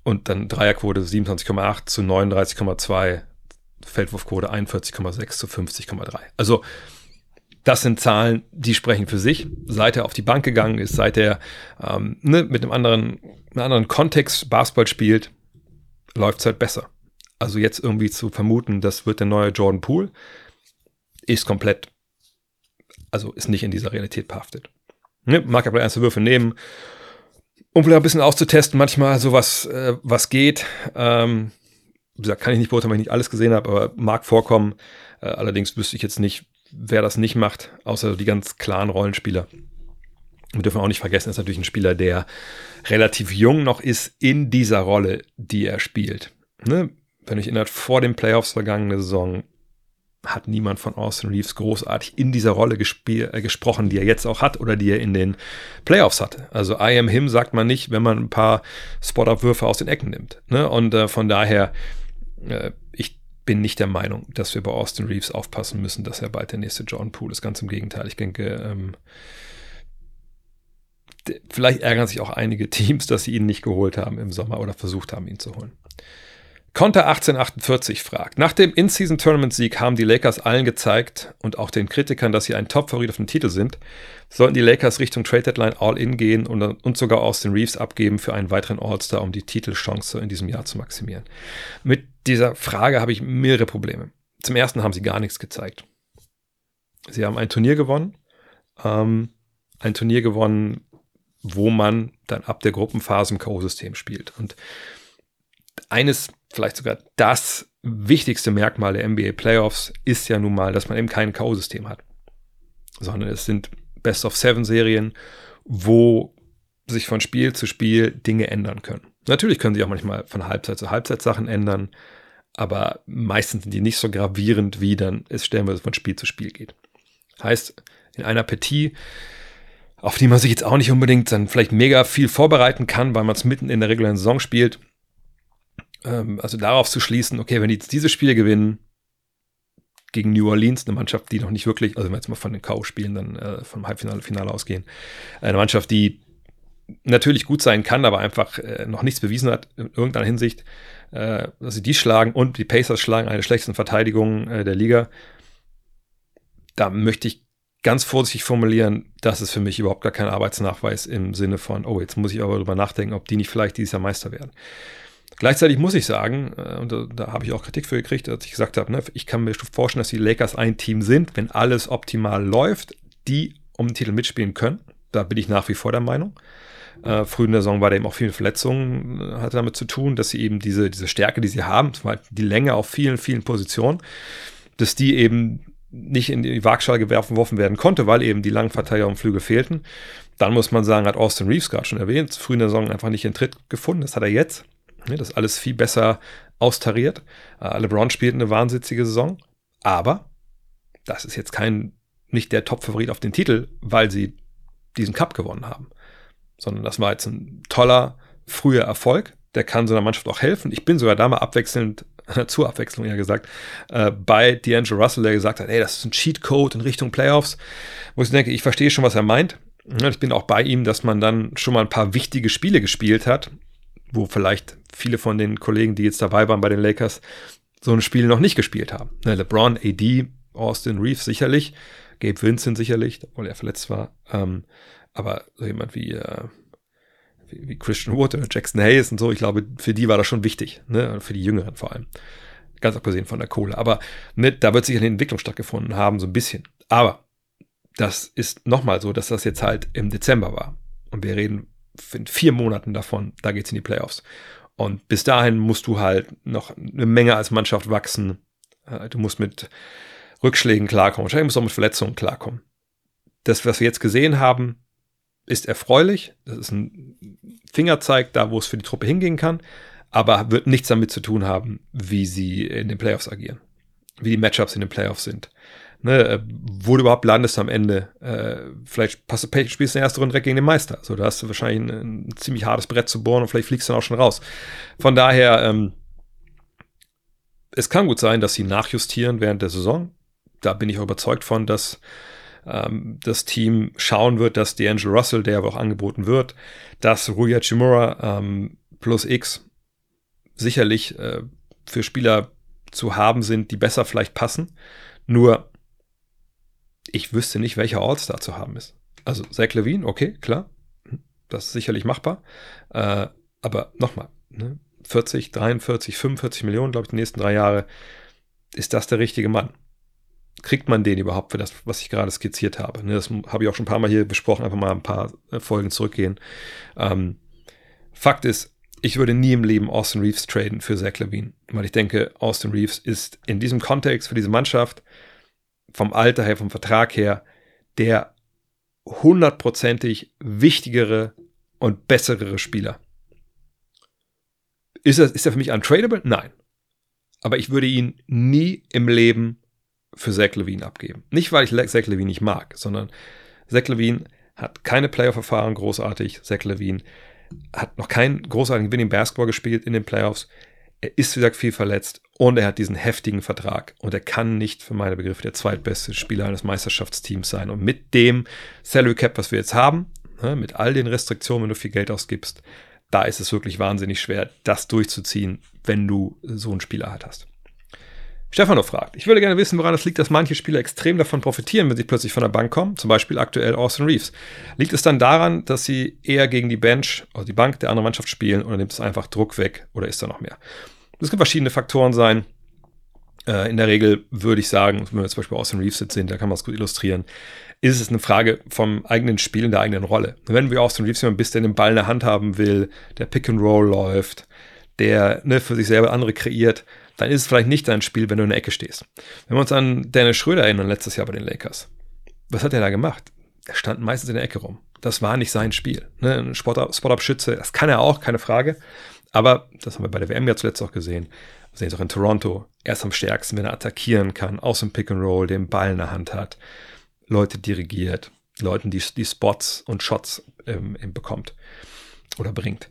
Und dann Dreierquote 27,8 zu 39,2, Feldwurfquote 41,6 zu 50,3. Also das sind Zahlen, die sprechen für sich. Seit er auf die Bank gegangen ist, seit er ähm, ne, mit einem anderen, einem anderen Kontext Basketball spielt, läuft es halt besser. Also jetzt irgendwie zu vermuten, das wird der neue Jordan Poole, ist komplett, also ist nicht in dieser Realität behaftet. Ne? Mag aber erste Würfe nehmen, um vielleicht ein bisschen auszutesten, manchmal sowas, äh, was geht. Ähm, wie gesagt, kann ich nicht beurteilen, weil ich nicht alles gesehen habe, aber mag vorkommen. Äh, allerdings wüsste ich jetzt nicht, wer das nicht macht, außer die ganz klaren Rollenspieler. Wir dürfen auch nicht vergessen, er ist natürlich ein Spieler, der relativ jung noch ist in dieser Rolle, die er spielt. Ne? Wenn ich erinnert, vor den Playoffs vergangene Saison hat niemand von Austin Reeves großartig in dieser Rolle äh, gesprochen, die er jetzt auch hat oder die er in den Playoffs hatte. Also I am him sagt man nicht, wenn man ein paar Spot-Up-Würfe aus den Ecken nimmt. Ne? Und äh, von daher, äh, ich bin nicht der Meinung, dass wir bei Austin Reeves aufpassen müssen, dass er bald der nächste John Poole ist. Ganz im Gegenteil. Ich denke, ähm, vielleicht ärgern sich auch einige Teams, dass sie ihn nicht geholt haben im Sommer oder versucht haben, ihn zu holen. Konter 1848 fragt, nach dem In-Season-Tournament-Sieg haben die Lakers allen gezeigt und auch den Kritikern, dass sie ein Top-Favorit auf den Titel sind. Sollten die Lakers Richtung Trade-Deadline All-In gehen und, und sogar Austin Reeves abgeben für einen weiteren All-Star, um die Titelchance in diesem Jahr zu maximieren? Mit dieser Frage habe ich mehrere Probleme. Zum ersten haben sie gar nichts gezeigt. Sie haben ein Turnier gewonnen, ähm, ein Turnier gewonnen, wo man dann ab der Gruppenphase im K.O.-System spielt. Und eines vielleicht sogar das wichtigste Merkmal der NBA Playoffs ist ja nun mal, dass man eben kein K.O.-System hat, sondern es sind Best-of-Seven-Serien, wo sich von Spiel zu Spiel Dinge ändern können. Natürlich können sich auch manchmal von Halbzeit zu Halbzeit Sachen ändern, aber meistens sind die nicht so gravierend, wie dann es stellenweise von Spiel zu Spiel geht. Heißt, in einer Partie, auf die man sich jetzt auch nicht unbedingt dann vielleicht mega viel vorbereiten kann, weil man es mitten in der regulären Saison spielt, ähm, also darauf zu schließen, okay, wenn die jetzt diese Spiele gewinnen, gegen New Orleans, eine Mannschaft, die noch nicht wirklich, also wenn wir jetzt mal von den K.O.-Spielen dann äh, vom Halbfinale, Finale ausgehen, eine Mannschaft, die natürlich gut sein kann, aber einfach äh, noch nichts bewiesen hat in irgendeiner Hinsicht, äh, dass sie die schlagen und die Pacers schlagen eine der schlechtesten Verteidigungen äh, der Liga. Da möchte ich ganz vorsichtig formulieren, das ist für mich überhaupt gar kein Arbeitsnachweis im Sinne von, oh, jetzt muss ich aber darüber nachdenken, ob die nicht vielleicht dieses Jahr Meister werden. Gleichzeitig muss ich sagen, äh, und da, da habe ich auch Kritik für gekriegt, dass ich gesagt habe, ne, ich kann mir vorstellen, dass die Lakers ein Team sind, wenn alles optimal läuft, die um den Titel mitspielen können. Da bin ich nach wie vor der Meinung. Äh, früh in der Saison war da eben auch viele Verletzungen, äh, hatte damit zu tun, dass sie eben diese, diese Stärke, die sie haben, die Länge auf vielen, vielen Positionen, dass die eben nicht in die Waagschale geworfen werden konnte, weil eben die langen Verteidiger und Flüge fehlten. Dann muss man sagen, hat Austin Reeves gerade schon erwähnt, früh in der Saison einfach nicht den Tritt gefunden. Das hat er jetzt. Das ist alles viel besser austariert. Äh, LeBron spielt eine wahnsinnige Saison, aber das ist jetzt kein, nicht der Top-Favorit auf den Titel, weil sie diesen Cup gewonnen haben, sondern das war jetzt ein toller, früher Erfolg. Der kann so einer Mannschaft auch helfen. Ich bin sogar da mal abwechselnd, zur Abwechslung ja gesagt, äh, bei D'Angelo Russell, der gesagt hat, ey, das ist ein Cheatcode in Richtung Playoffs, wo ich denke, ich verstehe schon, was er meint. Ich bin auch bei ihm, dass man dann schon mal ein paar wichtige Spiele gespielt hat, wo vielleicht viele von den Kollegen, die jetzt dabei waren bei den Lakers, so ein Spiel noch nicht gespielt haben. Ne, LeBron, AD, Austin Reeves sicherlich, Gabe Vincent sicherlich, obwohl er verletzt war. Ähm, aber so jemand wie, äh, wie, wie, Christian Wood oder Jackson Hayes und so, ich glaube, für die war das schon wichtig, ne? für die Jüngeren vor allem. Ganz abgesehen von der Kohle. Aber ne, da wird sicher eine Entwicklung stattgefunden haben, so ein bisschen. Aber das ist nochmal so, dass das jetzt halt im Dezember war. Und wir reden in vier Monaten davon, da geht's in die Playoffs. Und bis dahin musst du halt noch eine Menge als Mannschaft wachsen. Äh, du musst mit Rückschlägen klarkommen. Wahrscheinlich musst du auch mit Verletzungen klarkommen. Das, was wir jetzt gesehen haben, ist erfreulich. Das ist ein Fingerzeig da, wo es für die Truppe hingehen kann, aber wird nichts damit zu tun haben, wie sie in den Playoffs agieren, wie die Matchups in den Playoffs sind ne, äh, wo du überhaupt landest am Ende. Äh, vielleicht passt spielst du in der ersten Runde direkt gegen den Meister. So, da hast du wahrscheinlich ein, ein, ziemlich hartes Brett zu bohren und vielleicht fliegst du dann auch schon raus. Von daher, ähm, es kann gut sein, dass sie nachjustieren während der Saison. Da bin ich auch überzeugt von, dass ähm, das Team schauen wird, dass D'Angelo Russell, der aber auch angeboten wird, dass Ruya Chimura ähm, plus X sicherlich äh, für Spieler zu haben sind, die besser vielleicht passen. Nur ich wüsste nicht, welcher All-Star zu haben ist. Also Zach Levine, okay, klar, das ist sicherlich machbar. Äh, aber nochmal, ne? 40, 43, 45 Millionen, glaube ich, die nächsten drei Jahre, ist das der richtige Mann? kriegt man den überhaupt für das, was ich gerade skizziert habe? Ne, das habe ich auch schon ein paar Mal hier besprochen, einfach mal ein paar äh, Folgen zurückgehen. Ähm, Fakt ist, ich würde nie im Leben Austin Reeves traden für Zach Levine, weil ich denke, Austin Reeves ist in diesem Kontext für diese Mannschaft vom Alter her, vom Vertrag her, der hundertprozentig wichtigere und bessere Spieler. Ist er, ist er für mich untradable? Nein. Aber ich würde ihn nie im Leben für Zach Levine abgeben. Nicht, weil ich Zach Levine nicht mag, sondern Zach Levine hat keine Playoff-Erfahrung großartig. Zach Levine hat noch keinen großartigen Winning Basketball gespielt in den Playoffs. Er ist, wie gesagt, viel verletzt und er hat diesen heftigen Vertrag und er kann nicht für meine Begriffe der zweitbeste Spieler eines Meisterschaftsteams sein. Und mit dem Salary Cap, was wir jetzt haben, ne, mit all den Restriktionen, wenn du viel Geld ausgibst, da ist es wirklich wahnsinnig schwer, das durchzuziehen, wenn du so einen Spieler halt hast. Stefano fragt, ich würde gerne wissen, woran es liegt, dass manche Spieler extrem davon profitieren, wenn sie plötzlich von der Bank kommen, zum Beispiel aktuell Austin Reeves. Liegt es dann daran, dass sie eher gegen die Bench, also die Bank der anderen Mannschaft spielen oder nimmt es einfach Druck weg oder ist da noch mehr? Es können verschiedene Faktoren sein. Äh, in der Regel würde ich sagen, wenn wir zum Beispiel Austin Reeves jetzt sehen, da kann man es gut illustrieren, ist es eine Frage vom eigenen Spiel in der eigenen Rolle. Wenn wir Austin Reeves jemand bist, der den Ball in der Hand haben will, der Pick and Roll läuft, der ne, für sich selber andere kreiert, dann ist es vielleicht nicht dein Spiel, wenn du in der Ecke stehst. Wenn wir uns an Dennis Schröder erinnern, letztes Jahr bei den Lakers, was hat er da gemacht? Er stand meistens in der Ecke rum. Das war nicht sein Spiel. Ne? Ein Spot-Up-Schütze, das kann er auch, keine Frage. Aber, das haben wir bei der WM ja zuletzt auch gesehen, wir sehen es auch in Toronto, er ist am stärksten, wenn er attackieren kann, aus dem Pick and Roll, den Ball in der Hand hat, Leute dirigiert, Leuten die, die Spots und Shots ähm, bekommt oder bringt.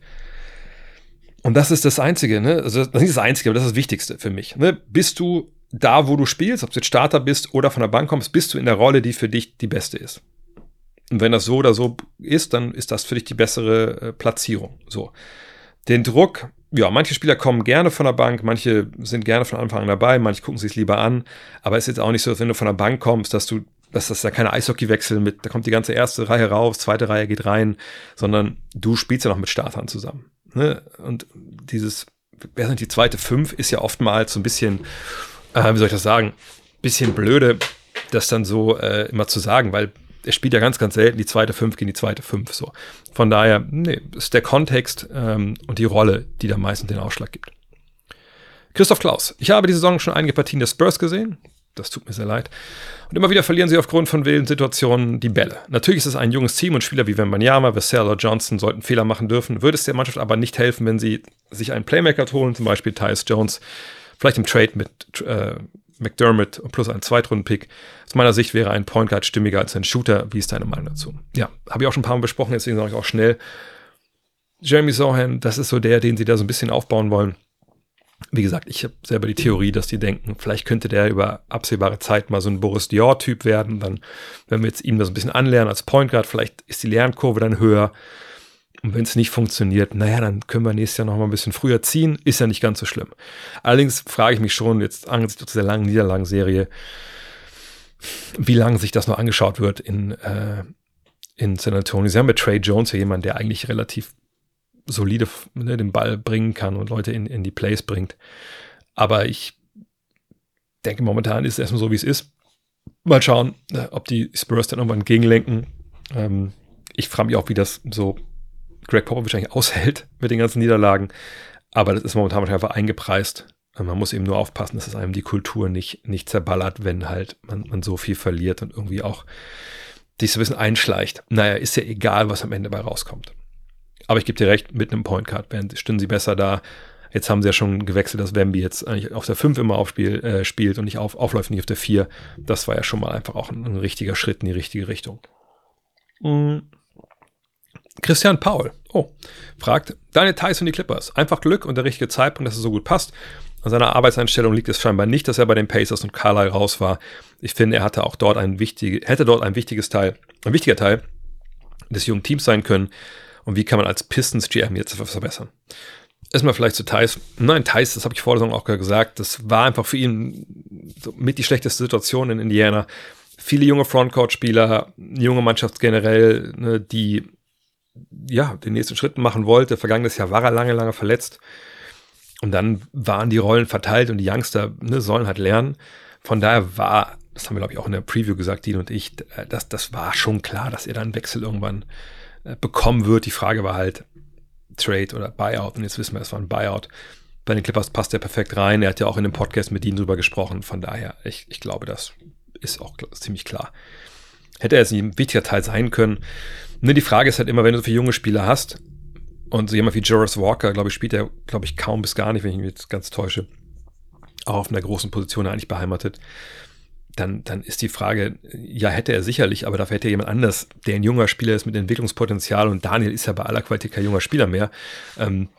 Und das ist das Einzige, ne? Also das ist das Einzige, aber das ist das Wichtigste für mich. Ne? Bist du da, wo du spielst, ob du jetzt Starter bist oder von der Bank kommst, bist du in der Rolle, die für dich die beste ist. Und wenn das so oder so ist, dann ist das für dich die bessere äh, Platzierung. So. Den Druck, ja, manche Spieler kommen gerne von der Bank, manche sind gerne von Anfang an dabei, manche gucken sich lieber an. Aber es ist jetzt auch nicht so, dass wenn du von der Bank kommst, dass du, dass das ja keine Eishockeywechsel mit, da kommt die ganze erste Reihe raus, zweite Reihe geht rein, sondern du spielst ja noch mit Startern zusammen. Ne? Und dieses, wer sind die zweite Fünf, ist ja oftmals so ein bisschen, äh, wie soll ich das sagen, bisschen blöde, das dann so äh, immer zu sagen, weil er spielt ja ganz, ganz selten die zweite Fünf gegen die zweite Fünf. So. Von daher, nee, ist der Kontext ähm, und die Rolle, die da meistens den Ausschlag gibt. Christoph Klaus. Ich habe die Saison schon einige Partien der Spurs gesehen. Das tut mir sehr leid. Und immer wieder verlieren sie aufgrund von wilden Situationen die Bälle. Natürlich ist es ein junges Team und Spieler wie Wembanyama, Vassell oder Johnson sollten Fehler machen dürfen. Würde es der Mannschaft aber nicht helfen, wenn sie sich einen Playmaker holen, zum Beispiel Tyus Jones, vielleicht im Trade mit äh, McDermott plus ein Zweitrunden-Pick. Aus meiner Sicht wäre ein Point Guard stimmiger als ein Shooter. Wie ist deine Meinung dazu? Ja, habe ich auch schon ein paar Mal besprochen, deswegen sage ich auch schnell. Jeremy Sohan, das ist so der, den sie da so ein bisschen aufbauen wollen. Wie gesagt, ich habe selber die Theorie, dass die denken, vielleicht könnte der über absehbare Zeit mal so ein Boris Dior-Typ werden. Dann, wenn wir jetzt ihm das ein bisschen anlernen als Point Guard, vielleicht ist die Lernkurve dann höher. Und wenn es nicht funktioniert, naja, dann können wir nächstes Jahr noch mal ein bisschen früher ziehen. Ist ja nicht ganz so schlimm. Allerdings frage ich mich schon jetzt angesichts dieser langen Niederlagenserie, wie lange sich das noch angeschaut wird in, äh, in San Antonio. Sie haben mit Trey Jones ja jemanden, der eigentlich relativ solide ne, den Ball bringen kann und Leute in, in die Plays bringt. Aber ich denke, momentan ist es erstmal so, wie es ist. Mal schauen, äh, ob die Spurs dann irgendwann gegenlenken. Ähm, ich frage mich auch, wie das so Greg Popovich eigentlich aushält mit den ganzen Niederlagen. Aber das ist momentan einfach eingepreist. Man muss eben nur aufpassen, dass es einem die Kultur nicht, nicht zerballert, wenn halt man, man so viel verliert und irgendwie auch dich so ein bisschen einschleicht. Naja, ist ja egal, was am Ende dabei rauskommt. Aber ich gebe dir recht, mit einem Point Card stünden sie besser da. Jetzt haben sie ja schon gewechselt, dass Wemby jetzt eigentlich auf der 5 immer aufspiel, äh, spielt und nicht auf, aufläuft, nicht auf der 4. Das war ja schon mal einfach auch ein, ein richtiger Schritt in die richtige Richtung. Mhm. Christian Paul, oh, fragt, deine Ties und die Clippers. Einfach Glück und der richtige Zeitpunkt, dass es so gut passt. An seiner Arbeitseinstellung liegt es scheinbar nicht, dass er bei den Pacers und Carlisle raus war. Ich finde, er hatte auch dort ein wichtige, hätte dort ein wichtiges Teil, ein wichtiger Teil des jungen Teams sein können. Und wie kann man als Pistons GM jetzt verbessern? Erstmal vielleicht zu Thais. Nein, Thais, das habe ich vor der Saison auch gesagt, das war einfach für ihn mit die schlechteste Situation in Indiana. Viele junge Frontcourt-Spieler, junge Mannschaft generell, ne, die ja, den nächsten Schritt machen wollte. Vergangenes Jahr war er lange, lange verletzt. Und dann waren die Rollen verteilt und die Youngster ne, sollen halt lernen. Von daher war das haben wir, glaube ich, auch in der Preview gesagt, Dean und ich, äh, das, das war schon klar, dass er dann Wechsel irgendwann bekommen wird. Die Frage war halt Trade oder Buyout. Und jetzt wissen wir, es war ein Buyout. Bei den Clippers passt er perfekt rein. Er hat ja auch in dem Podcast mit Dean drüber gesprochen. Von daher, ich, ich glaube, das ist auch ziemlich klar. Hätte er jetzt ein wichtiger Teil sein können. Ne, die Frage ist halt immer, wenn du so viele junge Spieler hast und so jemand wie Joris Walker, glaube ich, spielt er, glaube ich, kaum bis gar nicht, wenn ich mich jetzt ganz täusche, auch auf einer großen Position eigentlich beheimatet dann, dann ist die Frage, ja, hätte er sicherlich, aber dafür hätte jemand anders, der ein junger Spieler ist mit Entwicklungspotenzial und Daniel ist ja bei aller Qualität kein junger Spieler mehr, ähm,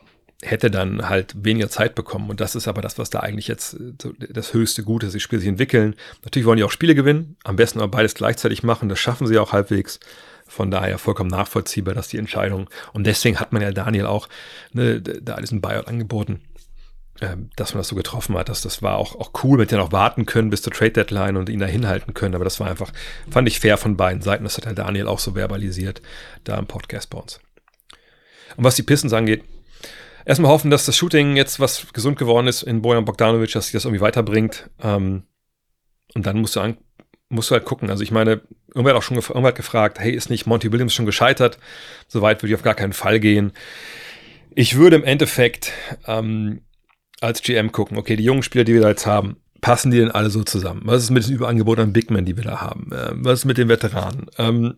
hätte dann halt weniger Zeit bekommen. Und das ist aber das, was da eigentlich jetzt so das höchste Gut ist. Die Spiele sich entwickeln. Natürlich wollen die auch Spiele gewinnen, am besten aber beides gleichzeitig machen. Das schaffen sie auch halbwegs. Von daher vollkommen nachvollziehbar, dass die Entscheidung. Und deswegen hat man ja Daniel auch ne, da diesen Buyout angeboten dass man das so getroffen hat. Das, das war auch, auch cool, mit denen auch warten können bis zur Trade Deadline und ihn da hinhalten können. Aber das war einfach, fand ich fair von beiden Seiten. Das hat halt Daniel auch so verbalisiert da im Podcast bei uns. Und was die Pistons angeht, erstmal hoffen, dass das Shooting jetzt, was gesund geworden ist in Bojan Bogdanovic, dass sich das irgendwie weiterbringt. Ähm, und dann musst du, an, musst du halt gucken. Also ich meine, irgendwer hat auch schon irgendwer hat gefragt, hey, ist nicht Monty Williams schon gescheitert? Soweit würde ich auf gar keinen Fall gehen. Ich würde im Endeffekt ähm, als GM gucken, okay, die jungen Spieler, die wir da jetzt haben, passen die denn alle so zusammen? Was ist mit dem Überangebot an Big Men, die wir da haben? Ähm, was ist mit den Veteranen? Ähm,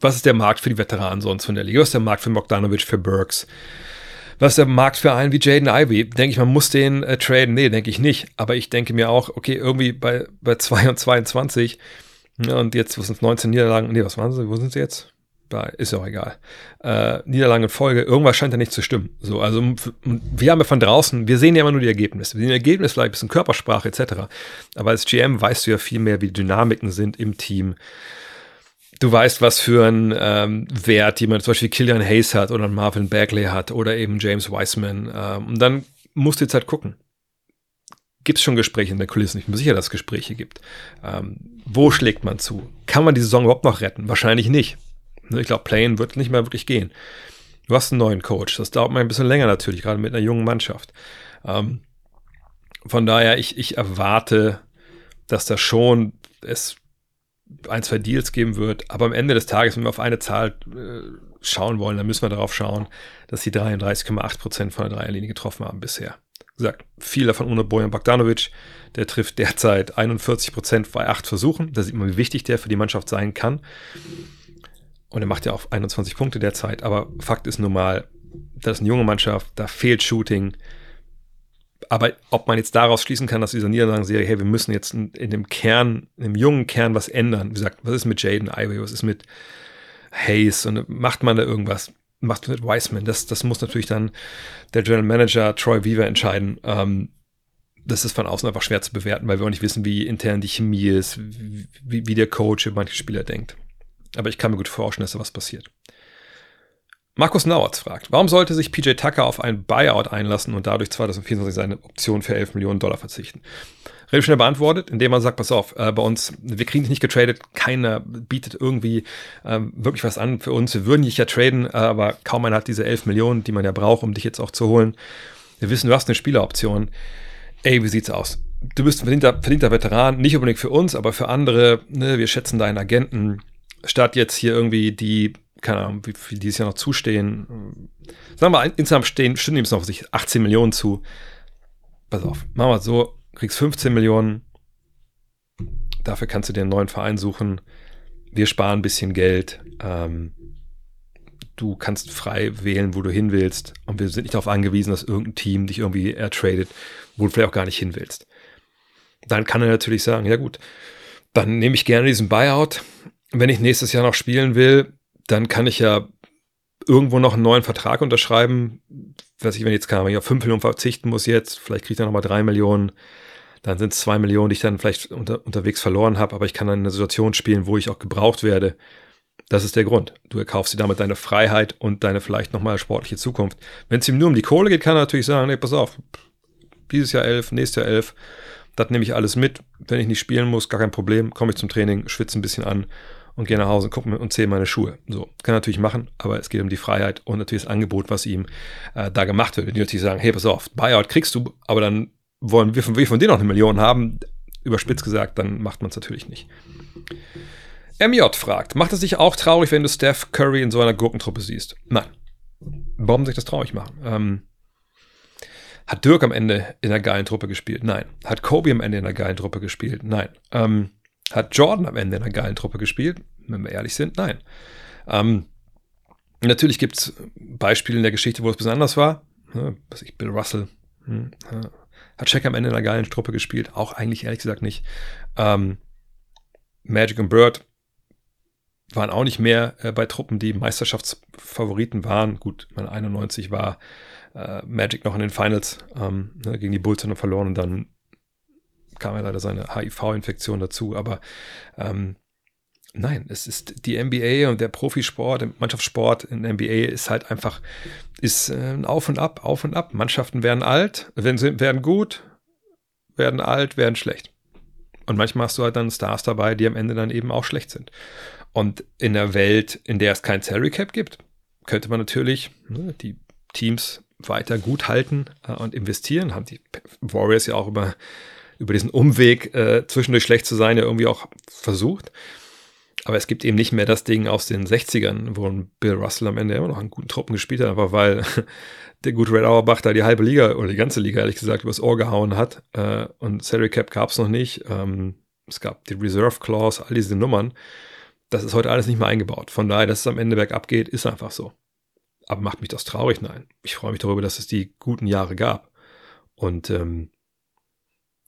was ist der Markt für die Veteranen sonst von der Liga? Was ist der Markt für Bogdanovic, für Burks? Was ist der Markt für einen wie Jaden Ivey? Denke ich, man muss den äh, traden? Nee, denke ich nicht. Aber ich denke mir auch, okay, irgendwie bei, bei 2 und 22 ja, und jetzt, was sind 19 Niederlagen? Nee, was waren sie? Wo sind sie jetzt? Ist ja auch egal. Äh, Niederlage in Folge, irgendwas scheint ja nicht zu stimmen. So, also wir haben ja von draußen, wir sehen ja immer nur die Ergebnisse. Wir sehen Ergebnisse, vielleicht ein bisschen Körpersprache etc. Aber als GM weißt du ja viel mehr, wie die Dynamiken sind im Team. Du weißt, was für einen ähm, Wert jemand zum Beispiel Killian Hayes hat oder Marvin Bagley hat oder eben James Wiseman. Ähm, und dann musst du jetzt halt gucken. Gibt es schon Gespräche in der Kulisse? Ich bin sicher, dass es Gespräche gibt. Ähm, wo schlägt man zu? Kann man die Saison überhaupt noch retten? Wahrscheinlich nicht. Ne, ich glaube, Playen wird nicht mehr wirklich gehen. Du hast einen neuen Coach. Das dauert mal ein bisschen länger natürlich, gerade mit einer jungen Mannschaft. Ähm, von daher, ich, ich erwarte, dass da schon es ein, zwei Deals geben wird. Aber am Ende des Tages, wenn wir auf eine Zahl äh, schauen wollen, dann müssen wir darauf schauen, dass sie 33,8 Prozent von der Dreierlinie getroffen haben bisher. Wie gesagt, viel davon ohne Bojan Bogdanovic. Der trifft derzeit 41 Prozent bei acht Versuchen. Da sieht man, wie wichtig der für die Mannschaft sein kann. Und er macht ja auch 21 Punkte derzeit. Aber Fakt ist nun mal, das ist eine junge Mannschaft, da fehlt Shooting. Aber ob man jetzt daraus schließen kann, dass dieser Niederlagenserie, hey, wir müssen jetzt in, in, dem Kern, im jungen Kern was ändern. Wie gesagt, was ist mit Jaden Ivey, was ist mit Hayes und macht man da irgendwas? Macht mit Wiseman? Das, das muss natürlich dann der General Manager Troy Weaver entscheiden. Ähm, das ist von außen einfach schwer zu bewerten, weil wir auch nicht wissen, wie intern die Chemie ist, wie, wie der Coach über manche Spieler denkt. Aber ich kann mir gut vorstellen, dass da was passiert. Markus Nauertz fragt, warum sollte sich PJ Tucker auf ein Buyout einlassen und dadurch 2024 seine Option für 11 Millionen Dollar verzichten? Relativ schnell beantwortet, indem man sagt, pass auf, äh, bei uns, wir kriegen dich nicht getradet, keiner bietet irgendwie ähm, wirklich was an für uns. Wir würden dich ja traden, äh, aber kaum einer hat diese 11 Millionen, die man ja braucht, um dich jetzt auch zu holen. Wir wissen, du hast eine Spieleroption. Ey, wie sieht's aus? Du bist ein verdienter, verdienter Veteran, nicht unbedingt für uns, aber für andere. Ne, wir schätzen deinen Agenten statt jetzt hier irgendwie die, keine Ahnung, wie viel dieses Jahr noch zustehen, sagen wir mal, insgesamt stehen, stehen ihm noch sich 18 Millionen zu. Pass auf, machen wir es so, kriegst 15 Millionen, dafür kannst du dir einen neuen Verein suchen, wir sparen ein bisschen Geld, ähm, du kannst frei wählen, wo du hin willst. Und wir sind nicht darauf angewiesen, dass irgendein Team dich irgendwie ertradet, wo du vielleicht auch gar nicht hin willst. Dann kann er natürlich sagen, ja gut, dann nehme ich gerne diesen Buyout, wenn ich nächstes Jahr noch spielen will, dann kann ich ja irgendwo noch einen neuen Vertrag unterschreiben. Weiß ich, wenn jetzt kann, wenn ich auf 5 Millionen verzichten muss jetzt, vielleicht kriege ich dann nochmal 3 Millionen, dann sind es 2 Millionen, die ich dann vielleicht unter, unterwegs verloren habe, aber ich kann dann in einer Situation spielen, wo ich auch gebraucht werde. Das ist der Grund. Du erkaufst dir damit deine Freiheit und deine vielleicht nochmal sportliche Zukunft. Wenn es ihm nur um die Kohle geht, kann er natürlich sagen, nee, pass auf, dieses Jahr 11, nächstes Jahr 11, das nehme ich alles mit. Wenn ich nicht spielen muss, gar kein Problem, komme ich zum Training, schwitze ein bisschen an und gehe nach Hause und gucke und zähle meine Schuhe. So, kann natürlich machen, aber es geht um die Freiheit und natürlich das Angebot, was ihm äh, da gemacht wird. Wenn die natürlich sagen, hey, pass auf, Buyout kriegst du, aber dann wollen wir von, wir von dir noch eine Million haben, überspitzt gesagt, dann macht man es natürlich nicht. MJ fragt, macht es dich auch traurig, wenn du Steph Curry in so einer Gurkentruppe siehst? Nein. Warum soll ich das traurig machen? Ähm, hat Dirk am Ende in einer geilen Truppe gespielt? Nein. Hat Kobe am Ende in einer geilen Truppe gespielt? Nein. Ähm, hat Jordan am Ende in einer geilen Truppe gespielt? Wenn wir ehrlich sind, nein. Ähm, natürlich gibt es Beispiele in der Geschichte, wo es besonders war. Ne, was ich, Bill Russell. Hm, hat Shaq am Ende in einer geilen Truppe gespielt? Auch eigentlich ehrlich gesagt nicht. Ähm, Magic und Bird waren auch nicht mehr äh, bei Truppen, die Meisterschaftsfavoriten waren. Gut, mein 91 war äh, Magic noch in den Finals ähm, ne, gegen die Bulls und verloren und dann kam ja leider seine HIV-Infektion dazu. Aber ähm, nein, es ist die NBA und der Profisport, der Mannschaftssport in NBA ist halt einfach, ist äh, Auf und Ab, Auf und Ab. Mannschaften werden alt, werden, werden gut, werden alt, werden schlecht. Und manchmal hast du halt dann Stars dabei, die am Ende dann eben auch schlecht sind. Und in der Welt, in der es kein Salary Cap gibt, könnte man natürlich ne, die Teams weiter gut halten äh, und investieren. Haben die Warriors ja auch über, über diesen Umweg, äh, zwischendurch schlecht zu sein, ja irgendwie auch versucht. Aber es gibt eben nicht mehr das Ding aus den 60ern, wo Bill Russell am Ende immer noch einen guten Truppen gespielt hat, aber weil der gute Red Auerbach da die halbe Liga oder die ganze Liga ehrlich gesagt übers Ohr gehauen hat äh, und Salary Cap gab es noch nicht. Ähm, es gab die Reserve Clause, all diese Nummern das ist heute alles nicht mehr eingebaut. Von daher, dass es am Ende bergab geht, ist einfach so. Aber macht mich das traurig? Nein. Ich freue mich darüber, dass es die guten Jahre gab. Und ähm,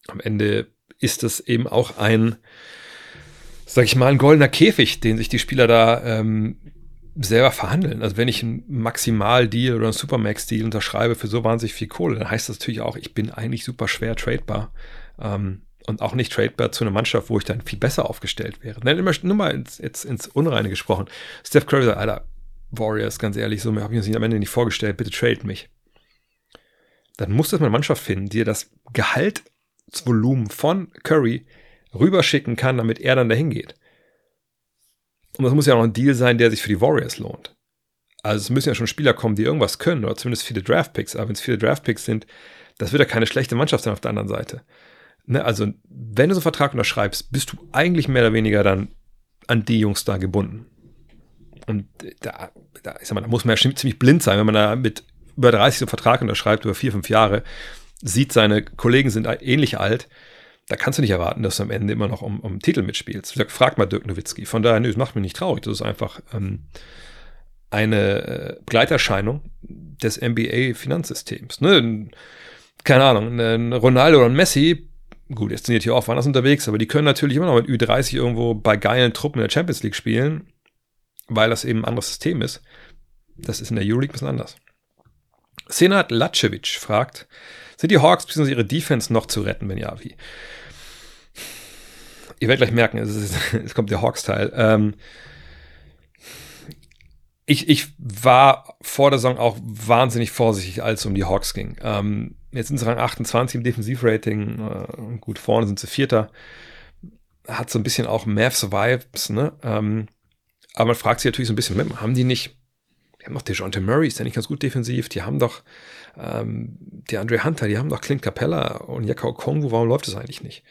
am Ende ist es eben auch ein, sag ich mal, ein goldener Käfig, den sich die Spieler da ähm, selber verhandeln. Also wenn ich einen Maximal-Deal oder einen Supermax-Deal unterschreibe für so wahnsinnig viel Kohle, dann heißt das natürlich auch, ich bin eigentlich super schwer tradebar. Ähm, und auch nicht tradebar zu einer Mannschaft, wo ich dann viel besser aufgestellt wäre. Nein, immer nur mal ins, jetzt ins Unreine gesprochen. Steph Curry sagt, Alter, Warriors, ganz ehrlich, so habe ich mir am Ende nicht vorgestellt, bitte trade mich. Dann muss das eine Mannschaft finden, die das Gehaltsvolumen von Curry rüberschicken kann, damit er dann dahin geht. Und das muss ja auch ein Deal sein, der sich für die Warriors lohnt. Also es müssen ja schon Spieler kommen, die irgendwas können, oder zumindest viele Draftpicks. Aber wenn es viele Draftpicks sind, das wird ja keine schlechte Mannschaft sein auf der anderen Seite. Ne, also, wenn du so einen Vertrag unterschreibst, bist du eigentlich mehr oder weniger dann an die Jungs da gebunden. Und da, da, ich sag mal, da muss man ja ziemlich blind sein, wenn man da mit über 30 so einen Vertrag unterschreibt, über vier, fünf Jahre, sieht, seine Kollegen sind ähnlich alt. Da kannst du nicht erwarten, dass du am Ende immer noch um, um Titel mitspielst. Frag mal Dirk Nowitzki. Von daher, nö, das macht mich nicht traurig. Das ist einfach ähm, eine äh, Begleiterscheinung des NBA-Finanzsystems. Ne? Keine Ahnung, ein Ronaldo oder ein Messi gut, jetzt sind die hier auch woanders unterwegs, aber die können natürlich immer noch mit Ü30 irgendwo bei geilen Truppen in der Champions League spielen, weil das eben ein anderes System ist. Das ist in der Euroleague ein bisschen anders. Senat Lacevic fragt, sind die Hawks bzw. ihre Defense noch zu retten, wenn ja, wie? Ihr werdet gleich merken, es, ist, es kommt der Hawks-Teil. Ähm, ich, ich war vor der Saison auch wahnsinnig vorsichtig, als es um die Hawks ging. Ähm, Jetzt sind sie Rang 28 im Defensivrating. Äh, gut, vorne sind sie Vierter. Hat so ein bisschen auch Mavs-Vibes, ne? Ähm, aber man fragt sich natürlich so ein bisschen, haben die nicht, die haben doch DeJounte Murray, ist ja nicht ganz gut defensiv, die haben doch ähm, die Andre Hunter, die haben doch Clint Capella und Yakao Kongo, warum läuft das eigentlich nicht?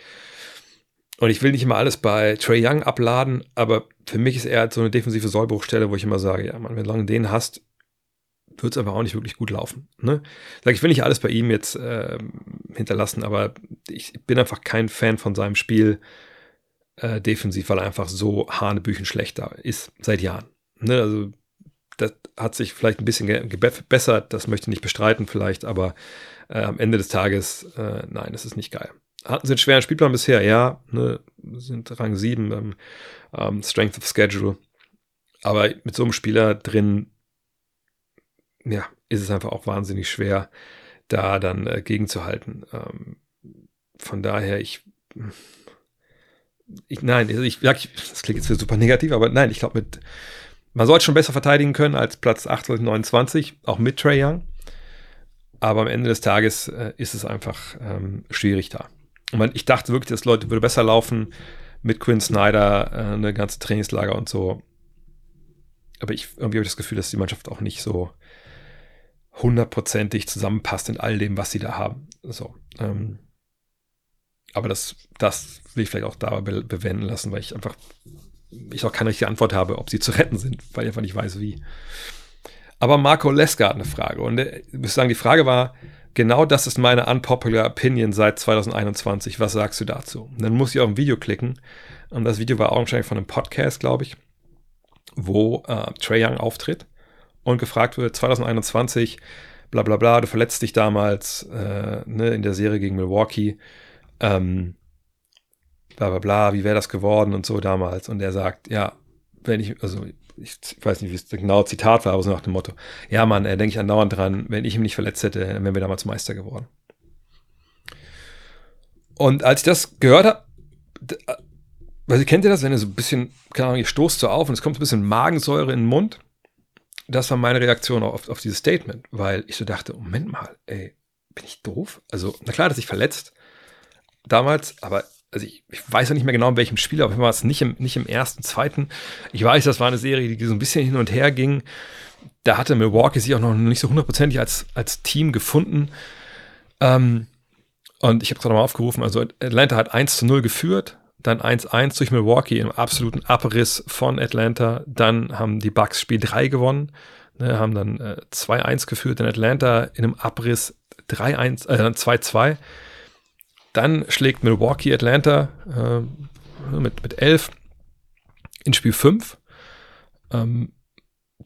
Und ich will nicht immer alles bei Trey Young abladen, aber für mich ist er so eine defensive Sollbruchstelle, wo ich immer sage, ja, man, wenn du lange den hast, wird es aber auch nicht wirklich gut laufen. Ne? Ich will nicht alles bei ihm jetzt äh, hinterlassen, aber ich bin einfach kein Fan von seinem Spiel äh, defensiv, weil er einfach so hanebüchen schlechter ist seit Jahren. Ne? Also das hat sich vielleicht ein bisschen gebessert, das möchte ich nicht bestreiten vielleicht, aber äh, am Ende des Tages, äh, nein, das ist nicht geil. Hatten sie einen schweren Spielplan bisher? Ja, ne? sind Rang 7, ähm, ähm, Strength of Schedule. Aber mit so einem Spieler drin ja, ist es einfach auch wahnsinnig schwer, da dann äh, gegenzuhalten. Ähm, von daher, ich, ich nein, also ich, ich, das klingt jetzt super negativ, aber nein, ich glaube, mit, man sollte schon besser verteidigen können als Platz 28, auch mit Trey Young. Aber am Ende des Tages äh, ist es einfach ähm, schwierig da. Und man, ich dachte wirklich, dass Leute würde besser laufen mit Quinn Snyder, äh, eine ganze Trainingslager und so. Aber ich irgendwie habe ich das Gefühl, dass die Mannschaft auch nicht so hundertprozentig zusammenpasst in all dem, was sie da haben. So. Ähm, Aber das, das will ich vielleicht auch da be bewenden lassen, weil ich einfach, ich auch keine richtige Antwort habe, ob sie zu retten sind, weil ich einfach nicht weiß, wie. Aber Marco Leska hat eine Frage. Und ich muss sagen, die Frage war, genau das ist meine unpopular Opinion seit 2021. Was sagst du dazu? Und dann muss ich auf ein Video klicken. Und das Video war augenscheinlich von einem Podcast, glaube ich, wo äh, Trey Young auftritt und gefragt wird, 2021, bla bla bla, du verletzt dich damals äh, ne, in der Serie gegen Milwaukee. Ähm, bla bla bla, wie wäre das geworden und so damals. Und er sagt, ja, wenn ich, also ich weiß nicht, wie es genau Zitat war, aber so nach dem Motto, ja Mann, er denke ich andauernd dran, wenn ich ihn nicht verletzt hätte, wären wir damals Meister geworden. Und als ich das gehört habe, weil ihr kennt ihr das, wenn ihr so ein bisschen, keine Ahnung, ihr stoßt so auf und es kommt ein bisschen Magensäure in den Mund. Das war meine Reaktion auf, auf dieses Statement, weil ich so dachte, Moment mal, ey, bin ich doof? Also, na klar, dass ich verletzt damals, aber also ich, ich, weiß ja nicht mehr genau, in welchem Spiel, aber war es nicht im, nicht im ersten, zweiten. Ich weiß, das war eine Serie, die so ein bisschen hin und her ging. Da hatte Milwaukee sich auch noch nicht so hundertprozentig als, als Team gefunden. Ähm, und ich habe gerade mal aufgerufen, also Atlanta hat 1 zu 0 geführt, dann 1-1 durch Milwaukee im absoluten Abriss von Atlanta. Dann haben die Bucks Spiel 3 gewonnen, ne, haben dann äh, 2-1 geführt in Atlanta in einem Abriss 3-1, äh, 2-2. Dann schlägt Milwaukee Atlanta äh, mit, mit 11 in Spiel 5. Ähm,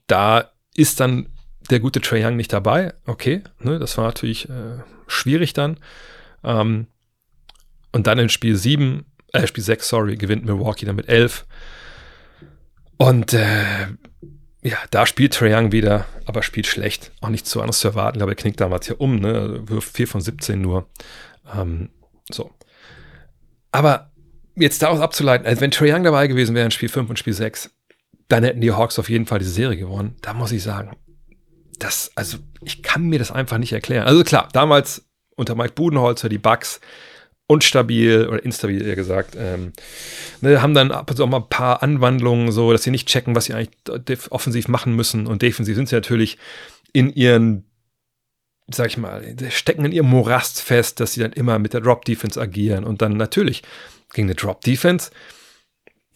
da ist dann der gute Trae Young nicht dabei. Okay, ne, das war natürlich äh, schwierig dann. Ähm, und dann in Spiel 7, äh, Spiel 6, sorry, gewinnt Milwaukee dann mit 11. Und äh, ja, da spielt Trae Young wieder, aber spielt schlecht. Auch nicht so anders zu erwarten. Ich er knickt damals hier um, ne? Wirft 4 von 17 nur. Ähm, so. Aber jetzt daraus abzuleiten, also wenn Trae Young dabei gewesen wäre in Spiel 5 und Spiel 6, dann hätten die Hawks auf jeden Fall diese Serie gewonnen. Da muss ich sagen, das, also ich kann mir das einfach nicht erklären. Also klar, damals unter Mike Budenholzer, die Bucks, unstabil oder instabil, eher gesagt, ähm, ne, haben dann ab und zu auch mal ein paar Anwandlungen, so, dass sie nicht checken, was sie eigentlich offensiv machen müssen. Und defensiv sind sie natürlich in ihren sag ich mal, stecken in ihrem Morast fest, dass sie dann immer mit der Drop Defense agieren und dann natürlich gegen eine Drop Defense.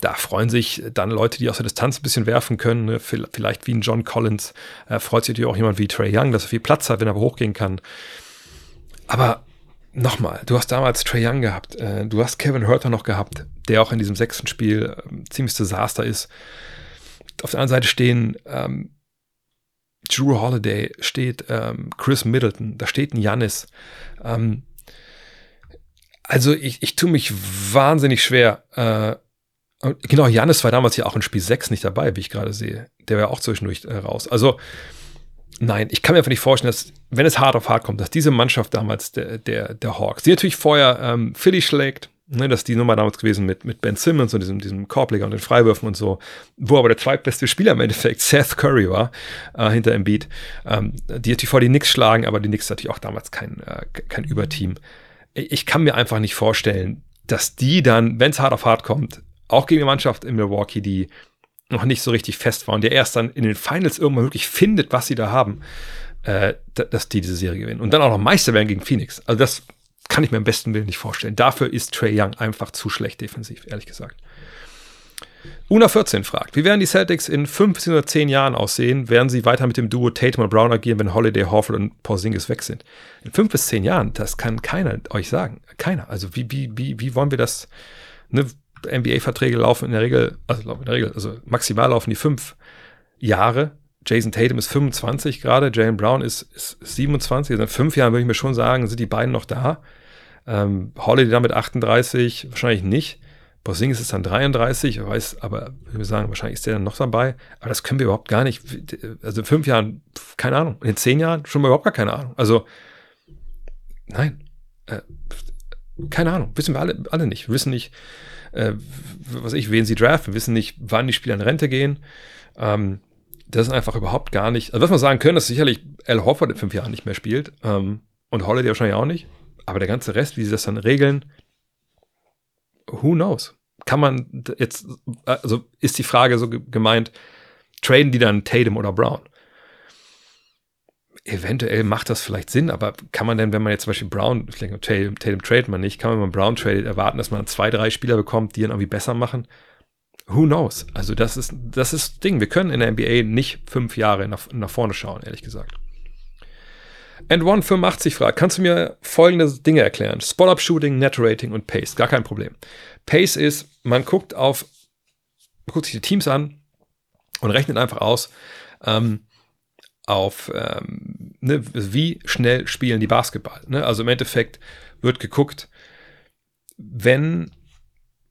Da freuen sich dann Leute, die aus der Distanz ein bisschen werfen können. Ne? Vielleicht wie ein John Collins. Äh, freut sich natürlich auch jemand wie Trey Young, dass er viel Platz hat, wenn er hochgehen kann. Aber nochmal, du hast damals Trey Young gehabt. Äh, du hast Kevin Hurter noch gehabt, der auch in diesem sechsten Spiel äh, ziemlich Desaster ist. Auf der anderen Seite stehen ähm, Drew Holiday, steht ähm, Chris Middleton, da steht ein Janis. Ähm, also ich, ich tue mich wahnsinnig schwer. Äh, genau, Janis war damals ja auch in Spiel 6 nicht dabei, wie ich gerade sehe. Der war auch zwischendurch äh, raus. Also nein, ich kann mir einfach nicht vorstellen, dass, wenn es hart auf hart kommt, dass diese Mannschaft damals der, der, der Hawks, die natürlich vorher ähm, Philly schlägt, Ne, das ist die Nummer damals gewesen mit, mit Ben Simmons und diesem, diesem Korbleger und den Freiwürfen und so, wo aber der zweitbeste Spieler im Endeffekt Seth Curry war, äh, hinter Embiid. Ähm, die natürlich vor die Knicks schlagen, aber die Knicks natürlich auch damals kein, äh, kein Überteam. Ich kann mir einfach nicht vorstellen, dass die dann, wenn es hart auf hart kommt, auch gegen eine Mannschaft in Milwaukee, die noch nicht so richtig fest war und der erst dann in den Finals irgendwann wirklich findet, was sie da haben, äh, dass die diese Serie gewinnen. Und dann auch noch Meister werden gegen Phoenix. Also das kann ich mir am besten Willen nicht vorstellen. Dafür ist Trey Young einfach zu schlecht defensiv, ehrlich gesagt. Una 14 fragt, wie werden die Celtics in 15 oder 10 Jahren aussehen? Werden sie weiter mit dem Duo Tatum und Brown agieren, wenn Holiday, Horford und Porzingis weg sind? In 5 bis 10 Jahren, das kann keiner euch sagen. Keiner. Also wie, wie, wie, wie wollen wir das? Ne? NBA-Verträge laufen in der Regel, also in der Regel, also maximal laufen die 5 Jahre. Jason Tatum ist 25 gerade, Jalen Brown ist, ist 27. Also in fünf Jahren würde ich mir schon sagen, sind die beiden noch da. Ähm, Holiday damit 38, wahrscheinlich nicht. Porzingis ist dann 33, ich weiß, aber ich würde sagen, wahrscheinlich ist der dann noch dabei. Aber das können wir überhaupt gar nicht. Also in fünf Jahren, keine Ahnung. In zehn Jahren schon mal überhaupt gar keine Ahnung. Also, nein. Äh, keine Ahnung. Wissen wir alle, alle nicht. Wir wissen nicht, äh, was ich, wen sie draften. Wir wissen nicht, wann die Spieler in Rente gehen. Ähm, das ist einfach überhaupt gar nicht. Also, was man sagen können, dass sicherlich Al Hofford in fünf Jahren nicht mehr spielt. Ähm, und Holiday wahrscheinlich auch nicht. Aber der ganze Rest, wie sie das dann regeln, who knows? Kann man jetzt, also ist die Frage so gemeint, traden die dann Tatum oder Brown? eventuell macht das vielleicht Sinn, aber kann man denn, wenn man jetzt zum Beispiel Brown, Tatum, Tatum trade man nicht, kann man, wenn man Brown tradet, erwarten, dass man zwei, drei Spieler bekommt, die dann irgendwie besser machen? Who knows? Also das ist das ist Ding. Wir können in der NBA nicht fünf Jahre nach, nach vorne schauen, ehrlich gesagt. And One 85 fragt, kannst du mir folgende Dinge erklären? Spot-Up-Shooting, Net-Rating und Pace. Gar kein Problem. Pace ist, man guckt auf, man guckt sich die Teams an und rechnet einfach aus, ähm, auf ähm, ne, wie schnell spielen die Basketball. Ne? Also im Endeffekt wird geguckt, wenn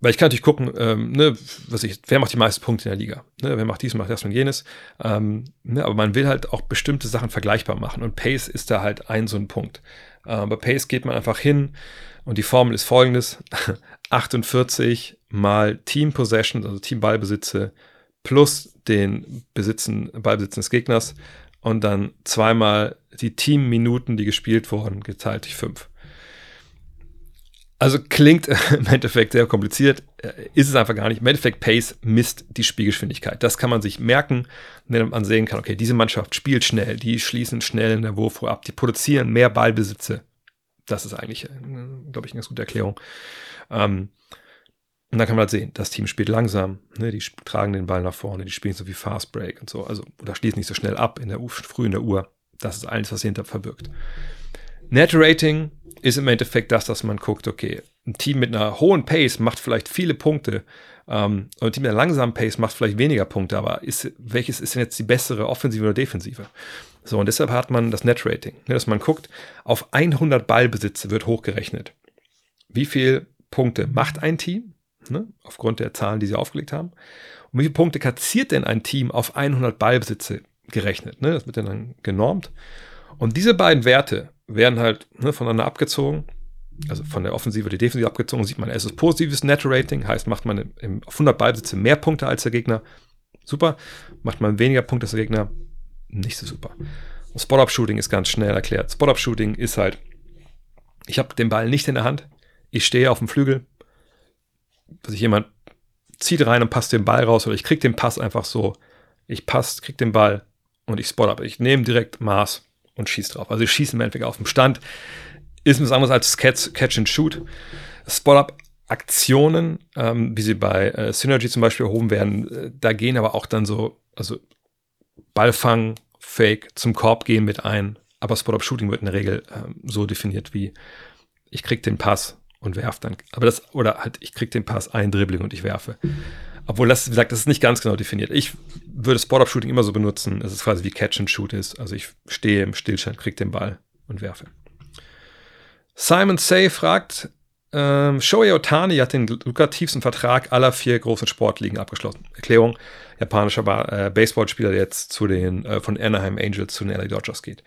weil ich kann natürlich gucken, ähm, ne, was ich, wer macht die meisten Punkte in der Liga? Ne, wer macht dies, macht das und jenes? Ähm, ne, aber man will halt auch bestimmte Sachen vergleichbar machen und Pace ist da halt ein so ein Punkt. Äh, bei Pace geht man einfach hin und die Formel ist folgendes: 48 mal Team Possession, also Team Ballbesitze plus den Besitzen, Ballbesitzen des Gegners und dann zweimal die Teamminuten, die gespielt wurden, geteilt durch fünf. Also klingt im Endeffekt sehr kompliziert, äh, ist es einfach gar nicht. Im Endeffekt Pace misst die Spielgeschwindigkeit. Das kann man sich merken, wenn man sehen kann, okay, diese Mannschaft spielt schnell, die schließen schnell in der Wurfruhe ab, die produzieren mehr Ballbesitze. Das ist eigentlich, äh, glaube ich, eine ganz gute Erklärung. Ähm, und dann kann man halt sehen, das Team spielt langsam, ne, die tragen den Ball nach vorne, die spielen so wie Fast Break und so, also oder schließen nicht so schnell ab in der früh in der Uhr. Das ist alles, was hinter verbirgt. Net Rating ist im Endeffekt das, dass man guckt, okay, ein Team mit einer hohen Pace macht vielleicht viele Punkte ähm, und ein Team mit einer langsamen Pace macht vielleicht weniger Punkte, aber ist, welches ist denn jetzt die bessere Offensive oder Defensive? So, und deshalb hat man das Net-Rating, ne, dass man guckt, auf 100 Ballbesitze wird hochgerechnet. Wie viele Punkte macht ein Team, ne, aufgrund der Zahlen, die sie aufgelegt haben? Und wie viele Punkte kassiert denn ein Team auf 100 Ballbesitze gerechnet? Ne? Das wird dann genormt. Und diese beiden Werte werden halt ne, voneinander abgezogen. Also von der Offensive die Defensive abgezogen, sieht man, es ist positives Net-Rating, heißt, macht man im, auf 100 Ballbesitze mehr Punkte als der Gegner, super. Macht man weniger Punkte als der Gegner, nicht so super. Spot-Up-Shooting ist ganz schnell erklärt. Spot-Up-Shooting ist halt, ich habe den Ball nicht in der Hand, ich stehe auf dem Flügel, sich jemand zieht rein und passt den Ball raus oder ich kriege den Pass einfach so, ich passe, kriege den Ball und ich spot up. Ich nehme direkt Maß und schießt drauf. Also ich schieße im Endeffekt auf dem Stand. Ist was anderes als Catch, Catch and Shoot. Spot-Up-Aktionen, ähm, wie sie bei äh, Synergy zum Beispiel erhoben werden, äh, da gehen aber auch dann so, also Ballfang, Fake, zum Korb gehen mit ein. Aber Spot-Up-Shooting wird in der Regel ähm, so definiert wie, ich krieg den Pass und werf dann. Aber das, oder halt, ich krieg den Pass, ein Dribbling und ich werfe. Obwohl das, wie gesagt, das ist nicht ganz genau definiert. Ich würde Spot-Up-Shooting immer so benutzen, dass es quasi wie Catch and Shoot ist. Also ich stehe im Stillstand, kriege den Ball und werfe. Simon Say fragt, ähm, Shohei Otani hat den lukrativsten Vertrag aller vier großen Sportligen abgeschlossen. Erklärung, japanischer äh, Baseballspieler, der jetzt zu den, äh, von Anaheim Angels zu den LA Dodgers geht.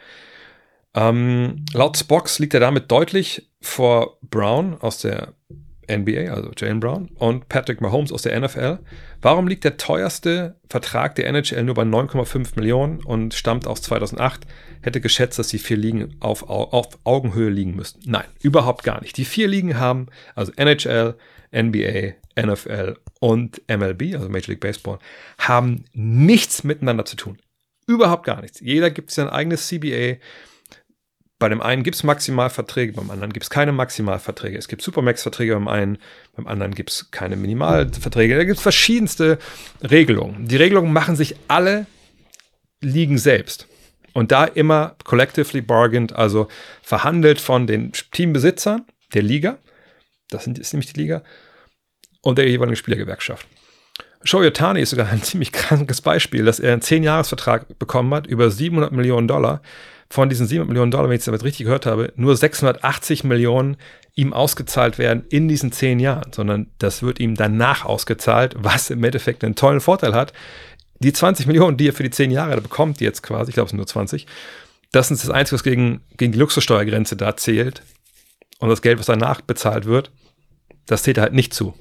Ähm, laut Spox liegt er damit deutlich vor Brown aus der NBA, also Jalen Brown, und Patrick Mahomes aus der NFL. Warum liegt der teuerste Vertrag der NHL nur bei 9,5 Millionen und stammt aus 2008? Hätte geschätzt, dass die vier Ligen auf, auf Augenhöhe liegen müssten. Nein, überhaupt gar nicht. Die vier Ligen haben, also NHL, NBA, NFL und MLB, also Major League Baseball, haben nichts miteinander zu tun. Überhaupt gar nichts. Jeder gibt sein eigenes CBA bei dem einen gibt es Maximalverträge, beim anderen gibt es keine Maximalverträge. Es gibt Supermax-Verträge beim einen, beim anderen gibt es keine Minimalverträge. Da gibt es verschiedenste Regelungen. Die Regelungen machen sich alle Ligen selbst. Und da immer collectively bargained, also verhandelt von den Teambesitzern der Liga, das ist nämlich die Liga, und der jeweiligen Spielergewerkschaft. Shohei Otani ist sogar ein ziemlich krankes Beispiel, dass er einen 10-Jahres-Vertrag bekommen hat, über 700 Millionen Dollar, von diesen 700 Millionen Dollar, wenn ich es damit richtig gehört habe, nur 680 Millionen ihm ausgezahlt werden in diesen zehn Jahren, sondern das wird ihm danach ausgezahlt, was im Endeffekt einen tollen Vorteil hat. Die 20 Millionen, die er für die zehn Jahre bekommt, jetzt quasi, ich glaube es sind nur 20, das ist das Einzige, was gegen, gegen die Luxussteuergrenze da zählt. Und das Geld, was danach bezahlt wird, das zählt er halt nicht zu.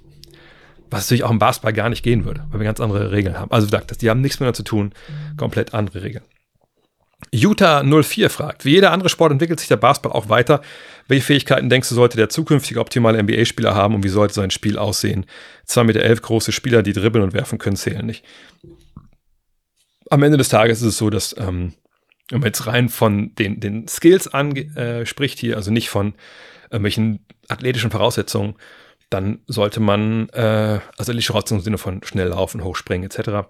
Was natürlich auch im Basketball gar nicht gehen würde, weil wir ganz andere Regeln haben. Also gesagt, die haben nichts miteinander zu tun, komplett andere Regeln. Utah 04 fragt, wie jeder andere Sport entwickelt sich der Basketball auch weiter. Welche Fähigkeiten denkst du, sollte der zukünftige optimale NBA-Spieler haben und wie sollte sein Spiel aussehen? 2,11 Meter elf große Spieler, die dribbeln und werfen können, zählen nicht. Am Ende des Tages ist es so, dass ähm, Wenn man jetzt rein von den, den Skills anspricht äh, hier, also nicht von irgendwelchen athletischen Voraussetzungen, dann sollte man, äh, also athletische Voraussetzungen im Sinne von schnell laufen, hochspringen etc.,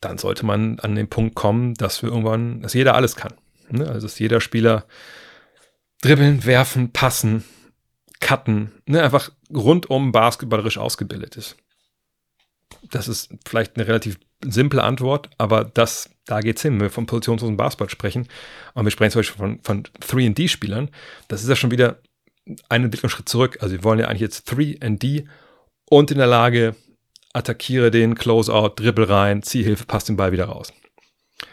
dann sollte man an den Punkt kommen, dass wir irgendwann, dass jeder alles kann. Ne? Also dass jeder Spieler dribbeln, werfen, passen, cutten, ne? einfach rundum basketballerisch ausgebildet ist. Das ist vielleicht eine relativ simple Antwort, aber das, da geht's hin, wenn wir vom positionslosen Basketball sprechen. Und wir sprechen zum Beispiel von, von 3D-Spielern. Das ist ja schon wieder einen Entwicklungsschritt zurück. Also wir wollen ja eigentlich jetzt 3D und in der Lage, attackiere den, Closeout, Dribble rein, Zielhilfe, passt den Ball wieder raus.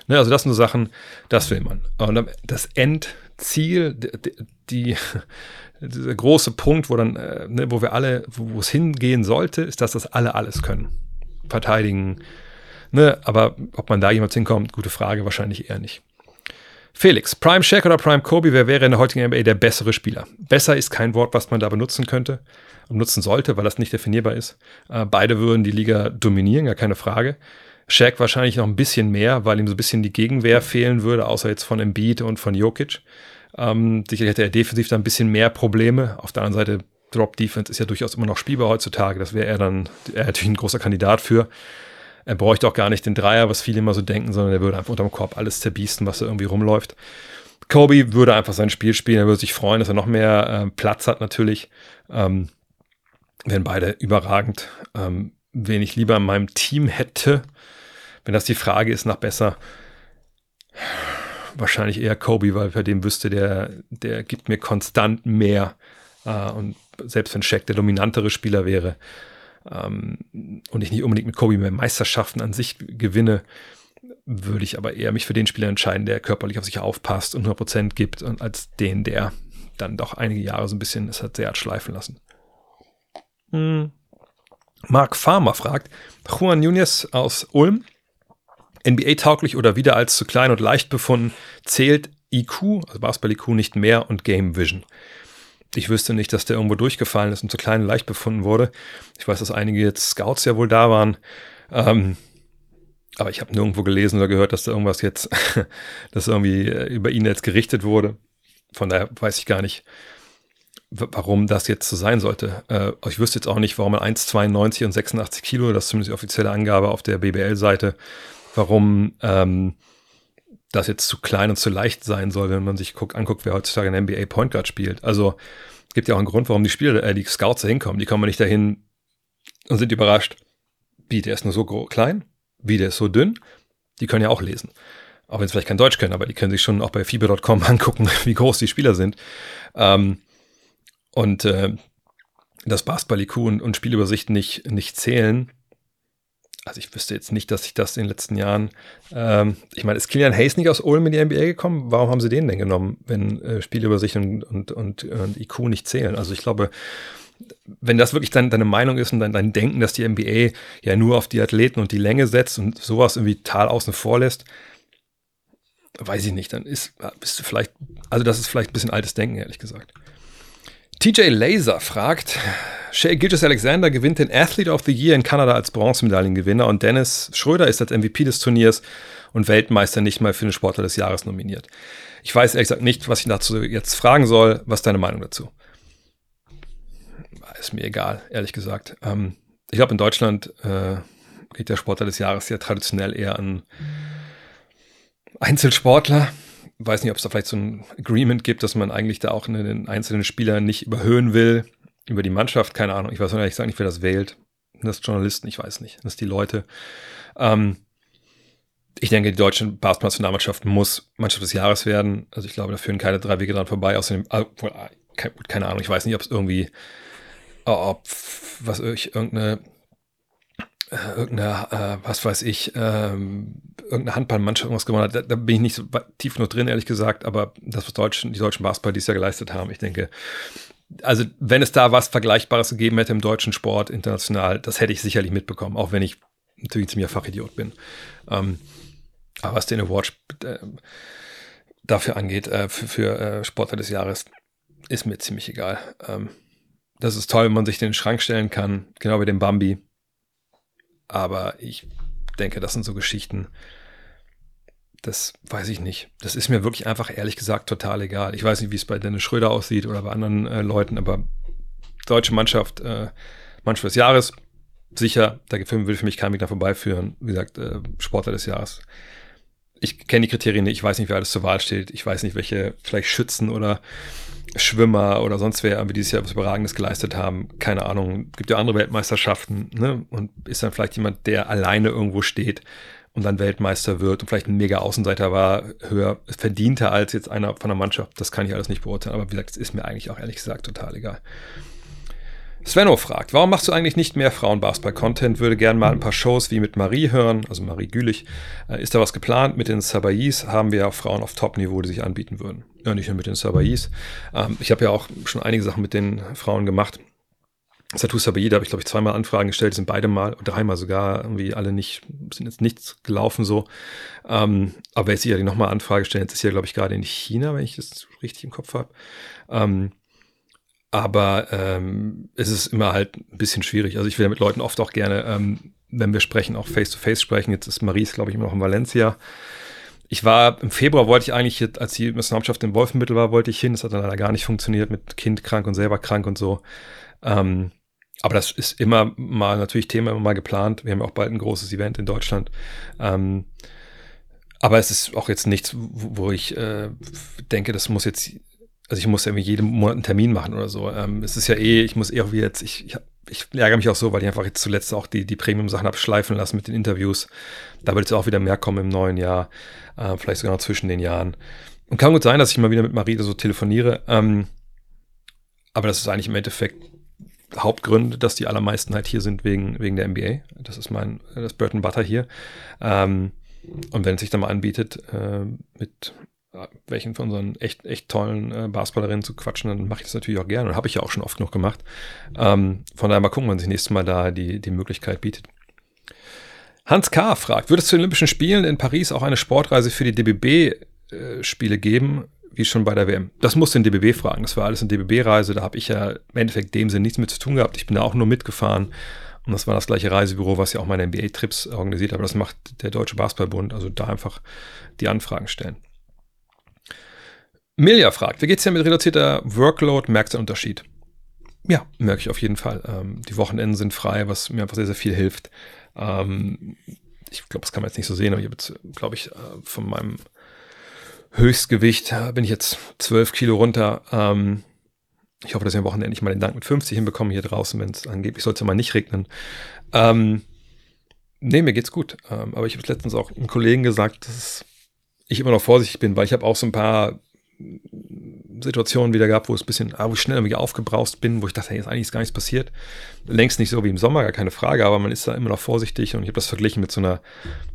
Ne, also das sind so Sachen, das will man. Und das Endziel, die, die dieser große Punkt, wo dann, äh, ne, wo wir alle, wo es hingehen sollte, ist, dass das alle alles können. Verteidigen, ne, aber ob man da jemals hinkommt, gute Frage, wahrscheinlich eher nicht. Felix, Prime Shaq oder Prime Kobe, wer wäre in der heutigen NBA der bessere Spieler? Besser ist kein Wort, was man da benutzen könnte und nutzen sollte, weil das nicht definierbar ist. Äh, beide würden die Liga dominieren, gar keine Frage. Shaq wahrscheinlich noch ein bisschen mehr, weil ihm so ein bisschen die Gegenwehr fehlen würde, außer jetzt von Embiid und von Jokic. Ähm, sicherlich hätte er defensiv da ein bisschen mehr Probleme. Auf der anderen Seite, Drop Defense ist ja durchaus immer noch spielbar heutzutage. Das wäre er dann er natürlich ein großer Kandidat für. Er bräuchte auch gar nicht den Dreier, was viele immer so denken, sondern er würde einfach unterm Korb alles zerbiesten, was da irgendwie rumläuft. Kobe würde einfach sein Spiel spielen, er würde sich freuen, dass er noch mehr äh, Platz hat natürlich. Ähm, wären beide überragend. Ähm, wen ich lieber in meinem Team hätte, wenn das die Frage ist nach besser, wahrscheinlich eher Kobe, weil bei dem wüsste, der, der gibt mir konstant mehr. Äh, und selbst wenn Shaq der dominantere Spieler wäre, ähm, und ich nicht unbedingt mit Kobe mehr Meisterschaften an sich gewinne, würde ich aber eher mich für den Spieler entscheiden, der körperlich auf sich aufpasst und 100% gibt, und als den, der dann doch einige Jahre so ein bisschen es hat sehr hat schleifen lassen. Hm. Mark Farmer fragt, Juan Nunez aus Ulm, NBA-tauglich oder wieder als zu klein und leicht befunden, zählt IQ, also Basketball-IQ, nicht mehr und Game Vision. Ich wüsste nicht, dass der irgendwo durchgefallen ist und zu klein und leicht befunden wurde. Ich weiß, dass einige jetzt Scouts ja wohl da waren. Ähm, aber ich habe nirgendwo gelesen oder gehört, dass da irgendwas jetzt, dass irgendwie äh, über ihn jetzt gerichtet wurde. Von daher weiß ich gar nicht, warum das jetzt so sein sollte. Äh, ich wüsste jetzt auch nicht, warum man 1,92 und 86 Kilo, das ist zumindest die offizielle Angabe auf der BBL-Seite, warum ähm, das jetzt zu klein und zu leicht sein soll, wenn man sich guckt, anguckt, wer heutzutage in NBA Point Guard spielt. Also gibt ja auch einen Grund, warum die Spieler, äh, die Scouts da hinkommen. Die kommen nicht dahin und sind überrascht. Wie, der ist nur so klein? Wie, der ist so dünn? Die können ja auch lesen. Auch wenn sie vielleicht kein Deutsch können, aber die können sich schon auch bei FIBE.com angucken, wie groß die Spieler sind. Ähm, und äh, das Basketball-IQ und, und Spielübersicht nicht, nicht zählen, also ich wüsste jetzt nicht, dass sich das in den letzten Jahren, ähm, ich meine, ist Kilian Hayes nicht aus Ulm in die NBA gekommen? Warum haben sie den denn genommen, wenn äh, Spielübersicht und, und, und, und IQ nicht zählen? Also ich glaube, wenn das wirklich dein, deine Meinung ist und dein, dein Denken, dass die NBA ja nur auf die Athleten und die Länge setzt und sowas irgendwie total außen vor lässt, weiß ich nicht, dann ist, bist du vielleicht, also das ist vielleicht ein bisschen altes Denken, ehrlich gesagt. TJ Laser fragt, Shea Gilgis Alexander gewinnt den Athlete of the Year in Kanada als Bronzemedaillengewinner und Dennis Schröder ist als MVP des Turniers und Weltmeister nicht mal für den Sportler des Jahres nominiert. Ich weiß ehrlich gesagt nicht, was ich dazu jetzt fragen soll. Was ist deine Meinung dazu? Ist mir egal, ehrlich gesagt. Ähm, ich glaube, in Deutschland äh, geht der Sportler des Jahres ja traditionell eher an Einzelsportler weiß nicht, ob es da vielleicht so ein Agreement gibt, dass man eigentlich da auch den einzelnen Spieler nicht überhöhen will über die Mannschaft. Keine Ahnung. Ich weiß ehrlich nicht, wer das wählt. Das Journalisten, ich weiß nicht. Das ist die Leute. Ähm, ich denke, die deutsche Basketball-Nationalmannschaft muss Mannschaft des Jahres werden. Also ich glaube, da führen keine drei Wege dran vorbei. Außerdem, äh, keine Ahnung, ich weiß nicht, ob es irgendwie, ob was ich irgendeine äh, irgendeine, äh, was weiß ich, ähm, irgendeine Handballmannschaft irgendwas gewonnen hat. Da, da, bin ich nicht so tief nur drin, ehrlich gesagt, aber das, was Deutschen, die deutschen Basketball dies Jahr geleistet haben, ich denke, also wenn es da was Vergleichbares gegeben hätte im deutschen Sport international, das hätte ich sicherlich mitbekommen, auch wenn ich natürlich ziemlich Fachidiot bin. Ähm, aber was den Award äh, dafür angeht, äh, für, für äh, Sportler des Jahres, ist mir ziemlich egal. Ähm, das ist toll, wenn man sich den Schrank stellen kann, genau wie dem Bambi. Aber ich denke, das sind so Geschichten, das weiß ich nicht. Das ist mir wirklich einfach ehrlich gesagt total egal. Ich weiß nicht, wie es bei Dennis Schröder aussieht oder bei anderen äh, Leuten, aber deutsche Mannschaft, äh, Mannschaft des Jahres, sicher, da will für mich kein Weg da vorbeiführen. Wie gesagt, äh, Sportler des Jahres. Ich kenne die Kriterien nicht, ich weiß nicht, wer alles zur Wahl steht. Ich weiß nicht, welche vielleicht Schützen oder Schwimmer oder sonst wer, wie dieses Jahr was Überragendes geleistet haben. Keine Ahnung. Gibt ja andere Weltmeisterschaften, ne? Und ist dann vielleicht jemand, der alleine irgendwo steht und dann Weltmeister wird und vielleicht ein mega Außenseiter war, höher verdienter als jetzt einer von der Mannschaft. Das kann ich alles nicht beurteilen. Aber wie gesagt, es ist mir eigentlich auch ehrlich gesagt total egal. Svenno fragt, warum machst du eigentlich nicht mehr Frauenbasketball-Content? Würde gern mal ein paar Shows wie mit Marie hören, also Marie Gülich. Äh, ist da was geplant? Mit den Sabais haben wir ja Frauen auf Top-Niveau, die sich anbieten würden. Ja, nicht nur mit den Sabais. Ähm, ich habe ja auch schon einige Sachen mit den Frauen gemacht. Satu Sabai, da habe ich glaube ich zweimal Anfragen gestellt, sind beide mal, dreimal sogar, irgendwie alle nicht, sind jetzt nichts gelaufen so. Ähm, aber jetzt sicherlich nochmal Anfrage stellen, jetzt ist ja glaube ich gerade in China, wenn ich das richtig im Kopf habe. Ähm, aber ähm, es ist immer halt ein bisschen schwierig. Also ich will ja mit Leuten oft auch gerne, ähm, wenn wir sprechen, auch face-to-face -face sprechen. Jetzt ist Maries, glaube ich, immer noch in Valencia. Ich war im Februar wollte ich eigentlich, als die Nationalmannschaft in Wolfenbüttel war, wollte ich hin. Das hat dann leider gar nicht funktioniert mit Kind krank und selber krank und so. Ähm, aber das ist immer mal natürlich Thema, immer mal geplant. Wir haben auch bald ein großes Event in Deutschland. Ähm, aber es ist auch jetzt nichts, wo, wo ich äh, denke, das muss jetzt also ich muss irgendwie jeden Monat einen Termin machen oder so. Ähm, es ist ja eh, ich muss eh auch wie jetzt, ich, ich, ich ärgere mich auch so, weil ich einfach jetzt zuletzt auch die, die Premium-Sachen abschleifen lassen mit den Interviews. Da wird jetzt auch wieder mehr kommen im neuen Jahr, äh, vielleicht sogar noch zwischen den Jahren. Und kann gut sein, dass ich mal wieder mit Marie so telefoniere. Ähm, aber das ist eigentlich im Endeffekt Hauptgründe, dass die allermeisten halt hier sind wegen, wegen der NBA. Das ist mein, das Burton Butter hier. Ähm, und wenn es sich dann mal anbietet, äh, mit welchen von unseren echt, echt tollen äh, Basketballerinnen zu quatschen, dann mache ich das natürlich auch gerne und habe ich ja auch schon oft genug gemacht. Ähm, von daher mal gucken, wann sich nächstes Mal da die, die Möglichkeit bietet. Hans K. fragt, wird es zu den Olympischen Spielen in Paris auch eine Sportreise für die DBB-Spiele äh, geben, wie schon bei der WM? Das muss den DBB fragen. Das war alles eine DBB-Reise, da habe ich ja im Endeffekt dem Sinn nichts mit zu tun gehabt. Ich bin da auch nur mitgefahren. Und das war das gleiche Reisebüro, was ja auch meine NBA-Trips organisiert, aber das macht der Deutsche Basketballbund. Also da einfach die Anfragen stellen. Milja fragt, wie geht's dir mit reduzierter Workload? Merkst du einen Unterschied? Ja, merke ich auf jeden Fall. Ähm, die Wochenenden sind frei, was mir einfach sehr, sehr viel hilft. Ähm, ich glaube, das kann man jetzt nicht so sehen, aber ich habe jetzt, glaube ich, äh, von meinem Höchstgewicht äh, bin ich jetzt 12 Kilo runter. Ähm, ich hoffe, dass ich am Wochenende nicht mal den Dank mit 50 hinbekomme hier draußen, wenn es angeblich sollte mal nicht regnen. Ähm, nee, mir geht's gut. Ähm, aber ich habe letztens auch einem Kollegen gesagt, dass ich immer noch vorsichtig bin, weil ich habe auch so ein paar Situationen wieder gehabt, wo es ein bisschen, ah, wo ich schnell irgendwie aufgebraust bin, wo ich dachte, hey, ist eigentlich gar nichts passiert. Längst nicht so wie im Sommer, gar keine Frage, aber man ist da immer noch vorsichtig und ich habe das verglichen mit so einer,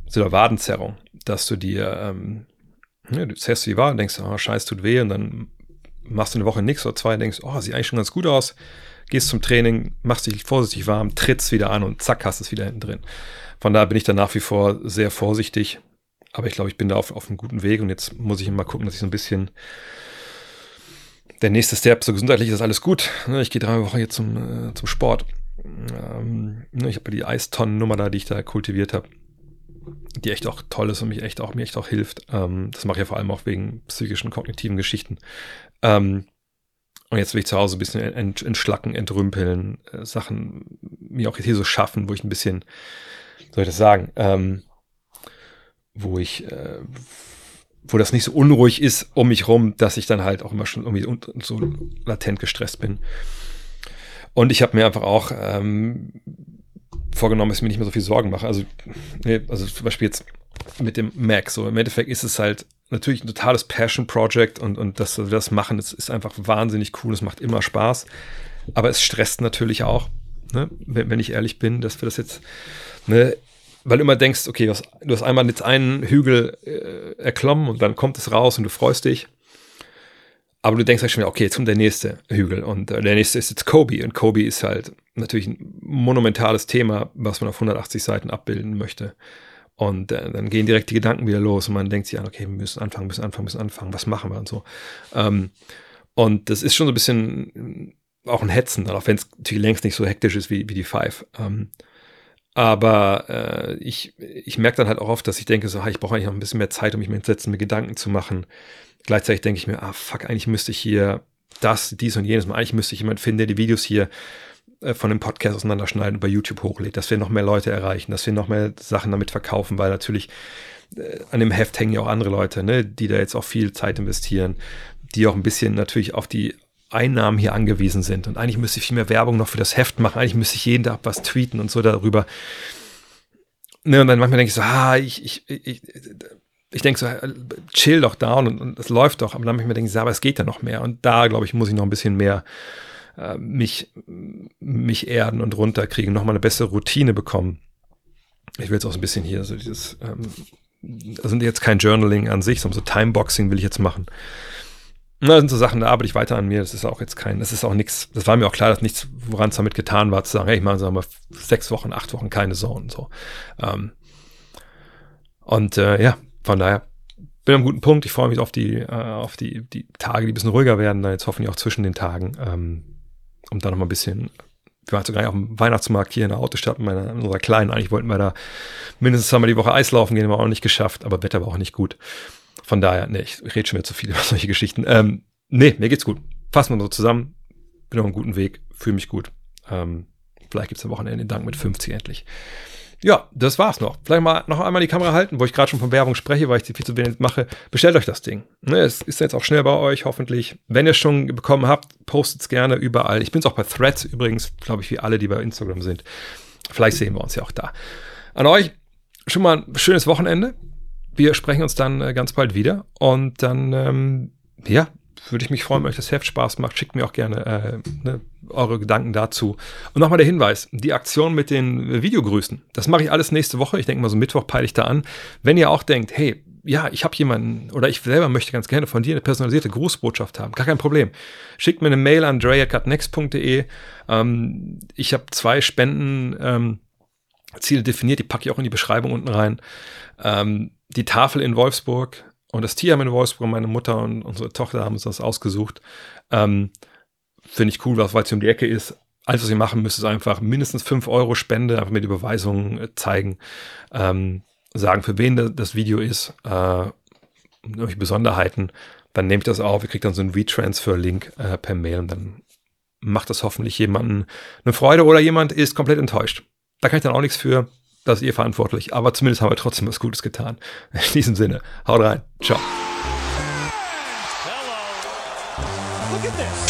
so einer Wadenzerrung, dass du dir, ähm, ja, du zerrst Wade und denkst, oh, scheiß, tut weh und dann machst du eine Woche nichts oder zwei denkst, oh, sieht eigentlich schon ganz gut aus, gehst zum Training, machst dich vorsichtig warm, trittst wieder an und zack, hast es wieder hinten drin. Von daher bin ich da nach wie vor sehr vorsichtig aber ich glaube, ich bin da auf, auf einem guten Weg und jetzt muss ich mal gucken, dass ich so ein bisschen der nächste Step, so gesundheitlich ist alles gut. Ne? Ich gehe drei Wochen jetzt zum, äh, zum Sport. Ähm, ne, ich habe die Eistonnen-Nummer da, die ich da kultiviert habe, die echt auch toll ist und mich echt auch, mir echt auch hilft. Ähm, das mache ich ja vor allem auch wegen psychischen, kognitiven Geschichten. Ähm, und jetzt will ich zu Hause ein bisschen entschlacken, entrümpeln, äh, Sachen mir auch hier so schaffen, wo ich ein bisschen, soll ich das sagen, ähm, wo ich, äh, wo das nicht so unruhig ist um mich rum, dass ich dann halt auch immer schon irgendwie so latent gestresst bin. Und ich habe mir einfach auch ähm, vorgenommen, dass ich mir nicht mehr so viel Sorgen mache. Also, nee, also zum Beispiel jetzt mit dem Mac. So im Endeffekt ist es halt natürlich ein totales Passion Project und, und dass wir das machen, das ist einfach wahnsinnig cool. Es macht immer Spaß. Aber es stresst natürlich auch, ne? wenn, wenn ich ehrlich bin, dass wir das jetzt ne, weil du immer denkst, okay, du hast, du hast einmal jetzt einen Hügel äh, erklommen und dann kommt es raus und du freust dich. Aber du denkst halt schon okay, jetzt kommt der nächste Hügel und äh, der nächste ist jetzt Kobe und Kobe ist halt natürlich ein monumentales Thema, was man auf 180 Seiten abbilden möchte. Und äh, dann gehen direkt die Gedanken wieder los und man denkt sich an, okay, wir müssen anfangen, müssen anfangen, müssen anfangen, was machen wir und so. Ähm, und das ist schon so ein bisschen auch ein Hetzen, auch wenn es natürlich längst nicht so hektisch ist wie, wie die Five. Ähm, Aber äh, ich, ich merke dann halt auch oft, dass ich denke, so, ah, ich brauche eigentlich noch ein bisschen mehr Zeit, um mich mit Sätzen, mir Gedanken zu machen. Gleichzeitig denke ich mir, ah, fuck, eigentlich müsste ich hier das, dies und jenes mal. Eigentlich müsste ich jemanden finden, der die Videos hier äh, von dem Podcast auseinanderschneiden und bei YouTube hochlädt, dass wir noch mehr Leute erreichen, dass wir noch mehr Sachen damit verkaufen, weil natürlich äh, an dem Heft hängen ja auch andere Leute, ne, die da jetzt auch viel Zeit investieren, die auch ein bisschen natürlich auf die Einnahmen hier angewiesen sind. Und eigentlich müsste ich viel mehr Werbung noch für das Heft machen. Eigentlich müsste ich jeden Tag was tweeten und so darüber. Ne, und dann manchmal denke ich so, ah, ich, ich, ich, ich denke so, chill doch down und, und es läuft doch. Aber dann manchmal denke ich so, aber es geht ja noch mehr. Und da, glaube ich, muss ich noch ein bisschen mehr äh, mich, mich erden und runterkriegen, nochmal eine bessere Routine bekommen. Ich will jetzt auch so ein bisschen hier so dieses, ähm, also jetzt kein Journaling an sich, sondern so Timeboxing will ich jetzt machen. Na, das sind so Sachen, da arbeite ich weiter an mir. Das ist auch jetzt kein, das ist auch nichts, das war mir auch klar, dass nichts, woran es damit getan war, zu sagen, hey, ich mache sagen wir sechs Wochen, acht Wochen keine Zone. So. Ähm, und äh, ja, von daher bin am guten Punkt. Ich freue mich auf die, äh, auf die, die Tage, die ein bisschen ruhiger werden, dann jetzt hoffentlich auch zwischen den Tagen, ähm, um da nochmal ein bisschen wir waren sogar auf dem Weihnachtsmarkt hier in der Autostadt mit meiner, unserer Kleinen. Eigentlich wollten wir da mindestens zweimal die Woche Eislaufen gehen, haben wir auch nicht geschafft, aber Wetter war auch nicht gut. Von daher, nee, ich rede schon wieder zu viel über solche Geschichten. Ähm, nee, mir geht's gut. Fassen wir so zusammen. Bin auf einem guten Weg, fühle mich gut. Ähm, vielleicht gibt's am Wochenende den Dank mit 50 endlich. Ja, das war's noch. Vielleicht mal noch einmal die Kamera halten, wo ich gerade schon von Werbung spreche, weil ich viel zu wenig mache. Bestellt euch das Ding. Ne, es ist jetzt auch schnell bei euch, hoffentlich. Wenn ihr es schon bekommen habt, postet es gerne überall. Ich bin es auch bei Threads übrigens, glaube ich, wie alle, die bei Instagram sind. Vielleicht sehen wir uns ja auch da. An euch schon mal ein schönes Wochenende wir sprechen uns dann äh, ganz bald wieder und dann, ähm, ja, würde ich mich freuen, wenn euch das Heft Spaß macht. Schickt mir auch gerne äh, ne, eure Gedanken dazu. Und nochmal der Hinweis: Die Aktion mit den Videogrüßen, das mache ich alles nächste Woche. Ich denke mal, so Mittwoch peile ich da an. Wenn ihr auch denkt, hey, ja, ich habe jemanden oder ich selber möchte ganz gerne von dir eine personalisierte Grußbotschaft haben, gar kein Problem. Schickt mir eine Mail an dre.next.de. Ähm, ich habe zwei Spenden. Ähm, definiert, die packe ich auch in die Beschreibung unten rein. Ähm, die Tafel in Wolfsburg und das Tierheim in Wolfsburg, meine Mutter und unsere Tochter haben uns das ausgesucht. Ähm, Finde ich cool, weil es um die Ecke ist. Alles, was ihr machen müsst, ist einfach mindestens 5 Euro Spende, einfach mit Überweisungen äh, zeigen, ähm, sagen, für wen das Video ist, äh, irgendwelche Besonderheiten. Dann nehmt das auf, ihr kriegt dann so einen Retransfer-Link äh, per Mail und dann macht das hoffentlich jemanden eine Freude oder jemand ist komplett enttäuscht. Da kann ich dann auch nichts für. Das ist ihr verantwortlich. Aber zumindest haben wir trotzdem was Gutes getan. In diesem Sinne, haut rein. Ciao. to